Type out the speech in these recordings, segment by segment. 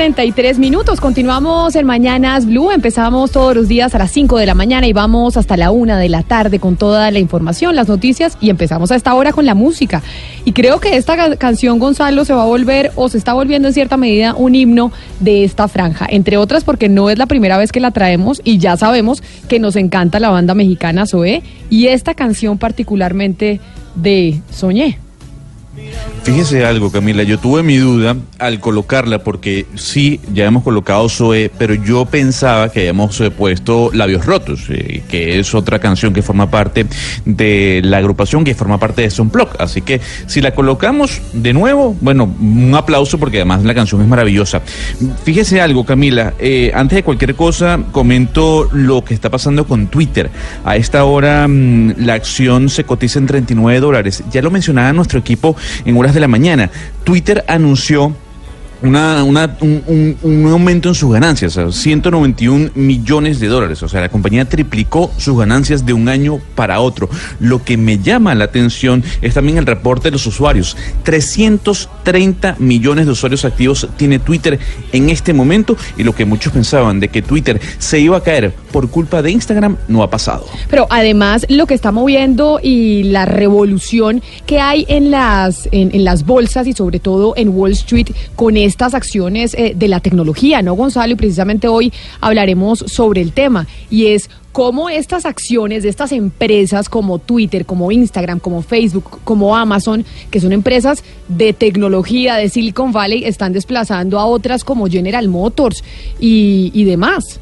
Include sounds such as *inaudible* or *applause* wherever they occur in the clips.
33 minutos. Continuamos en Mañanas Blue. Empezamos todos los días a las 5 de la mañana y vamos hasta la 1 de la tarde con toda la información, las noticias y empezamos a esta hora con la música. Y creo que esta ca- canción, Gonzalo, se va a volver o se está volviendo en cierta medida un himno de esta franja. Entre otras porque no es la primera vez que la traemos y ya sabemos que nos encanta la banda mexicana Zoé y esta canción particularmente de Soñé. Fíjese algo, Camila, yo tuve mi duda al colocarla porque sí, ya hemos colocado Zoe, pero yo pensaba que habíamos puesto Labios Rotos, eh, que es otra canción que forma parte de la agrupación, que forma parte de Sunblock. Así que si la colocamos de nuevo, bueno, un aplauso porque además la canción es maravillosa. Fíjese algo, Camila, eh, antes de cualquier cosa, comento lo que está pasando con Twitter. A esta hora mm, la acción se cotiza en 39 dólares. Ya lo mencionaba nuestro equipo en horas de la mañana. Twitter anunció una, una- un, un- un aumento en sus ganancias, o sea, 191 millones de dólares. O sea, la compañía triplicó sus ganancias de un año para otro. Lo que me llama la atención es también el reporte de los usuarios. 330 millones de usuarios activos tiene Twitter en este momento y lo que muchos pensaban de que Twitter se iba a caer por culpa de Instagram no ha pasado. Pero además lo que está moviendo y la revolución que hay en las, en, en las bolsas y sobre todo en Wall Street con estas acciones eh, de la tecnología, ¿no, Gonzalo? Y precisamente hoy hablaremos sobre el tema y es cómo estas acciones de estas empresas como Twitter, como Instagram, como Facebook, como Amazon, que son empresas de tecnología de Silicon Valley, están desplazando a otras como General Motors y, y demás.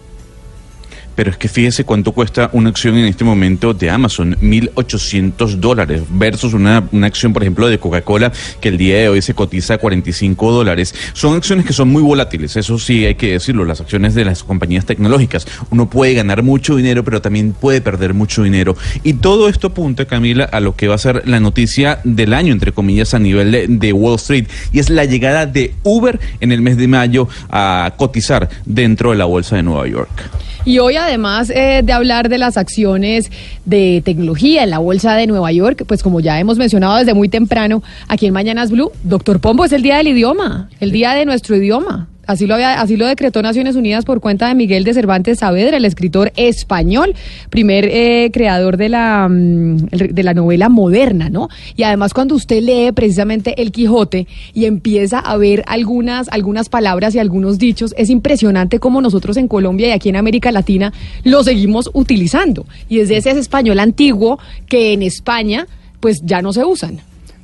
Pero es que fíjese cuánto cuesta una acción en este momento de Amazon, 1.800 dólares, versus una, una acción, por ejemplo, de Coca-Cola, que el día de hoy se cotiza a 45 dólares. Son acciones que son muy volátiles, eso sí hay que decirlo, las acciones de las compañías tecnológicas. Uno puede ganar mucho dinero, pero también puede perder mucho dinero. Y todo esto apunta, Camila, a lo que va a ser la noticia del año, entre comillas, a nivel de, de Wall Street, y es la llegada de Uber en el mes de mayo a cotizar dentro de la bolsa de Nueva York. Y hoy, además eh, de hablar de las acciones de tecnología en la Bolsa de Nueva York, pues como ya hemos mencionado desde muy temprano, aquí en Mañanas Blue, Doctor Pombo es el día del idioma, el día de nuestro idioma. Así lo, había, así lo decretó Naciones Unidas por cuenta de Miguel de Cervantes Saavedra, el escritor español, primer eh, creador de la, mm, de la novela moderna, ¿no? Y además cuando usted lee precisamente El Quijote y empieza a ver algunas, algunas palabras y algunos dichos, es impresionante cómo nosotros en Colombia y aquí en América Latina lo seguimos utilizando. Y es de ese español antiguo que en España pues ya no se usan.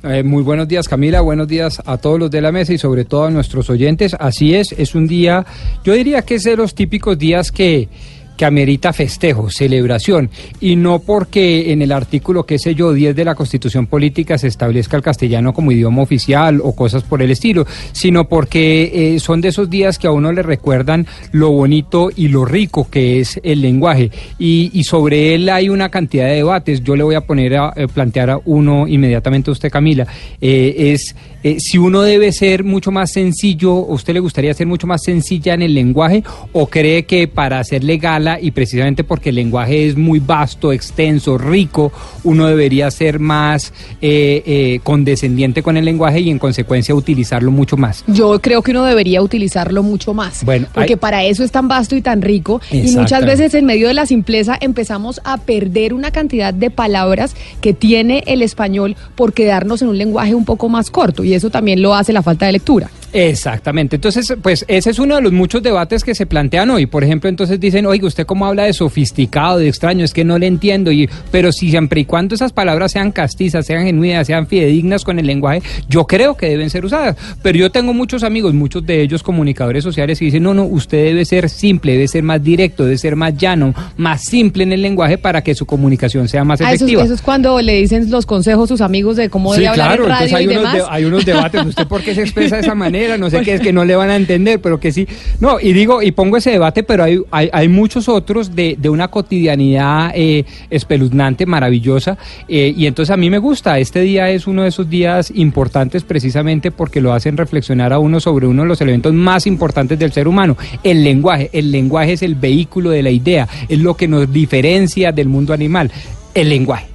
Eh, muy buenos días Camila, buenos días a todos los de la mesa y sobre todo a nuestros oyentes. Así es, es un día, yo diría que es de los típicos días que, que amerita festejo, celebración, y no porque en el artículo, qué sé yo, 10 de la Constitución Política se establezca el castellano como idioma oficial o cosas por el estilo, sino porque eh, son de esos días que a uno le recuerdan lo bonito y lo rico que es el lenguaje, y, sobre él hay una cantidad de debates. Yo le voy a poner a eh, plantear a uno inmediatamente a usted, Camila, eh, es eh, si uno debe ser mucho más sencillo, ¿a usted le gustaría ser mucho más sencilla en el lenguaje o cree que para ser legal mala y precisamente porque el lenguaje es muy vasto, extenso, rico, uno debería ser más eh, eh, condescendiente con el lenguaje y en consecuencia utilizarlo mucho más. Yo creo que uno debería utilizarlo mucho más. Bueno, porque hay- para eso es tan vasto y tan rico. Y muchas veces en medio de la simpleza empezamos a perder una cantidad de palabras que tiene el español por quedarnos en un lenguaje un poco más corto. Y eso también lo hace la falta de lectura. Exactamente. Entonces, pues ese es uno de los muchos debates que se plantean hoy. Por ejemplo, entonces dicen, oiga, ¿usted cómo habla de sofisticado, de extraño? Es que no le entiendo. Y, pero si siempre y cuando esas palabras sean castizas, sean genuinas, sean fidedignas con el lenguaje, yo creo que deben ser usadas. Pero yo tengo muchos amigos, muchos de ellos comunicadores sociales, que dicen, no, no, usted debe ser simple, debe ser más directo, debe ser más llano, más simple en el lenguaje para que su comunicación sea más Ah, eso, efectiva. eso es cuando le dicen los consejos a sus amigos de cómo debe hablar en radio entonces hay y unos, demás. de- hay unos debates, ¿usted por qué se expresa de esa *laughs* manera? No sé qué, es que no le van a entender, pero que sí. No, y digo, y pongo ese debate, pero hay, hay, hay muchos otros de, de una cotidianidad eh, espeluznante, maravillosa, eh, y entonces a mí me gusta. Este día es uno de esos días importantes precisamente porque lo hacen reflexionar a uno sobre uno de los elementos más importantes del ser humano, el lenguaje. El lenguaje es el vehículo de la idea, es lo que nos diferencia del mundo animal, el lenguaje.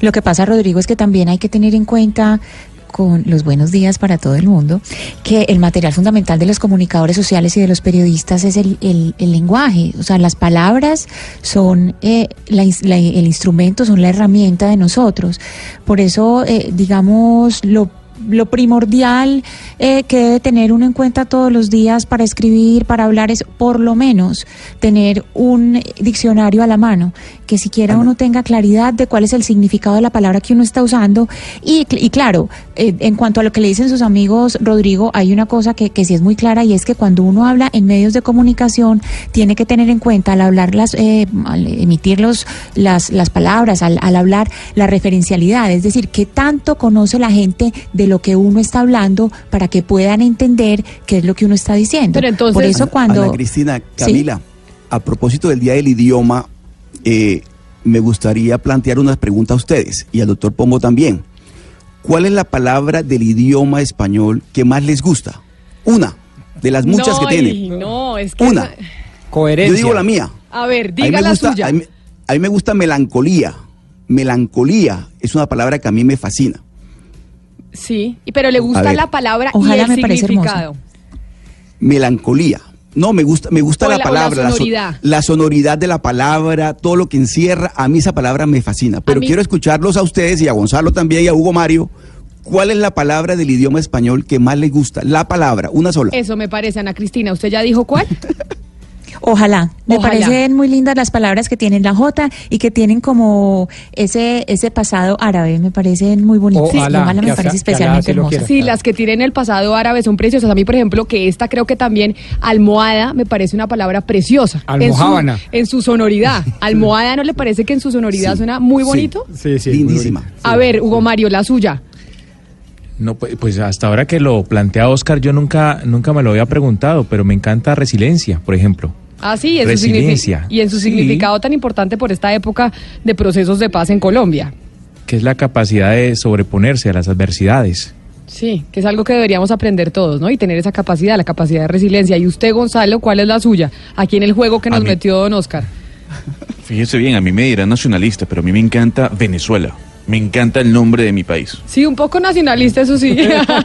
Lo que pasa, Rodrigo, es que también hay que tener en cuenta con los buenos días para todo el mundo, que el material fundamental de los comunicadores sociales y de los periodistas es el, lenguaje. O sea, las palabras son eh, el instrumento, son la herramienta de nosotros. Por eso, eh, digamos, lo lo primordial eh, que debe tener uno en cuenta todos los días para escribir, para hablar, es por lo menos tener un diccionario a la mano, que siquiera uno tenga claridad de cuál es el significado de la palabra que uno está usando. Y, y claro, eh, en cuanto a lo que le dicen sus amigos, Rodrigo, hay una cosa que, que sí es muy clara y es que cuando uno habla en medios de comunicación, tiene que tener en cuenta al hablar las, eh, al emitir los, las, las palabras, al, al hablar la referencialidad, es decir, qué tanto conoce la gente de lo que uno está hablando para que puedan entender qué es lo que uno está diciendo. Pero entonces- Por eso cuando... Ana Cristina, Sí. Camila, a propósito del Día del Idioma, eh, me gustaría plantear unas preguntas a ustedes y al doctor Pombo también. ¿Cuál es la palabra del idioma español que más les gusta? Una, de las muchas no, que y tiene. No, es que... Una. Coherencia. Yo digo la mía. A ver, diga me la gusta, suya. A mí, a mí me gusta melancolía. Melancolía es una palabra que a mí me fascina. Sí, y- pero le gusta ver. la palabra y Ojalá el me significado. Melancolía. No, me gusta, me gusta la la- la palabra, so- sonoridad. la sonoridad de la palabra, todo lo que encierra. A mí esa palabra me fascina. Pero quiero escucharlos a ustedes y a Gonzalo también y a Hugo Mario. ¿Cuál es la palabra del idioma español que más les gusta? La palabra, una sola. Eso me parece, Ana Cristina. ¿Usted ya dijo cuál? *laughs* Ojalá. Me Ojalá. parecen muy lindas las palabras que tienen la J y que tienen como ese ese pasado árabe. Me parecen muy bonitas. Ojalá, Ojalá me parece especialmente quiera. Sí, las que tienen el pasado árabe son preciosas. A mí, por ejemplo, que esta creo que también almohada me parece una palabra preciosa. En su, Almojábana. en su sonoridad. *laughs* Almohada, ¿no le parece que en su sonoridad Sí, suena muy sí. bonito? Sí, sí. Lindísima. A ver, Hugo Mario, la suya. No, pues, pues hasta ahora que lo plantea Oscar, yo nunca, nunca me lo había preguntado, pero me encanta resiliencia, por ejemplo. Ah, sí, en su Resiliencia. signifi- y en su Sí. significado tan importante por esta época de procesos de paz en Colombia. que es la capacidad de sobreponerse a las adversidades. Sí, que es algo que deberíamos aprender todos, ¿no? Y tener esa capacidad, la capacidad de resiliencia. Y usted, Gonzalo, ¿cuál es la suya? Aquí en el juego que nos mí- metió don Oscar. Fíjese bien, a mí me dirán nacionalista, pero a mí me encanta Venezuela. Me encanta el nombre de mi país. Sí, un poco nacionalista, eso sí.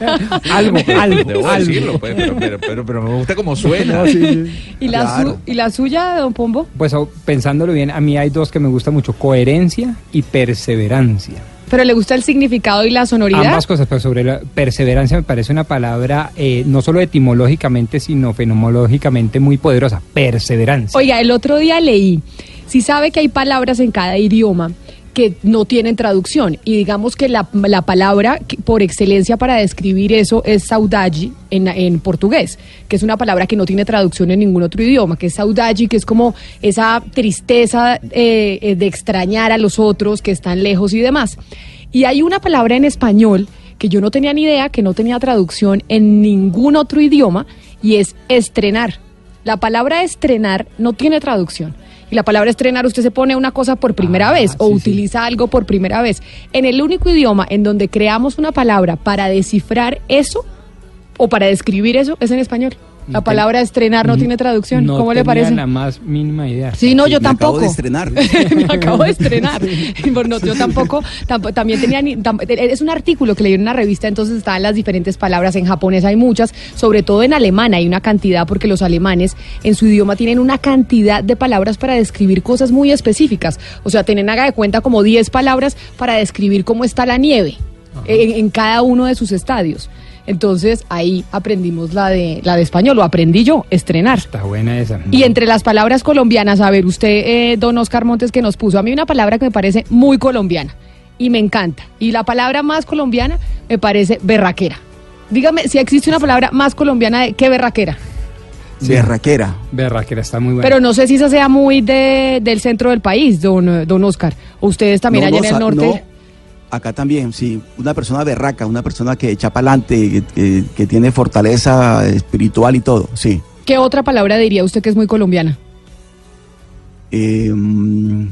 *laughs* Algo, *laughs* algo, Debo algo. decirlo, pues, pero, pero, pero, pero me gusta como suena. *laughs* ¿Y, la su-. ¿Y la suya, don Pombo? Pues oh, pensándolo bien, a mí hay dos que me gustan mucho, coherencia y perseverancia. ¿Pero le gusta el significado y la sonoridad? Ambas cosas, pero sobre la perseverancia me parece una palabra eh, no solo etimológicamente, sino fenomenológicamente muy poderosa. Perseverancia. Oiga, el otro día leí, si sabe que hay palabras en cada idioma que no tienen traducción y digamos que la, la palabra por excelencia para describir eso es saudade en, en portugués, que es una palabra que no tiene traducción en ningún otro idioma, que es saudade, que es como esa tristeza eh, eh, de extrañar a los otros que están lejos y demás. Y hay una palabra en español que yo no tenía ni idea, que no tenía traducción en ningún otro idioma, y es estrenar. La palabra estrenar no tiene traducción. Y la palabra estrenar, usted se pone una cosa por primera Ah, vez o sí. utiliza algo por primera vez. En el único idioma en donde creamos una palabra para descifrar eso o para describir eso es en español. La palabra estrenar no tiene traducción. No ¿Cómo le parece? la más mínima idea. Sí, no, yo Me acabo tampoco. de estrenar. *laughs* Me acabo de estrenar. *laughs* *laughs* Bueno, yo tampoco, tampo- también tenía, ni- tam- es un artículo que leí en una revista, entonces estaban las diferentes palabras. En japonés hay muchas, sobre todo en alemán hay una cantidad, porque los alemanes en su idioma tienen una cantidad de palabras para describir cosas muy específicas. O sea, tienen, haga de cuenta, como 10 palabras para describir cómo está la nieve en, en cada uno de sus estadios. Entonces ahí aprendimos la de, la de español, lo aprendí yo, estrenar. Está buena esa. Y entre las palabras colombianas, a ver, usted, eh, don Oscar Montes, que nos puso a mí una palabra que me parece muy colombiana y me encanta. Y la palabra más colombiana me parece berraquera. Dígame si existe una palabra más colombiana de, que berraquera. Berraquera. Berraquera está muy buena. Pero no sé si esa sea muy de, del centro del país, don, don Oscar. O ustedes también No, allá no, en el norte. Acá también, sí. Una persona berraca, una persona que echa para adelante, que, que- tiene fortaleza espiritual y todo, sí. ¿Qué otra palabra diría usted que es muy colombiana? Eh, mm,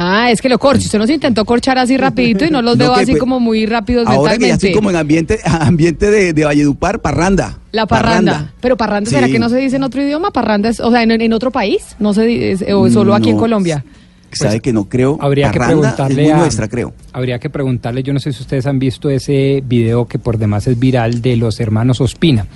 Ah, es que lo corcho. Usted nos intentó corchar así rapidito y no los *laughs* No, veo que, así como muy rápidos ahora que ya mentalmente. estoy como en ambiente, *laughs* ambiente de, de Valledupar, parranda. La parranda. Pero parranda, ¿será Sí. que no se dice en otro idioma? Parranda es, o sea, en, en otro país, no se di- es- o solo aquí en Colombia. Sabe que no creo. Habría que preguntarle a, nuestra, creo. Habría que preguntarle, yo no sé si ustedes han visto ese video que por demás es viral de los hermanos Ospina.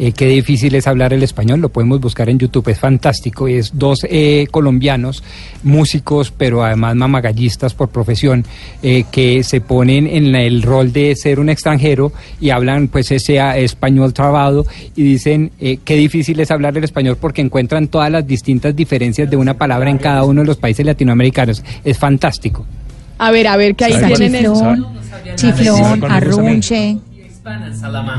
Eh, qué difícil es hablar el español, lo podemos buscar en YouTube, es fantástico. Es dos eh, colombianos, músicos, pero además mamagallistas por profesión, eh, que se ponen en la- el rol de ser un extranjero y hablan pues ese ah, español trabado y dicen eh, qué difícil es hablar el español porque encuentran todas las distintas diferencias de una palabra en cada uno de los países latinoamericanos. Es fantástico. A ver, a ver, que ahí Está tienen el... chiflón, chiflón, arrunche.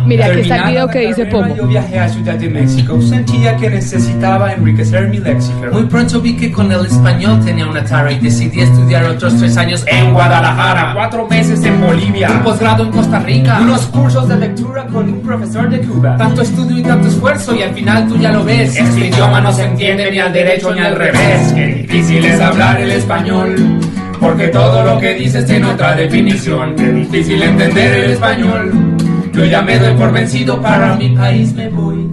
Mira, aquí está el video que dice Pombo. Yo viajé a Ciudad de México. Sentía que necesitaba enriquecer mi léxico. Muy pronto vi que con el español tenía una tara y decidí estudiar otros tres años En Guadalajara, cuatro meses en Bolivia. un posgrado en Costa Rica. Unos cursos de lectura con un profesor de Cuba. Tanto estudio y tanto esfuerzo y al final tú ya lo ves. Este idioma no se entiende ni al derecho ni al revés. Qué difícil es hablar el español. Porque todo lo que dices tiene otra definición. Qué difícil entender el español. Yo ya me doy por vencido para mi país me voy.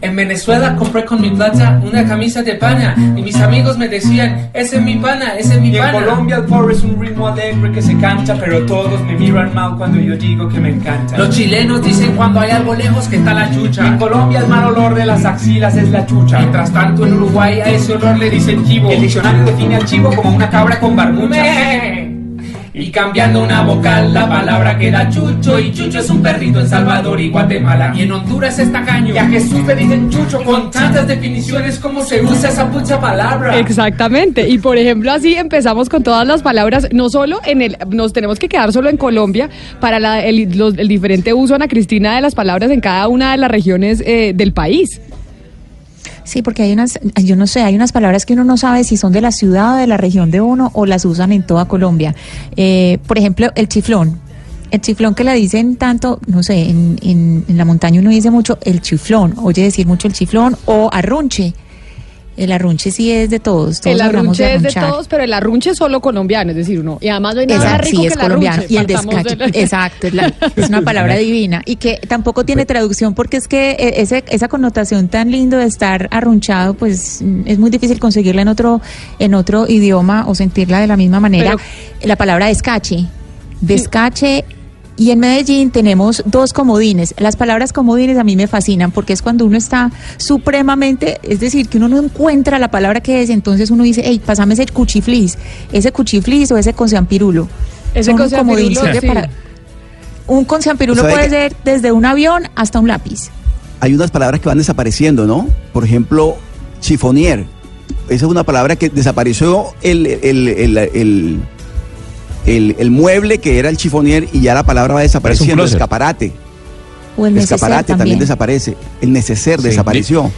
En Venezuela compré con mi plata una camisa de pana y mis amigos me decían, ese es mi pana, ese es mi Y en pana. Colombia el pobre es un ritmo alegre que se canta, pero todos me miran mal cuando yo digo que me encanta. Los chilenos dicen cuando hay algo lejos que está la En chucha. Colombia el mal olor de las axilas es la chucha. Mientras tanto en Uruguay a ese olor le dicen chivo. El diccionario define al chivo como una cabra con barbucha. Y cambiando una vocal, la palabra queda chucho. Y chucho es un perrito en Salvador y Guatemala. Y en Honduras es tacaño. Y a Jesús le dicen chucho Con tantas definiciones, ¿cómo se usa esa pucha palabra? Exactamente. Y por ejemplo, así empezamos con todas las palabras, no solo en el, nos tenemos que quedar solo en Colombia para la- el, el diferente uso, Ana Cristina, de las palabras en cada una de las regiones eh, del país. Sí, porque hay unas, yo no sé, hay unas palabras que uno no sabe si son de la ciudad o de la región de uno o las usan en toda Colombia. Eh, por ejemplo, el chiflón. El chiflón que le dicen tanto, no sé, en, en, en la montaña uno dice mucho el chiflón, oye decir mucho el chiflón o arrunche. El arrunche sí es de todos. todos el hablamos arrunche es de todos, pero el arrunche es solo colombiano, es decir, uno. Y además no hay nada Exacto, rico sí, que es el colombiano. arrunche. Y el descache. de la- Exacto, es, la- es una palabra divina. Y que tampoco tiene traducción porque es que eh, ese, esa connotación tan lindo de estar arrunchado, pues mm, es muy difícil conseguirla en otro, en otro idioma o sentirla de la misma manera. la palabra descache. Descache. Y en Medellín tenemos dos comodines. Las palabras comodines a mí me fascinan porque es cuando uno está supremamente, es decir, que uno no encuentra la palabra que es, entonces uno dice, hey, pásame ese cuchiflis, ese cuchiflis o ese conseampirulo. Ese comodín, sí. para- Un conseampirulo ¿Sabe puede ser desde un avión hasta un lápiz. Hay unas palabras que van desapareciendo, ¿no? Por ejemplo, chifonier. Esa es una palabra que desapareció el, el, el, el, el- el mueble que era el chifonier y ya la palabra va desapareciendo. closet. Escaparate. O el Escaparate también. también. desaparece. El neceser Sí. desapareció.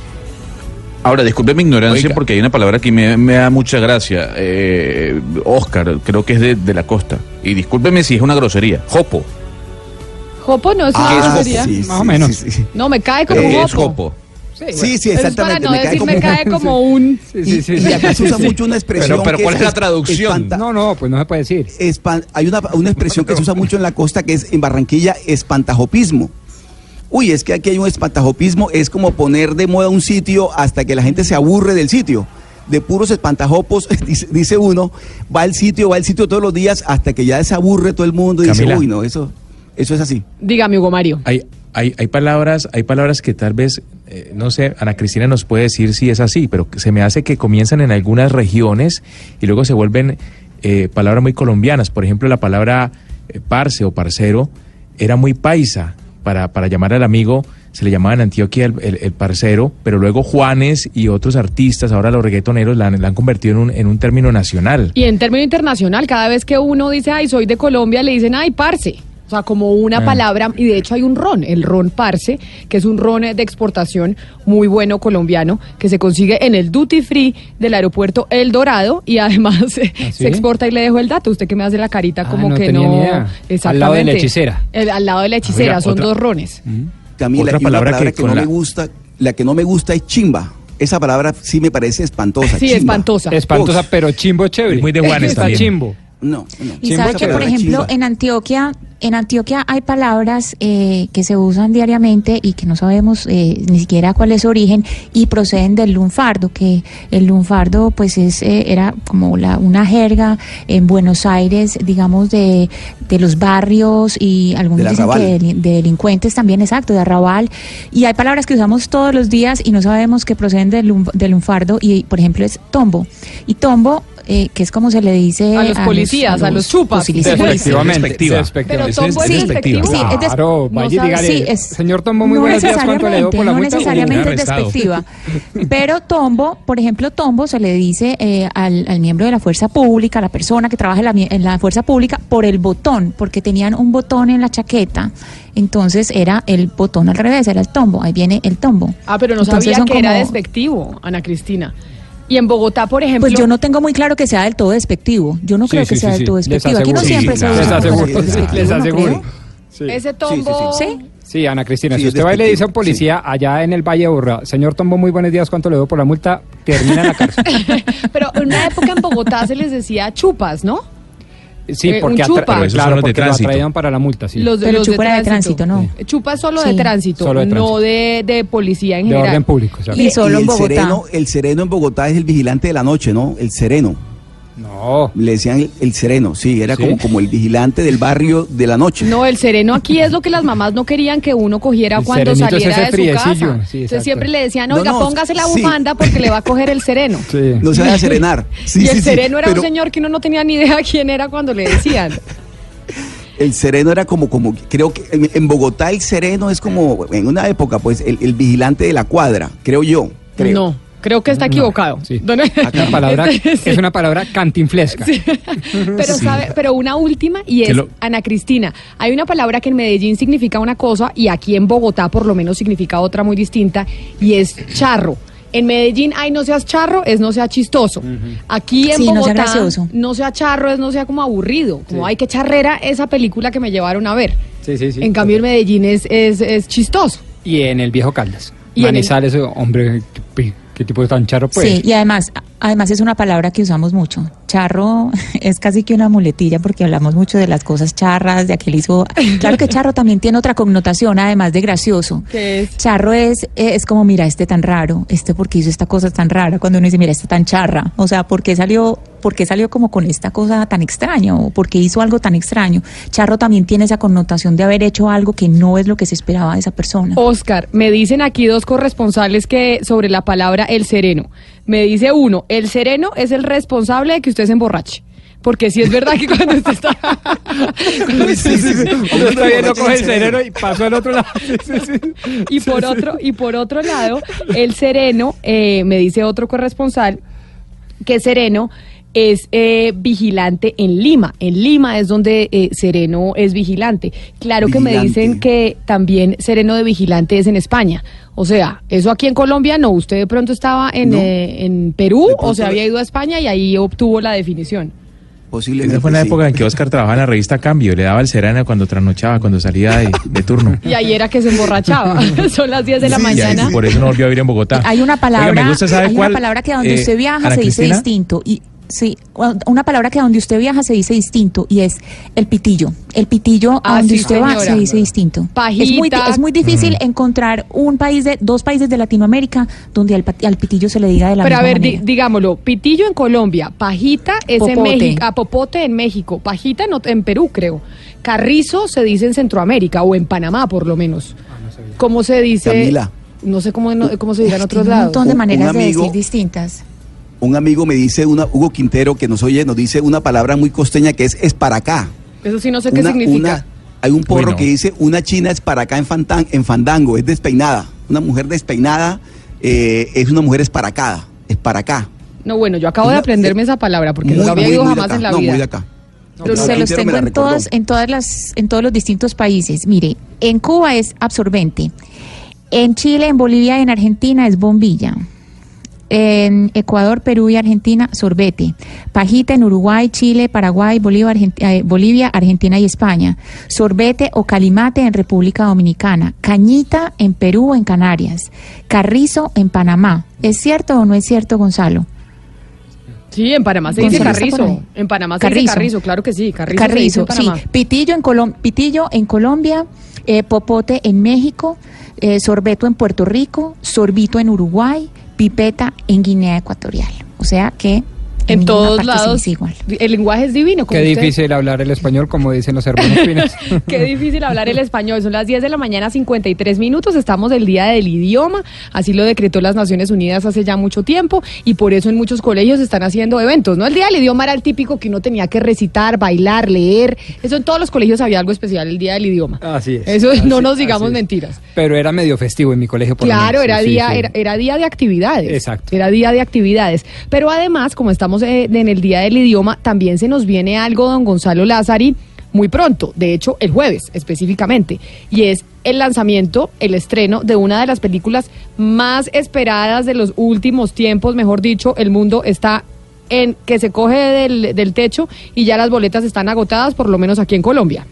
Ahora, disculpe mi ignorancia Oiga. porque hay una palabra que me, me da mucha gracia. Eh, Oscar, creo que es de, de la costa. Y discúlpeme si es una grosería. Jopo. Jopo no es una Ah, grosería. sí, Más sí, o menos. sí, sí. No, me cae como ¿Qué un es jopo. Sí, sí, es para exactamente. no me cae decir como me cae como un... Y, y acá se usa mucho una expresión. Pero- pero que ¿cuál es la traducción? espanta- No, no, pues no se puede decir. espan- hay una, una expresión que se usa mucho en la costa que es en Barranquilla espantajopismo uy, es que aquí hay un espantajopismo, es como poner de moda un sitio hasta que la gente se aburre del sitio. De puros espantajopos, *laughs* dice, dice uno, va al sitio, va al sitio todos los días hasta que ya se aburre todo el mundo y Camila. dice, uy, no, eso, eso es así. Dígame, Hugo Mario. Hay, hay, hay palabras, hay palabras que tal vez, eh, no sé, Ana Cristina nos puede decir si es así, pero se me hace que comienzan en algunas regiones y luego se vuelven eh, palabras muy colombianas. Por ejemplo, la palabra eh, parce o parcero era muy paisa para, para llamar al amigo. Se le llamaba en Antioquia el, el- el parcero, pero luego Juanes y otros artistas, ahora los reggaetoneros, la, han- la han convertido en un, en un término nacional. Y en término internacional, cada vez que uno dice, ay, soy de Colombia, le dicen, ay, parce. O sea, como una Ah. palabra, y de hecho hay un ron, el ron parce, que es un ron de exportación muy bueno colombiano, que se consigue en el duty free del aeropuerto El Dorado, y además *laughs* ¿Ah, sí? se exporta y le dejo el dato. Usted que me hace la carita Ah, como no que tenía no. ni idea. Al lado de la hechicera. El- al lado de la hechicera, Oiga, son otra- dos rones. Camila, Otra palabra palabra que que, no la- me gusta, la que no me gusta es chimba. Esa palabra sí me parece espantosa. *laughs* Sí, chimba. espantosa. Espantosa, Uf. pero chimbo chévere. Muy de Juanes Está también. chimbo. No, no. Y sabe que, por ejemplo, chimba. en Antioquia, en Antioquia hay palabras eh, que se usan diariamente y que no sabemos eh, ni siquiera cuál es su origen y proceden del lunfardo, que el lunfardo pues es eh, era como la, una jerga en Buenos Aires, digamos de, de los barrios y algunos Del dicen que de, de delincuentes también, exacto, de arrabal. Y hay palabras que usamos todos los días y no sabemos que proceden del, del lunfardo y por ejemplo es tombo. Y tombo eh, que es como se le dice A los policías, a los chupas. policías. Despectivamente. Despectiva. despectiva. Pero tombo es es despectivo. Sí, es des- Claro, no vaya y sabe- dígale, sí, es- señor Tombo, muy no buenos días, ¿cuánto le debo por la no multa? necesariamente es despectiva. Pero tombo, por ejemplo, tombo se le dice eh, al, al miembro de la fuerza pública, a la persona que trabaja en la, en la fuerza pública, por el botón, porque tenían un botón en la chaqueta. Entonces era el botón al revés, era el tombo. Ahí viene el tombo. Ah, pero no Entonces sabía que era despectivo, Ana Cristina. Y en Bogotá, por ejemplo. Pues yo no tengo muy claro que sea del todo despectivo. Yo no Sí, creo sí, que sea sí, del todo despectivo. Aquí no siempre Sí, se Les aseguro, les ¿no aseguro. Ese tombo. sí, ¿Sí? Ana Cristina, Sí, si usted va y le dice a un policía allá en el Valle de Burra, señor Tombo, muy buenos días, ¿cuánto le debo por la multa? Termina en la cárcel. *laughs* Pero en una época en Bogotá se les decía chupas, ¿no? Sí, Eh, porque, un chupa. atra- esos claro, son los de porque lo atraían para la multa, sí. Los de, Pero los chupa era de tránsito, ¿no? Chupa es solo Sí. de tránsito, Solo de no tránsito. de, de policía en de general. orden público. exacto. Y solo en el Bogotá. sereno, el sereno en Bogotá es el vigilante de la noche, ¿no? El sereno. No. Le decían el, el sereno, sí, era ¿Sí? como, como el vigilante del barrio de la noche. No, el sereno aquí es lo que las mamás no querían que uno cogiera El cuando saliera de su friecillo, casa. sí, Entonces siempre le decían, No, oiga, no, póngase la sí. bufanda porque le va a coger el sereno. Sí. No se deja *laughs* serenar. Sí, y el sereno era pero un señor que uno no tenía ni idea quién era cuando le decían. *laughs* El sereno era como, como creo que en, en Bogotá el sereno es como, en una época, pues, el, el vigilante de la cuadra, creo yo. Creo. No, creo que está equivocado. Sí. *laughs* Palabra, Este, sí. Es una palabra cantinflesca. *laughs* Pero sabe, pero una última y es lo- Ana Cristina. Hay una palabra que en Medellín significa una cosa y aquí en Bogotá por lo menos significa otra muy distinta y es charro. En Medellín, ay, no seas charro, es no sea chistoso. Aquí en Sí, no sea Bogotá, no sea charro, es no sea como aburrido. Como, Sí. ay, qué charrera esa película que me llevaron a ver. Sí, sí, sí. en cambio, en Medellín es, es, es chistoso. Y en el viejo Caldas. Y en el- Manizales, hombre, qué, qué tipo de tan charro, pues. Sí, y además, además es una palabra que usamos mucho. Charro *laughs* es casi que una muletilla porque hablamos mucho de las cosas charras, de aquel hizo. *laughs* Claro que charro también tiene otra connotación, además de gracioso. Que es Charro es, es como, mira, este tan raro, este porque hizo esta cosa tan rara, cuando uno dice, mira, este tan charra, o sea, ¿por qué salió, por qué salió como con esta cosa tan extraña o por qué hizo algo tan extraño? Charro también tiene esa connotación de haber hecho algo que no es lo que se esperaba de esa persona. Oscar, me dicen aquí dos corresponsales que sobre la palabra el sereno. Me dice uno, el sereno es el responsable de que usted se emborrache. Porque si es verdad que cuando usted está... *laughs* Sí, sí, sí. Uno está viendo, coge el sereno y pasó al otro lado. Sí, sí, sí. *laughs* y por otro y por otro lado, el sereno, eh, me dice otro corresponsal, que sereno es eh, vigilante en Lima. En Lima es donde eh, sereno es vigilante. Claro que me dicen que también sereno de vigilante es en España. O sea, eso aquí en Colombia no. Usted de pronto estaba en, No. eh, en Perú o se había ido a España y ahí obtuvo la definición. Posiblemente. Esa fue la sí. época en que Oscar trabajaba en la revista Cambio, le daba el serena cuando trasnochaba, cuando salía de, de turno. *laughs* Y ahí era que se emborrachaba. *laughs* Son las 10 de la Sí, mañana. y Por eso no volvió a vivir en Bogotá. Hay una palabra, Oiga, me gusta, ¿sabe hay cuál? una palabra que donde Eh, usted viaja se dice distinto y Sí, una palabra que a donde usted viaja se dice distinto y es el pitillo. El pitillo a Ah, donde sí, usted va se dice distinto. Es muy, Pajita. es muy difícil encontrar un país de dos países de Latinoamérica donde al, pitillo se le diga de la Pero a ver, di- digámoslo, pitillo en Colombia, pajita es en. México, ah, popote en México, pajita en, ot- en Perú, creo. Carrizo se dice en Centroamérica o en Panamá, por lo menos. ¿Cómo se dice? Camila. No sé cómo, no- cómo se diga en Es que otros hay un lados. montón de maneras de decir distintas. Un amigo me dice, una, Hugo Quintero, que nos oye, nos dice una palabra muy costeña que es es para acá. Eso sí no sé qué significa. una- hay un porro Uy, no. que dice, una china es para acá en, fantan- en fandango, es despeinada. Una mujer despeinada eh, es una mujer esparacada, es para acá. No, bueno, yo acabo de aprenderme esa palabra porque no Muy, la había oído jamás acá. en la no, vida. muy de acá. Pero se los tengo en todos, en todas las, en todos los distintos países. Mire, en Cuba es absorbente, en Chile, en Bolivia y en Argentina es bombilla. En Ecuador, Perú y Argentina, sorbete. Pajita en Uruguay, Chile, Paraguay, Bolivia, Argent- eh, Bolivia, Argentina y España. Sorbete o calimate en República Dominicana. Cañita en Perú o en Canarias. Carrizo en Panamá. ¿Es cierto o no es cierto, Gonzalo? Sí, en Panamá se dice carrizo. En Panamá se dice Carrizo. carrizo, claro que sí. Carrizo, se dice Carrizo, en sí. Pitillo en, Colom- pitillo en Colombia, eh, popote en México, eh, sorbeto en Puerto Rico, sorbito en Uruguay, pipeta en Guinea Ecuatorial. O sea que En todos lados. igual. El lenguaje es divino. como Qué usted. difícil hablar el español, como dicen los hermanos Pinas. *laughs* Qué difícil hablar el español. Son las 10 de la mañana, 53 minutos. Estamos el día del idioma. Así lo decretó las Naciones Unidas hace ya mucho tiempo. Y por eso en muchos colegios están haciendo eventos. ¿no? El día del idioma era el típico que uno tenía que recitar, bailar, leer. Eso en todos los colegios había algo especial el día del idioma. Así es. Eso no nos digamos mentiras. Pero era medio festivo en mi colegio. por lo Claro, menos. era Sí, día, sí. Era, era día de actividades. Exacto. Era día de actividades. Pero además, como estamos eh, en el día del idioma, también se nos viene algo, don Gonzalo Lázari, muy pronto, de hecho el jueves específicamente, y es el lanzamiento, el estreno de una de las películas más esperadas de los últimos tiempos, mejor dicho, el mundo está en que se coge del, del techo y ya las boletas están agotadas, por lo menos aquí en Colombia.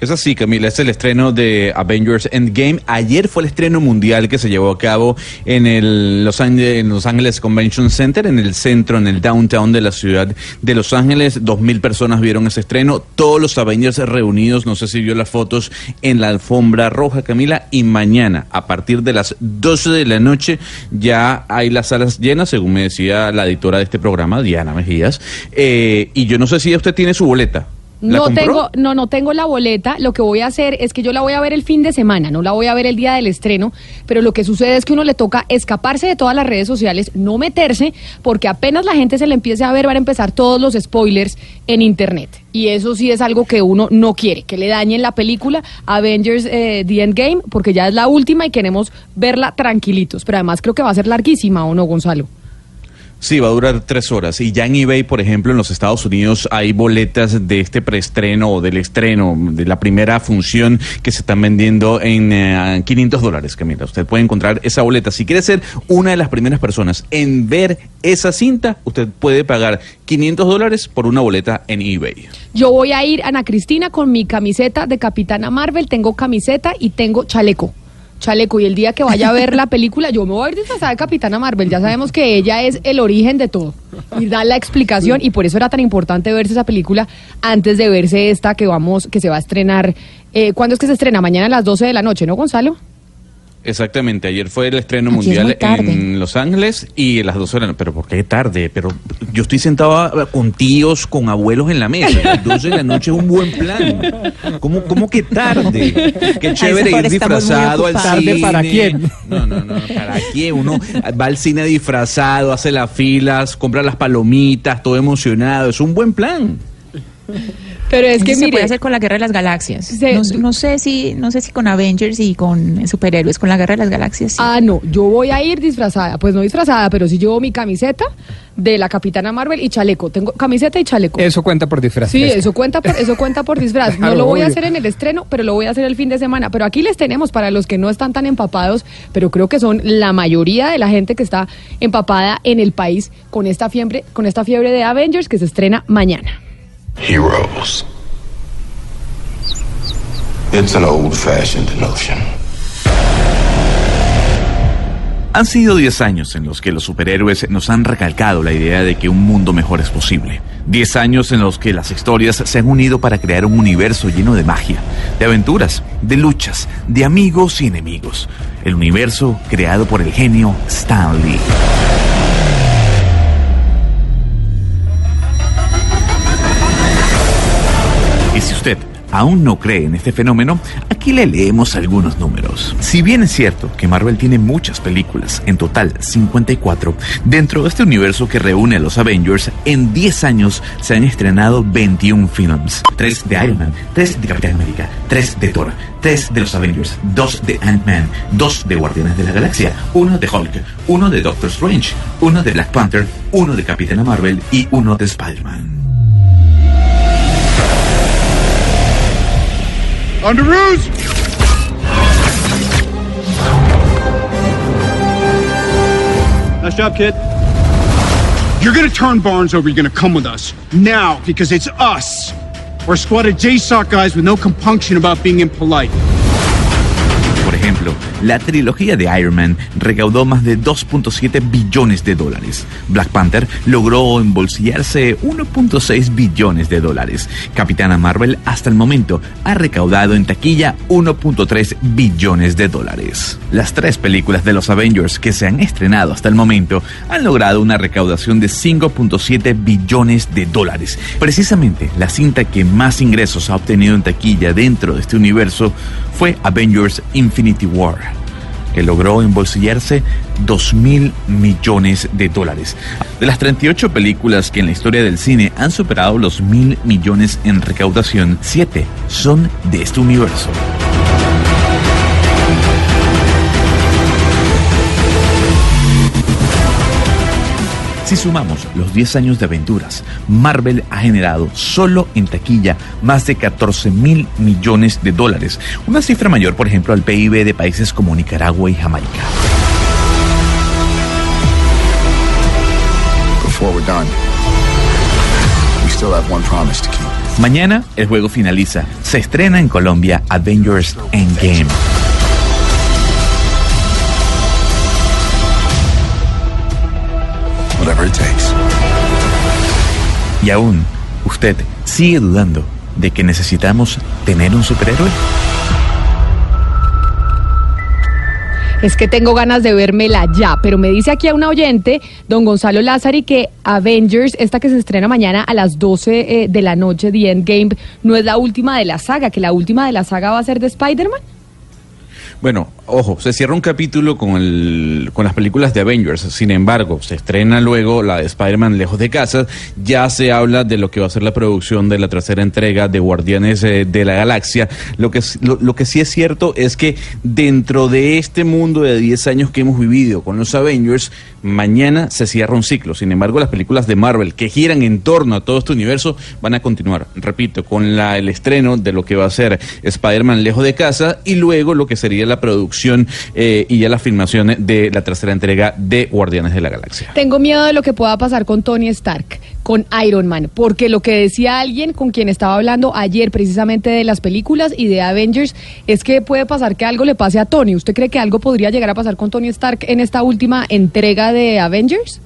Es así, Camila, es el estreno de Avengers Endgame. Ayer fue el estreno mundial que se llevó a cabo en el Los Ángeles, en Los Ángeles Convention Center, en el centro, en el downtown de la ciudad de Los Ángeles. Dos mil personas vieron ese estreno, todos los Avengers reunidos, no sé si vio las fotos en la alfombra roja, Camila, y mañana, a partir de las 12 de la noche, ya hay las salas llenas, según me decía la editora de este programa, Diana Mejías. Eh, y yo no sé si usted tiene su boleta. ¿La No tengo, no, no tengo la boleta. Lo que voy a hacer es que yo la voy a ver el fin de semana, no la voy a ver el día del estreno. Pero lo que sucede es que uno le toca escaparse de todas las redes sociales, no meterse, porque apenas la gente se le empiece a ver, van a empezar todos los spoilers en internet. Y eso sí es algo que uno no quiere, que le dañen la película Avengers eh, The Endgame, porque ya es la última y queremos verla tranquilitos. Pero además creo que va a ser larguísima, ¿o no, Gonzalo? Sí, va a durar tres horas. Y ya en eBay, por ejemplo, en los Estados Unidos hay boletas de este preestreno o del estreno, de la primera función que se están vendiendo en eh, 500 dólares, Camila. Usted puede encontrar esa boleta. Si quiere ser una de las primeras personas en ver esa cinta, usted puede pagar 500 dólares por una boleta en eBay. Yo voy a ir, Ana Cristina, con mi camiseta de Capitana Marvel. Tengo camiseta y tengo chaleco. Chaleco. Y el día que vaya a ver la película, yo me voy a ir disfrazada de Capitana Marvel. Ya sabemos que ella es el origen de todo. Y da la explicación. Y por eso era tan importante verse esa película antes de verse esta que vamos, que se va a estrenar. Eh, ¿Cuándo es que se estrena? Mañana a las 12 de la noche, ¿no, Gonzalo? Exactamente, ayer fue el estreno Aquí mundial en Los Ángeles y a las 12 de la noche. Pero ¿por qué tarde? Pero yo estoy sentado con tíos, con abuelos en la mesa. Las 12 de la noche es un buen plan. ¿Cómo, cómo que tarde? *laughs* Qué chévere ir disfrazado al cine. ¿Tarde para quién? No, no, no, ¿para quién? Uno va al cine disfrazado, hace las filas, compra las palomitas, todo emocionado. Es un buen plan. Pero es Eso que se mire, puede hacer con la Guerra de las Galaxias. Se- no, no sé si no sé si con Avengers y con superhéroes, con la Guerra de las Galaxias. sí. Ah, no, yo voy a ir disfrazada. Pues no disfrazada, pero sí llevo mi camiseta de la Capitana Marvel y chaleco. Tengo camiseta y chaleco. Eso cuenta por disfraz. Sí, eso cuenta por, eso cuenta por disfraz. *laughs* No lo voy a hacer en el estreno, pero lo voy a hacer el fin de semana. Pero aquí les tenemos para los que no están tan empapados, pero creo que son la mayoría de la gente que está empapada en el país con esta fiebre, con esta fiebre de Avengers que se estrena mañana. Heroes. It's an old fashioned notion. Han sido 10 años en los que los superhéroes nos han recalcado la idea de que un mundo mejor es posible. 10 años en los que las historias se han unido para crear un universo lleno de magia, de aventuras, de luchas, de amigos y enemigos. El universo creado por el genio Stan Lee. Usted aún no cree en este fenómeno, aquí le leemos algunos números. Si bien es cierto que Marvel tiene muchas películas, en total 54, dentro de este universo que reúne a los Avengers, en 10 años se han estrenado 21 films. 3 de Iron Man, 3 de Capitán América, 3 de Thor, 3 de los Avengers, 2 de Ant-Man, 2 de Guardianes de la Galaxia, 1 de Hulk, 1 de Doctor Strange, 1 de Black Panther, 1 de Capitana Marvel y 1 de Spider-Man. Underoos! Nice job, kid. You're gonna turn Barnes over, you're gonna come with us. Now, because it's us. Or a squad of JSOC guys with no compunction about being impolite. Por ejemplo, la trilogía de Iron Man recaudó más de 2.7 billones de dólares. Black Panther logró embolsillarse 1.6 billones de dólares. Capitana Marvel hasta el momento ha recaudado en taquilla 1.3 billones de dólares. Las tres películas de los Avengers que se han estrenado hasta el momento han logrado una recaudación de 5.7 billones de dólares. Precisamente la cinta que más ingresos ha obtenido en taquilla dentro de este universo fue Avengers Infinity War, que logró embolsillarse 2 mil millones de dólares. De las 38 películas que en la historia del cine han superado los mil millones en recaudación, 7 son de este universo. Si sumamos los 10 años de aventuras, Marvel ha generado solo en taquilla más de 14 mil millones de dólares, una cifra mayor, por ejemplo, al PIB de países como Nicaragua y Jamaica. Before we're done, we still have one promise to keep. Mañana el juego finaliza. Se estrena en Colombia Avengers Endgame. Y aún, usted sigue dudando de que necesitamos tener un superhéroe. Es que tengo ganas de vérmela ya, pero me dice aquí a un oyente, don Gonzalo Lázari, que Avengers, esta que se estrena mañana a las 12 eh, de la noche, The Endgame, no es la última de la saga, que la última de la saga va a ser de Spider-Man. Bueno, ojo, se cierra un capítulo con, el, con las películas de Avengers. Sin embargo, se estrena luego la de Spider-Man Lejos de Casa. Ya se habla de lo que va a ser la producción de la tercera entrega de Guardianes eh, de la Galaxia. Lo que, lo que sí es cierto es que dentro de este mundo de 10 años que hemos vivido con los Avengers, mañana se cierra un ciclo. Sin embargo, las películas de Marvel que giran en torno a todo este universo van a continuar. Repito, con la, el estreno de lo que va a ser Spider-Man Lejos de Casa y luego lo que sería la producción eh, y ya la filmación de la tercera entrega de Guardianes de la Galaxia. Tengo miedo de lo que pueda pasar con Tony Stark, con Iron Man, porque lo que decía alguien con quien estaba hablando ayer precisamente de las películas y de Avengers es que puede pasar que algo le pase a Tony. ¿Usted cree que algo podría llegar a pasar con Tony Stark en esta última entrega de Avengers?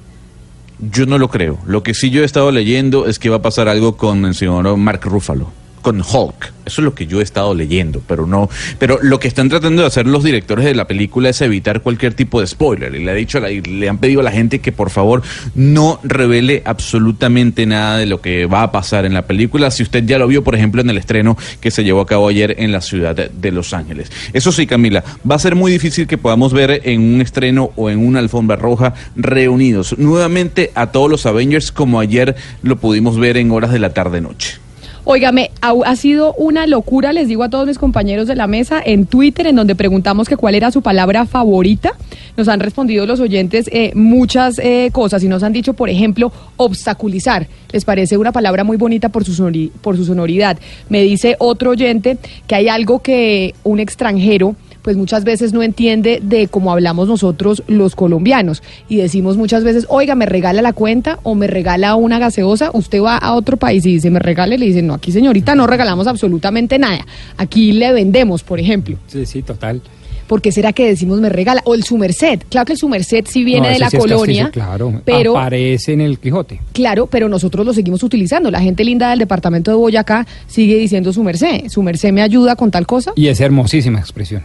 Yo no lo creo. Lo que sí yo he estado leyendo es que va a pasar algo con el señor Mark Ruffalo, con Hulk. Eso es lo que yo he estado leyendo, pero no. Pero lo que están tratando de hacer los directores de la película es evitar cualquier tipo de spoiler. Y le, ha dicho le han pedido a la gente que por favor no revele absolutamente nada de lo que va a pasar en la película. Si usted ya lo vio, por ejemplo, en el estreno que se llevó a cabo ayer en la ciudad de Los Ángeles. Eso sí, Camila, va a ser muy difícil que podamos ver en un estreno o en una alfombra roja reunidos nuevamente a todos los Avengers como ayer lo pudimos ver en horas de la tarde-noche. Óigame, ha, sido una locura, les digo a todos mis compañeros de la mesa, en Twitter, en donde preguntamos que cuál era su palabra favorita. Nos han respondido los oyentes eh, muchas eh, cosas y nos han dicho, por ejemplo, obstaculizar. Les parece una palabra muy bonita por su, por su sonoridad. Me dice otro oyente que hay algo que un extranjero pues muchas veces no entiende de cómo hablamos nosotros los colombianos y decimos muchas veces, oiga, me regala la cuenta o me regala una gaseosa, usted va a otro país y dice, me regale, le dicen, no, aquí señorita no regalamos absolutamente nada, aquí le vendemos, por ejemplo. Sí, sí, total. ¿Por qué será que decimos me regala? O el su merced. Claro que el su merced sí viene No, de la sí colonia, castillo, claro, pero aparece en el Quijote. claro, pero nosotros lo seguimos utilizando. La gente linda del departamento de Boyacá sigue diciendo su merced. Su merced me ayuda con tal cosa. Y es hermosísima expresión.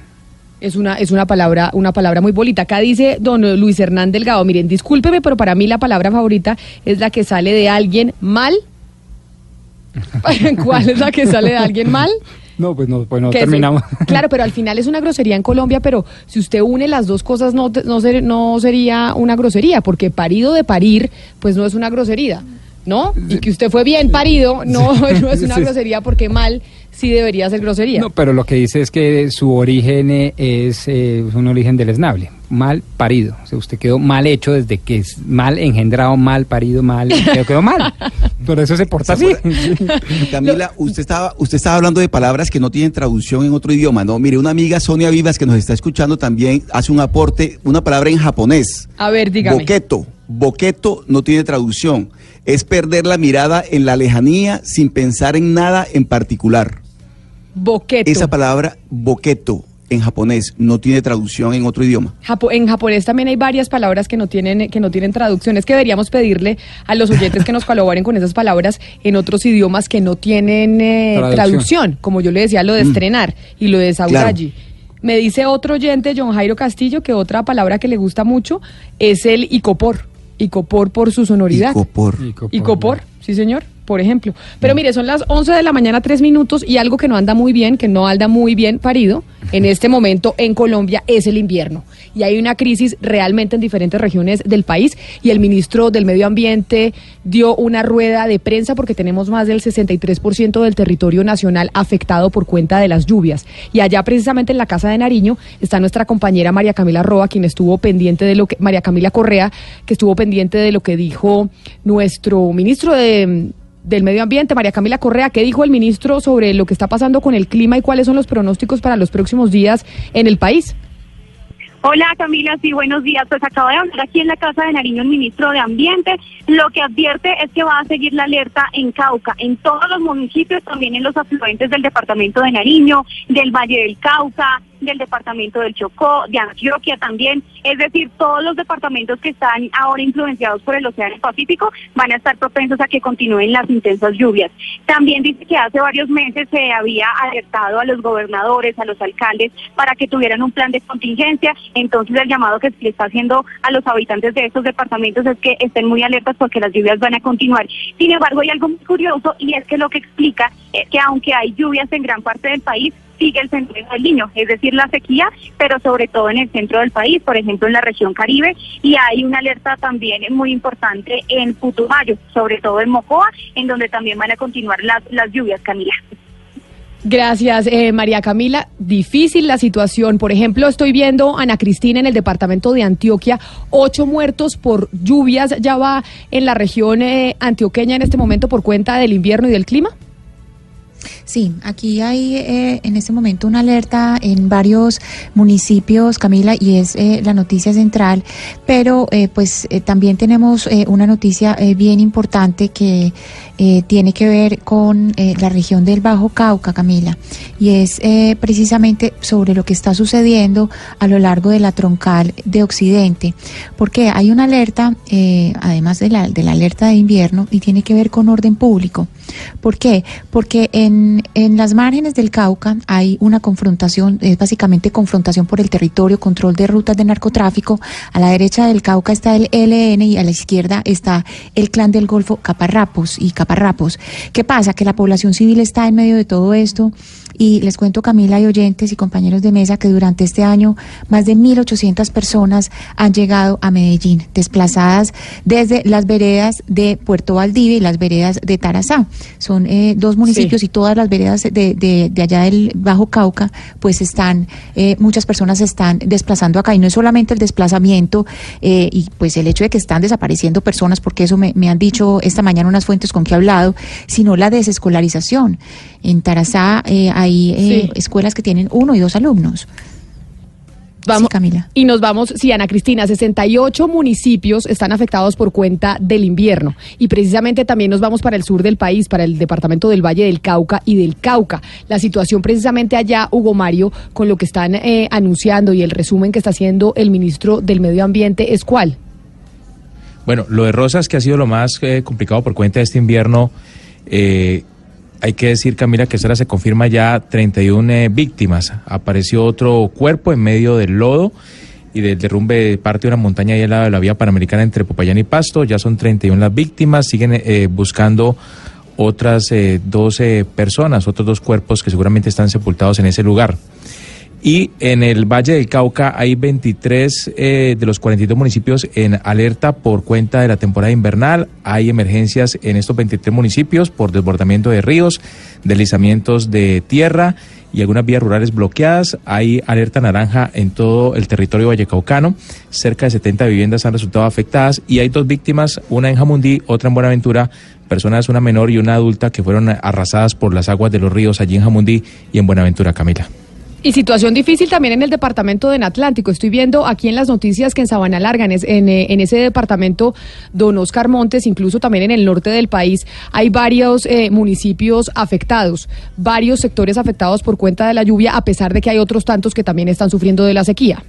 Es una, es una palabra, una palabra muy bonita. Acá dice don Luis Hernán Delgado, miren, discúlpeme, pero para mí la palabra favorita es la que sale de alguien mal. *laughs* ¿Cuál es la que sale de alguien mal? No, pues no, pues no es- terminamos. claro, pero al final es una grosería en Colombia, pero si usted une las dos cosas no, no, ser- no sería una grosería, porque parido de parir, pues no es una grosería, ¿no? Y que usted fue bien parido, no, *laughs* no es una grosería, porque mal sí debería ser grosería. No, pero lo que dice es que su origen es, eh, es un origen deleznable, mal parido. O sea, usted quedó mal hecho desde que es mal engendrado, mal parido, mal, *laughs* quedó, quedó mal. Por eso se porta así. *laughs* Camila, usted estaba, usted estaba hablando de palabras que no tienen traducción en otro idioma, ¿no? Mire, una amiga Sonia Vivas que nos está escuchando también hace un aporte, una palabra en japonés. A ver, dígame. Boqueto. Boqueto no tiene traducción. Es perder la mirada en la lejanía sin pensar en nada en particular. Boqueto. Esa palabra, boqueto, en japonés, no tiene traducción en otro idioma. Japo- en japonés también hay varias palabras que no tienen que no tienen traducción. Es que deberíamos pedirle a los oyentes que nos colaboren con esas palabras en otros idiomas que no tienen eh, Traducción. traducción. como yo le decía lo de Mm. estrenar y lo de Saurayi. Me dice otro oyente, John Jairo Castillo, que otra palabra que le gusta mucho es el icopor. Icopor por su sonoridad. Icopor. Icopor, sí señor, por ejemplo. Pero mire, son las 11 de la mañana, tres minutos, y algo que no anda muy bien, que no anda muy bien parido, en este momento en Colombia es el invierno. Y hay una crisis realmente en diferentes regiones del país, y el ministro del Medio Ambiente dio una rueda de prensa porque tenemos más del 63% del territorio nacional afectado por cuenta de las lluvias. Y allá precisamente en la Casa de Nariño está nuestra compañera María Camila Roa, quien estuvo pendiente de lo que, María Camila Correa, que estuvo pendiente de lo que dijo nuestro ministro de del Medio Ambiente, María Camila Correa, ¿qué dijo el ministro sobre lo que está pasando con el clima y cuáles son los pronósticos para los próximos días en el país? Hola Camila, sí, buenos días. Pues acaba de hablar aquí en la Casa de Nariño el ministro de Ambiente. Lo que advierte es que va a seguir la alerta en Cauca, en todos los municipios, también en los afluentes del departamento de Nariño, del Valle del Cauca, del departamento del Chocó, de Antioquia también. Es decir, todos los departamentos que están ahora influenciados por el Océano Pacífico van a estar propensos a que continúen las intensas lluvias. También dice que hace varios meses se había alertado a los gobernadores, a los alcaldes, para que tuvieran un plan de contingencia. Entonces el llamado que se le está haciendo a los habitantes de estos departamentos es que estén muy alertas porque las lluvias van a continuar. Sin embargo, hay algo muy curioso y es que lo que explica es que aunque hay lluvias en gran parte del país, sigue el fenómeno del niño, es decir, la sequía, pero sobre todo en el centro del país, por ejemplo en la región Caribe, y hay una alerta también muy importante en Putumayo, sobre todo en Mocoa, en donde también van a continuar las, las lluvias, Camila. Gracias, eh, María Camila. Difícil la situación. Por ejemplo, estoy viendo Ana Cristina en el departamento de Antioquia, ocho muertos por lluvias. Ya va en la región eh, antioqueña en este momento por cuenta del invierno y del clima. Sí, aquí hay eh, en este momento una alerta en varios municipios, Camila, y es eh, la noticia central, pero eh, pues eh, también tenemos eh, una noticia eh, bien importante que eh, tiene que ver con eh, la región del Bajo Cauca, Camila, y es eh, precisamente sobre lo que está sucediendo a lo largo de la troncal de Occidente, porque hay una alerta, además de la, de la alerta de invierno, y tiene que ver con orden público. ¿Por qué? Porque en, en las márgenes del Cauca hay una confrontación, es básicamente confrontación por el territorio, control de rutas de narcotráfico. A la derecha del Cauca está el ELN y a la izquierda está el clan del Golfo Caparrapos y Caparrapos. ¿Qué pasa? Que la población civil está en medio de todo esto y les cuento, Camila y oyentes y compañeros de mesa, que durante este año más de 1.800 personas han llegado a Medellín, desplazadas desde las veredas de Puerto Valdivia y las veredas de Tarazá. Son eh, dos municipios Sí. y todas las veredas de, de- de allá del Bajo Cauca, pues están, eh, muchas personas se están desplazando acá. Y no es solamente el desplazamiento eh, y pues el hecho de que están desapareciendo personas, porque eso me, me han dicho esta mañana unas fuentes con que hablado, sino la desescolarización. En Tarazá eh, hay eh, Sí. escuelas que tienen uno y dos alumnos. Vamos, Y nos vamos, sí, Ana Cristina, 68 municipios están afectados por cuenta del invierno. Y precisamente también nos vamos para el sur del país, para el departamento del Valle del Cauca y del Cauca. La situación precisamente allá, Hugo Mario, con lo que están eh, anunciando y el resumen que está haciendo el ministro del Medio Ambiente, ¿es cuál? Bueno, lo de Rosas, que ha sido lo más eh, complicado por cuenta de este invierno, eh, hay que decir, Camila, que ahora se confirma ya 31 eh, víctimas. Apareció otro cuerpo en medio del lodo y del derrumbe de parte de una montaña ahí al lado de la vía panamericana entre Popayán y Pasto. Ya son 31 las víctimas. Siguen eh, buscando otras eh, 12 personas, otros dos cuerpos que seguramente están sepultados en ese lugar. Y en el Valle del Cauca hay 23 eh, de los 42 municipios en alerta por cuenta de la temporada invernal. Hay emergencias en estos 23 municipios por desbordamiento de ríos, deslizamientos de tierra y algunas vías rurales bloqueadas. Hay alerta naranja en todo el territorio vallecaucano. Cerca de 70 viviendas han resultado afectadas y hay dos víctimas, una en Jamundí, otra en Buenaventura. Personas, una menor y una adulta, que fueron arrasadas por las aguas de los ríos allí en Jamundí y en Buenaventura, Camila. Y situación difícil también en el departamento de Atlántico. Estoy viendo aquí en las noticias que en Sabana Larga, en, eh, en ese departamento, don Oscar Montes, incluso también en el norte del país, hay varios eh, municipios afectados, varios sectores afectados por cuenta de la lluvia, a pesar de que hay otros tantos que también están sufriendo de la sequía.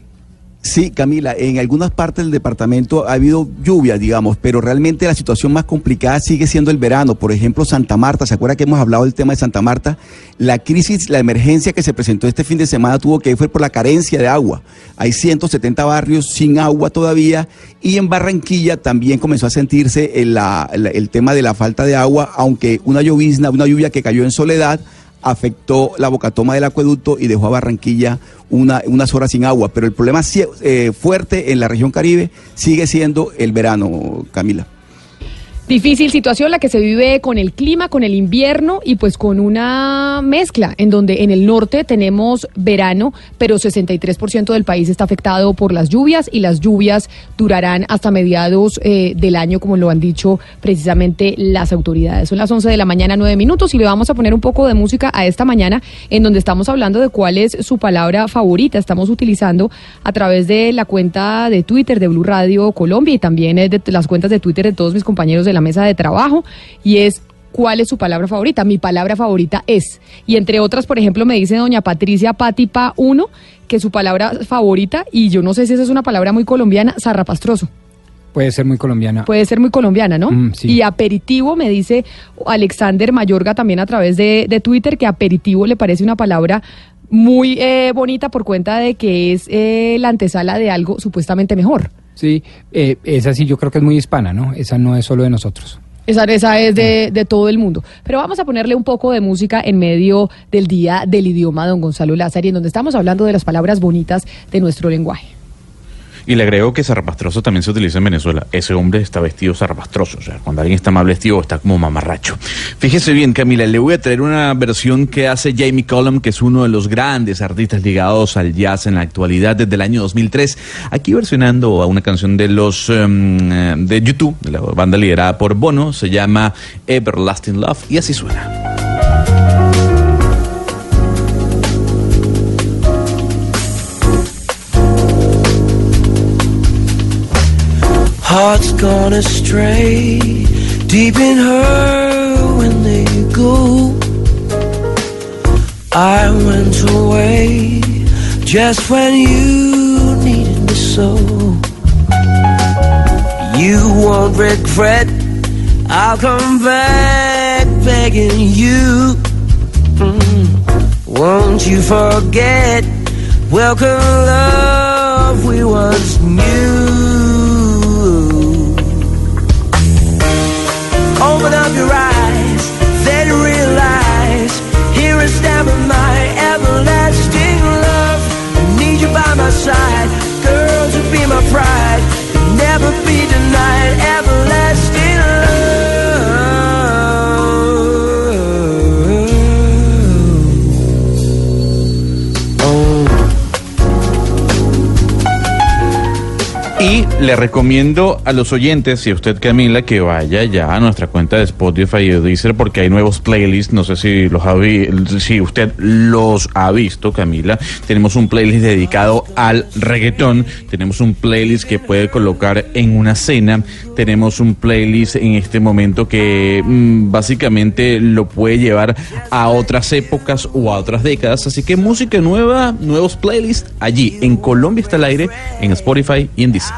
Sí, Camila, en algunas partes del departamento ha habido lluvia, digamos, pero realmente la situación más complicada sigue siendo el verano. Por ejemplo, Santa Marta, ¿se acuerda que hemos hablado del tema de Santa Marta? La crisis, la emergencia que se presentó este fin de semana tuvo que fue por la carencia de agua. Hay 170 barrios sin agua todavía y en Barranquilla también comenzó a sentirse el, el tema de la falta de agua, aunque una llovizna, una lluvia que cayó en soledad afectó la bocatoma del acueducto y dejó a Barranquilla una- unas horas sin agua. Pero el problema eh, fuerte en la región Caribe sigue siendo el verano, Camila. Difícil situación la que se vive con el clima, con el invierno y pues con una mezcla en donde en el norte tenemos verano, pero 63% del país está afectado por las lluvias y las lluvias durarán hasta mediados eh, del año, como lo han dicho precisamente las autoridades. Son las 11 de la mañana, 9 minutos y le vamos a poner un poco de música a esta mañana en donde estamos hablando de cuál es su palabra favorita. Estamos utilizando a través de la cuenta de Twitter de Blue Radio Colombia y también eh, de las cuentas de Twitter de todos mis compañeros de la mesa de trabajo y es ¿Cuál es su palabra favorita? Mi palabra favorita es. Y entre otras, por ejemplo, me dice doña Patricia Patipa 1 que su palabra favorita, y yo no sé si esa es una palabra muy colombiana, zarrapastroso. Puede ser muy colombiana. Puede ser muy colombiana, ¿no? Mm, sí. Y aperitivo, me dice Alexander Mayorga también a través de, de Twitter, que aperitivo le parece una palabra muy eh, bonita por cuenta de que es eh, la antesala de algo supuestamente mejor. Sí, eh, esa sí yo creo que es muy hispana, ¿no? Esa no es solo de nosotros. Esa, esa es de, de todo el mundo. Pero vamos a ponerle un poco de música en medio del Día del Idioma, don Gonzalo Lázaro, en donde estamos hablando de las palabras bonitas de nuestro lenguaje. Y le agrego que zarrapastroso también se utiliza en Venezuela. Ese hombre está vestido zarrapastroso. O sea, cuando alguien está mal vestido, está como mamarracho. Fíjese bien, Camila, le voy a traer una versión que hace Jamie Cullum, que es uno de los grandes artistas ligados al jazz en la actualidad desde el año 2003. Aquí versionando a una canción de los em, eh, de YouTube, de la banda liderada por Bono, se llama Everlasting Love y así suena. Hearts gone astray, deep in her when they go. I went away just when you needed me so. You won't regret, I'll come back begging you. Mm. Won't you forget? Welcome love we once knew. Need you by my side, girl, to be my pride, never be denied. Oh. Le recomiendo a los oyentes y a usted Camila que vaya ya a nuestra cuenta de Spotify y Deezer porque hay nuevos playlists, no sé si los ha si usted los ha visto Camila, tenemos un playlist dedicado al reggaetón, tenemos un playlist que puede colocar en una cena, tenemos un playlist en este momento que mm, básicamente lo puede llevar a otras épocas o a otras décadas, así que música nueva, nuevos playlists allí. En Colombia está al aire en Spotify y en Deezer.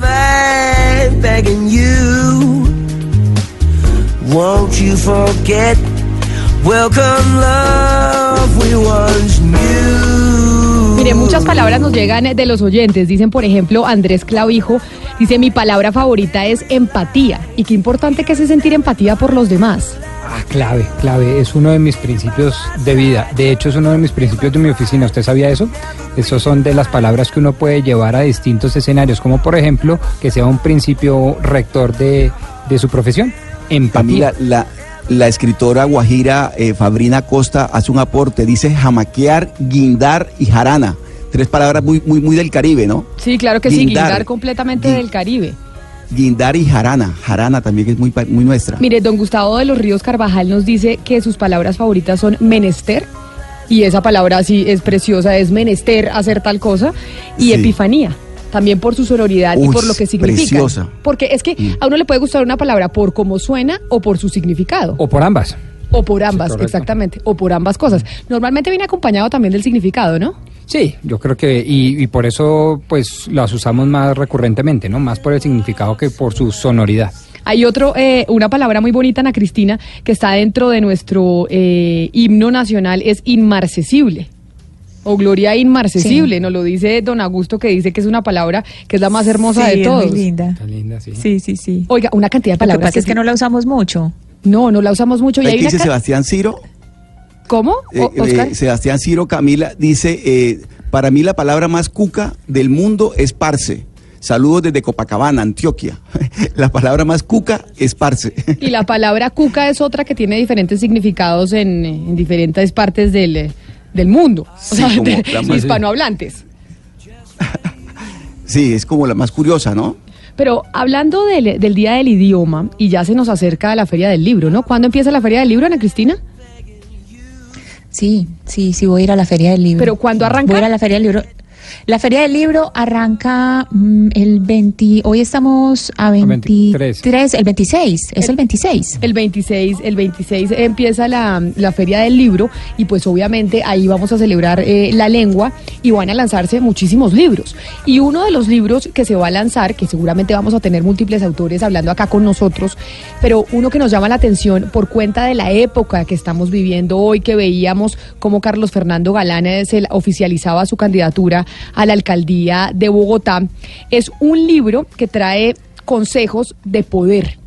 Back, begging you. Won't you forget? Welcome, love we once knew. Mire, muchas palabras nos llegan de los oyentes. Dicen, por ejemplo, Andrés Clavijo, dice, mi palabra favorita es empatía. Y qué importante que es sentir empatía por los demás. Ah, clave, clave. Es uno de mis principios de vida. De hecho, es uno de mis principios de mi oficina. ¿Usted sabía eso? Esos son de las palabras que uno puede llevar a distintos escenarios, como por ejemplo que sea un principio rector de, de su profesión. Empatía. Camila, la, la escritora guajira eh, Fabrina Costa hace un aporte, dice jamaquear, guindar y jarana. Tres palabras muy, muy, muy del Caribe, ¿no? Sí, claro que sí, Guindar. guindar completamente del Caribe. Guindar y jarana. Jarana también que es muy, pa- muy nuestra. Mire, don Gustavo de los Ríos Carvajal nos dice que sus palabras favoritas son menester, y esa palabra sí es preciosa, es menester hacer tal cosa, y Sí. epifanía. También por su sonoridad y por lo que significa. preciosa. Mm. Porque es que a uno le puede gustar una palabra por cómo suena o por su significado. O por ambas. O por ambas, exactamente. O por ambas cosas. Normalmente viene acompañado también del significado, ¿no? Sí, yo creo que, y, y por eso pues las usamos más recurrentemente, ¿no? Más por el significado que por su sonoridad. Hay otro, eh, una palabra muy bonita, Ana Cristina, que está dentro de nuestro eh, himno nacional, es inmarcesible. O gloria inmarcesible, nos lo dice don Augusto, que dice que es una palabra que es la más hermosa Sí, de es todos. muy linda. Está linda, sí. Sí, sí, sí. Oiga, una cantidad de Lo que palabras. pasa es que no la usamos mucho. No, no la usamos mucho. Y hay dice Sebastián Ciro. ¿Cómo? eh, eh, Sebastián Ciro Camila dice, eh, para mí la palabra más cuca del mundo es parce. Saludos desde Copacabana, Antioquia. *laughs* la palabra más cuca es parce. *laughs* Y la palabra cuca es otra que tiene diferentes significados en, en diferentes partes del, del mundo. O sea, de- más- hispanohablantes. *laughs* sí, es como la más curiosa, ¿no? Pero hablando del, del Día del Idioma, y ya se nos acerca la Feria del Libro, ¿no? ¿Cuándo empieza la Feria del Libro, Ana Cristina? Sí, sí, sí voy a ir a la Feria del Libro. ¿Pero cuándo arranca? Voy a ir a la Feria del Libro. La Feria del Libro arranca mm, el 20, hoy estamos a 23, el 26, es el 26. El 26, el 26 empieza la, la Feria del Libro y pues obviamente ahí vamos a celebrar eh, la lengua y van a lanzarse muchísimos libros. Y uno de los libros que se va a lanzar, que seguramente vamos a tener múltiples autores hablando acá con nosotros, pero uno que nos llama la atención por cuenta de la época que estamos viviendo hoy, que veíamos cómo Carlos Fernando Galán eh, se la- oficializaba su candidatura a la alcaldía de Bogotá, es un libro que trae consejos de poder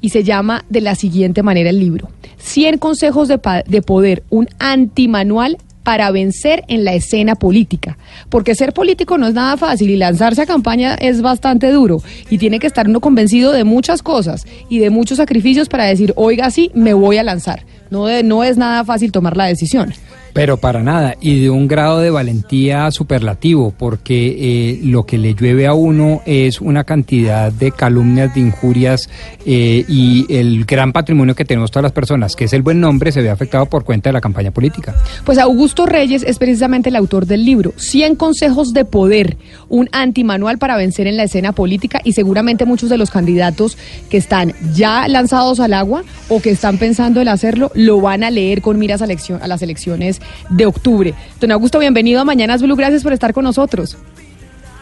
y se llama de la siguiente manera el libro. 100 consejos de, de poder, un antimanual para vencer en la escena política. Porque ser político no es nada fácil y lanzarse a campaña es bastante duro. Y tiene que estar uno convencido de muchas cosas y de muchos sacrificios para decir, oiga, sí, me voy a lanzar. No, no es nada fácil tomar la decisión. Pero para nada, y de un grado de valentía superlativo, porque eh, lo que le llueve a uno es una cantidad de calumnias, de injurias, eh, y el gran patrimonio que tenemos todas las personas, que es el buen nombre, se ve afectado por cuenta de la campaña política. Pues Augusto Reyes es precisamente el autor del libro 100 consejos de poder, un antimanual para vencer en la escena política y seguramente muchos de los candidatos que están ya lanzados al agua o que están pensando en hacerlo lo van a leer con miras a, elección- a las elecciones de octubre. Don Augusto, bienvenido a Mañanas Blue, gracias por estar con nosotros.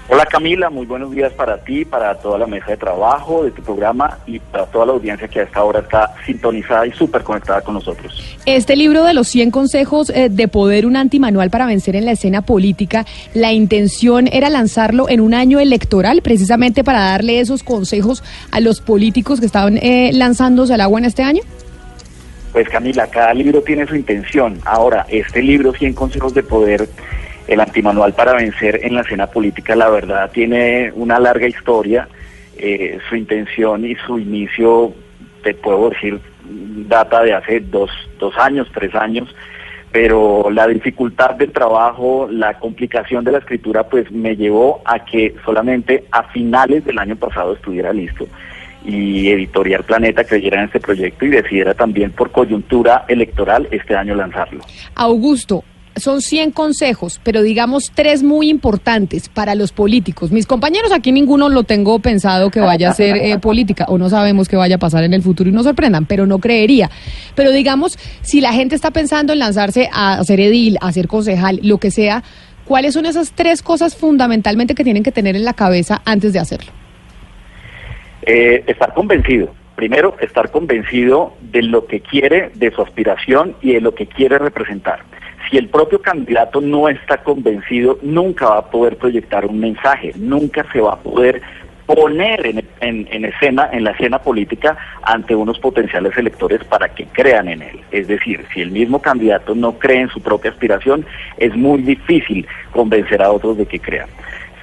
Hola Camila, muy buenos días para ti, para toda la mesa de trabajo de tu programa y para toda la audiencia que a esta hora está sintonizada y súper conectada con nosotros. Este libro de los 100 consejos eh, de poder, un antimanual para vencer en la escena política, la intención era lanzarlo en un año electoral, precisamente para darle esos consejos a los políticos que estaban eh, lanzándose al agua en este año. Pues Camila, cada libro tiene su intención. Ahora, este libro, 100 consejos de poder, el antimanual para vencer en la escena política, la verdad, tiene una larga historia. Eh, su intención y su inicio, te puedo decir, data de hace dos, dos años, tres años. pero la dificultad del trabajo, la complicación de la escritura, pues me llevó a que solamente a finales del año pasado estuviera listo y Editorial Planeta creyera en este proyecto y decidiera también por coyuntura electoral este año lanzarlo. Augusto, son 100 consejos, pero digamos tres muy importantes para los políticos. Mis compañeros aquí ninguno lo tengo pensado que vaya a ser eh, *laughs* política o no sabemos qué vaya a pasar en el futuro y nos sorprendan, pero no creería. Pero digamos, si la gente está pensando en lanzarse a ser edil, a ser concejal, lo que sea, ¿cuáles son esas tres cosas fundamentalmente que tienen que tener en la cabeza antes de hacerlo? Eh, estar convencido. Primero, estar convencido de lo que quiere, de su aspiración y de lo que quiere representar. Si el propio candidato no está convencido, nunca va a poder proyectar un mensaje, nunca se va a poder poner en, en, en, escena, en la escena política ante unos potenciales electores para que crean en él. Es decir, si el mismo candidato no cree en su propia aspiración, es muy difícil convencer a otros de que crean.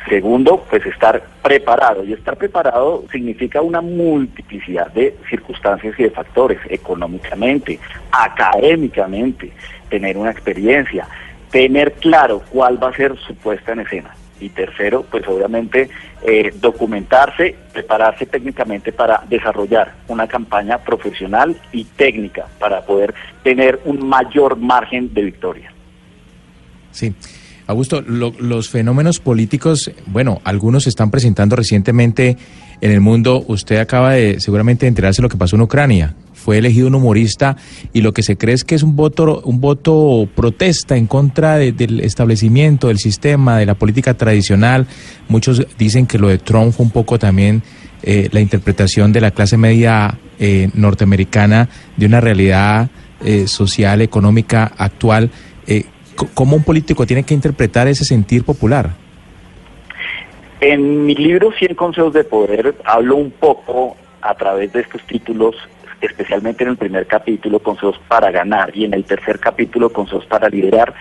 Segundo, pues estar preparado. Y estar preparado significa una multiplicidad de circunstancias y de factores, económicamente, académicamente, tener una experiencia, tener claro cuál va a ser su puesta en escena. Y tercero, pues obviamente eh, documentarse, prepararse técnicamente para desarrollar una campaña profesional y técnica para poder tener un mayor margen de victoria. Sí. Augusto, lo, los fenómenos políticos, bueno, algunos se están presentando recientemente en el mundo. Usted acaba de seguramente enterarse de lo que pasó en Ucrania. Fue elegido un humorista y lo que se cree es que es un voto, un voto protesta en contra de, del establecimiento, del sistema, de la política tradicional. Muchos dicen que lo de Trump fue un poco también eh, la interpretación de la clase media eh, norteamericana de una realidad eh, social, económica actual. ¿Cómo un político tiene que interpretar ese sentir popular? En mi libro 100 consejos de poder hablo un poco a través de estos títulos, especialmente en el primer capítulo, consejos para ganar, y en el tercer capítulo, consejos para liderar,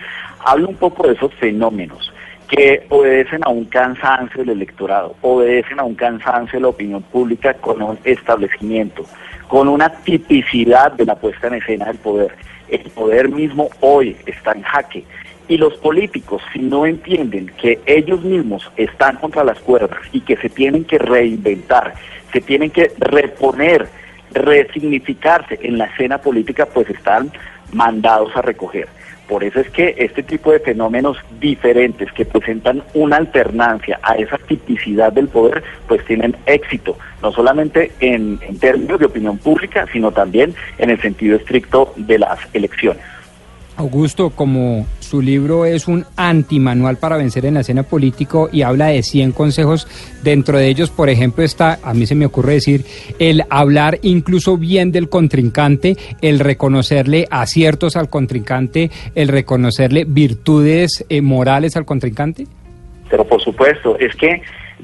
hablo un poco de esos fenómenos que obedecen a un cansancio del electorado, obedecen a un cansancio de la opinión pública con un establecimiento, con una tipicidad de la puesta en escena del poder. El poder mismo hoy está en jaque. Y los políticos, si no entienden que ellos mismos están contra las cuerdas y que se tienen que reinventar, se tienen que reponer, resignificarse en la escena política, pues están mandados a recoger. Por eso es que este tipo de fenómenos diferentes que presentan una alternancia a esa tipicidad del poder, pues tienen éxito, no solamente en, en términos de opinión pública, sino también en el sentido estricto de las elecciones. Augusto, como su libro es un antimanual para vencer en la escena político y habla de 100 consejos, dentro de ellos, por ejemplo, está, a mí se me ocurre decir, el hablar incluso bien del contrincante, el reconocerle aciertos al contrincante, el reconocerle virtudes eh, morales al contrincante. Pero por supuesto, es que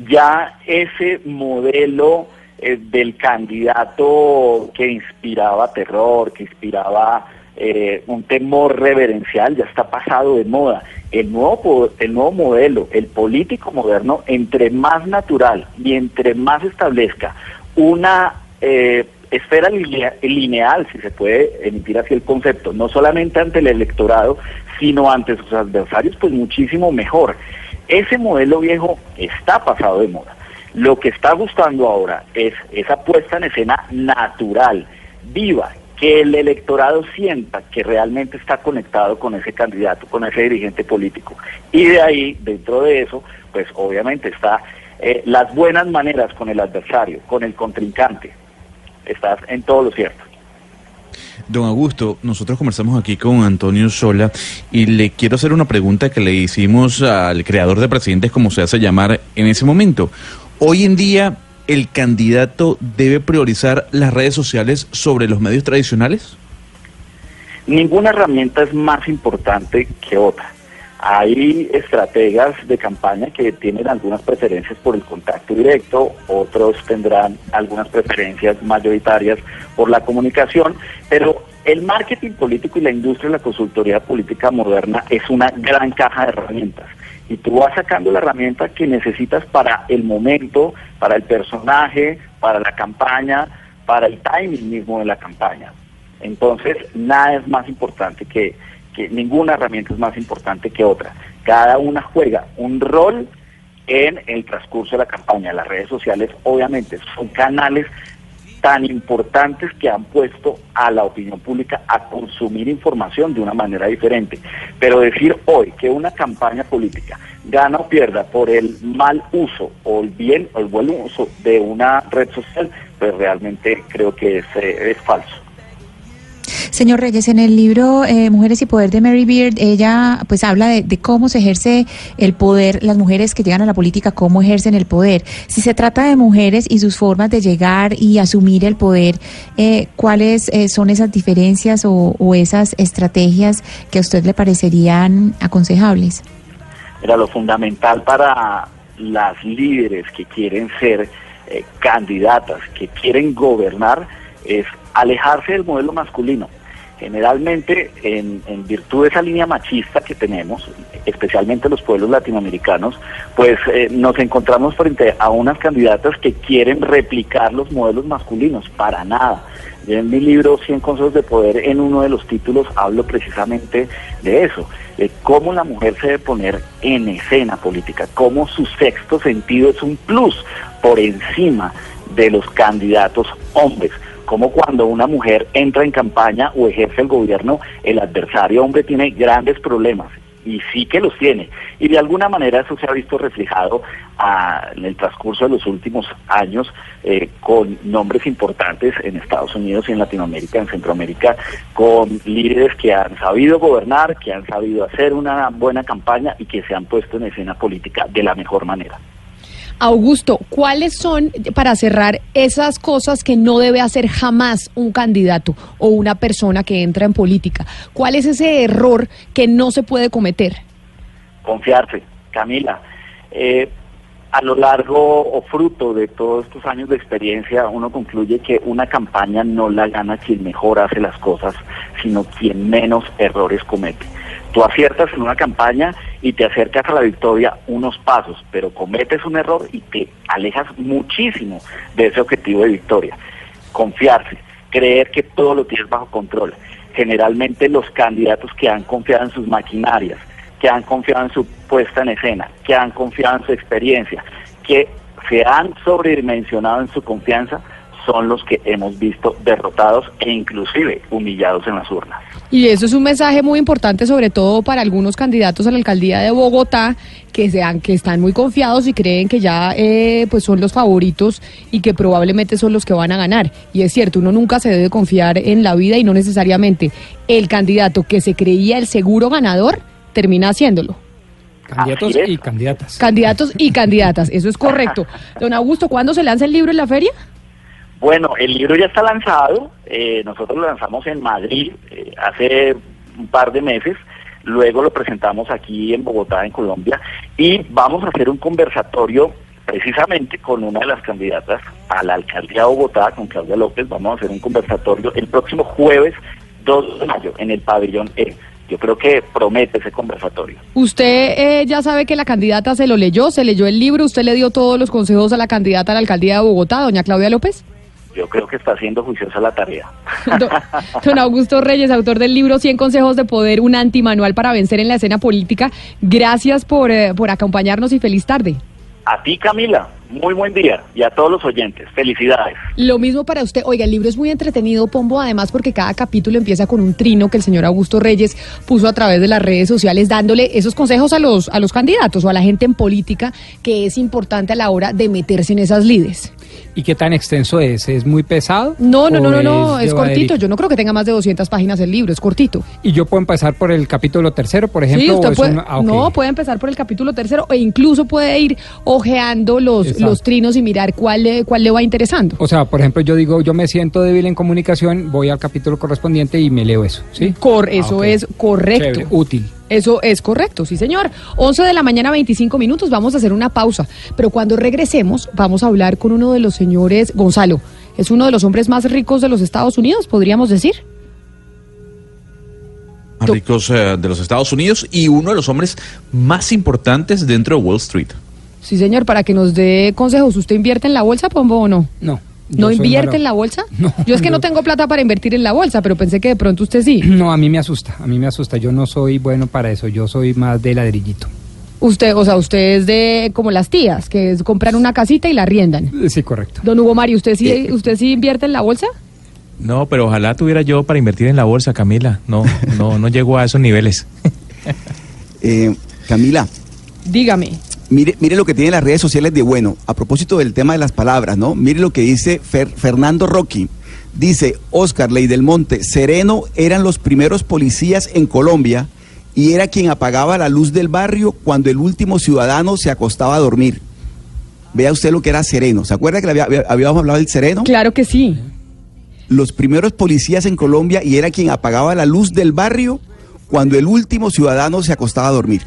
ya ese modelo eh, del candidato que inspiraba terror, que inspiraba eh, un temor reverencial ya está pasado de moda. El nuevo, el nuevo modelo, el político moderno, entre más natural y entre más establezca una eh, esfera lineal, si se puede emitir así el concepto, no solamente ante el electorado, sino ante sus adversarios, pues muchísimo mejor. Ese modelo viejo está pasado de moda. Lo que está gustando ahora es esa puesta en escena natural, viva, que el electorado sienta que realmente está conectado con ese candidato, con ese dirigente político. Y de ahí, dentro de eso, pues obviamente está eh, las buenas maneras con el adversario, con el contrincante. Estás en todo lo cierto. Don Augusto, nosotros conversamos aquí con Antonio Sola y le quiero hacer una pregunta que le hicimos al creador de presidentes, como se hace llamar en ese momento. Hoy en día, ¿el candidato debe priorizar las redes sociales sobre los medios tradicionales? Ninguna herramienta es más importante que otra. Hay estrategas de campaña que tienen algunas preferencias por el contacto directo, otros tendrán algunas preferencias mayoritarias por la comunicación, pero el marketing político y la industria de la consultoría política moderna es una gran caja de herramientas y tú vas sacando la herramienta que necesitas para el momento, para el personaje, para la campaña, para el timing mismo de la campaña. Entonces, nada es más importante que, que ninguna herramienta es más importante que otra. Cada una juega un rol en el transcurso de la campaña. Las redes sociales obviamente son canales tan importantes que han puesto a la opinión pública a consumir información de una manera diferente. Pero decir hoy que una campaña política gana o pierda por el mal uso o el bien o el buen uso de una red social, pues realmente creo que es, eh, es falso. Señor Reyes, en el libro eh, Mujeres y Poder de Mary Beard, ella pues habla de, cómo se ejerce el poder, las mujeres que llegan a la política, cómo ejercen el poder. Si se trata de mujeres y sus formas de llegar y asumir el poder, eh, ¿cuáles eh, son esas diferencias o, o, esas estrategias que a usted le parecerían aconsejables? Era lo fundamental para las líderes que quieren ser eh, candidatas, que quieren gobernar, es alejarse del modelo masculino. Generalmente, en, virtud de esa línea machista que tenemos, especialmente los pueblos latinoamericanos, pues eh, nos encontramos frente a unas candidatas que quieren replicar los modelos masculinos, para nada. Yo en mi libro 100 consejos de poder, en uno de los títulos, hablo precisamente de eso, de cómo la mujer se debe poner en escena política, cómo su sexto sentido es un plus por encima de los candidatos hombres como cuando una mujer entra en campaña o ejerce el gobierno, el adversario hombre tiene grandes problemas y sí que los tiene. Y de alguna manera eso se ha visto reflejado a, en el transcurso de los últimos años eh, con nombres importantes en Estados Unidos y en Latinoamérica, en Centroamérica, con líderes que han sabido gobernar, que han sabido hacer una buena campaña y que se han puesto en escena política de la mejor manera. Augusto, ¿cuáles son, para cerrar, esas cosas que no debe hacer jamás un candidato o una persona que entra en política? ¿Cuál es ese error que no se puede cometer? Confiarse, Camila. Eh, a lo largo o fruto de todos estos años de experiencia, uno concluye que una campaña no la gana quien mejor hace las cosas, sino quien menos errores comete. Tú aciertas en una campaña y te acercas a la victoria unos pasos, pero cometes un error y te alejas muchísimo de ese objetivo de victoria. Confiarse, creer que todo lo tienes bajo control. Generalmente los candidatos que han confiado en sus maquinarias, que han confiado en su puesta en escena, que han confiado en su experiencia, que se han sobredimensionado en su confianza, son los que hemos visto derrotados e inclusive humillados en las urnas. Y eso es un mensaje muy importante, sobre todo para algunos candidatos a la alcaldía de Bogotá, que sean que están muy confiados y creen que ya eh, pues son los favoritos y que probablemente son los que van a ganar. Y es cierto, uno nunca se debe confiar en la vida y no necesariamente el candidato que se creía el seguro ganador termina haciéndolo. Candidatos y candidatas. Candidatos y candidatas, eso es correcto. *laughs* Don Augusto, ¿cuándo se lanza el libro en la feria? Bueno, el libro ya está lanzado, eh, nosotros lo lanzamos en Madrid eh, hace un par de meses, luego lo presentamos aquí en Bogotá, en Colombia, y vamos a hacer un conversatorio precisamente con una de las candidatas a la alcaldía de Bogotá, con Claudia López, vamos a hacer un conversatorio el próximo jueves 2 de mayo en el pabellón E. Yo creo que promete ese conversatorio. Usted eh, ya sabe que la candidata se lo leyó, se leyó el libro, usted le dio todos los consejos a la candidata a la alcaldía de Bogotá, doña Claudia López yo creo que está haciendo juiciosa la tarea. Don, don, Augusto Reyes, autor del libro 100 consejos de poder, un antimanual para vencer en la escena política. Gracias por, eh, por acompañarnos y feliz tarde. A ti, Camila, muy buen día y a todos los oyentes, felicidades. Lo mismo para usted. Oiga, el libro es muy entretenido, Pombo, además porque cada capítulo empieza con un trino que el señor Augusto Reyes puso a través de las redes sociales dándole esos consejos a los, a los candidatos o a la gente en política que es importante a la hora de meterse en esas lides. ¿Y qué tan extenso es? ¿Es muy pesado? No, no, no, no, no, es, es cortito. Yo no creo que tenga más de 200 páginas el libro, es cortito. ¿Y yo puedo empezar por el capítulo tercero, por ejemplo? Sí, usted puede, un... ah, okay. No, puede empezar por el capítulo tercero e incluso puede ir ojeando los, los trinos y mirar cuál le, cuál le va interesando. O sea, por ejemplo, yo digo, yo me siento débil en comunicación, voy al capítulo correspondiente y me leo eso, ¿sí? Cor eso ah, okay. es correcto. Chévere, útil. Eso es correcto, sí señor. 11 de la mañana, 25 minutos, vamos a hacer una pausa. Pero cuando regresemos, vamos a hablar con uno de los señores, Gonzalo, es uno de los hombres más ricos de los Estados Unidos, podríamos decir. Más ricos eh, de los Estados Unidos y uno de los hombres más importantes dentro de Wall Street. Sí señor, para que nos dé consejos, ¿usted invierte en la bolsa, Pombo, o no? No. ¿No invierte malo. en la bolsa? *laughs* No, Yo es que no tengo plata para invertir en la bolsa, pero pensé que de pronto usted sí. *clears throat* No, a mí me asusta, a mí me asusta. Yo no soy bueno para eso, yo soy más de ladrillito. Usted, o sea, usted es de como las tías, que es comprar una casita y la arriendan. Sí, correcto. Don Hugo Mario, ¿usted sí, usted sí invierte en la bolsa? No, pero ojalá tuviera yo para invertir en la bolsa, Camila. No, no, no llego a esos niveles. Eh, Camila, Dígame. Mire, mire lo que tienen las redes sociales de bueno. A propósito del tema de las palabras, ¿no? Mire lo que dice Fer- Fernando Rocky. Dice Oscar Ley del Monte, Sereno eran los primeros policías en Colombia y era quien apagaba la luz del barrio cuando el último ciudadano se acostaba a dormir. Vea usted lo que era Sereno. ¿Se acuerda que había- habíamos hablado del Sereno? Claro que sí. Los primeros policías en Colombia y era quien apagaba la luz del barrio cuando el último ciudadano se acostaba a dormir.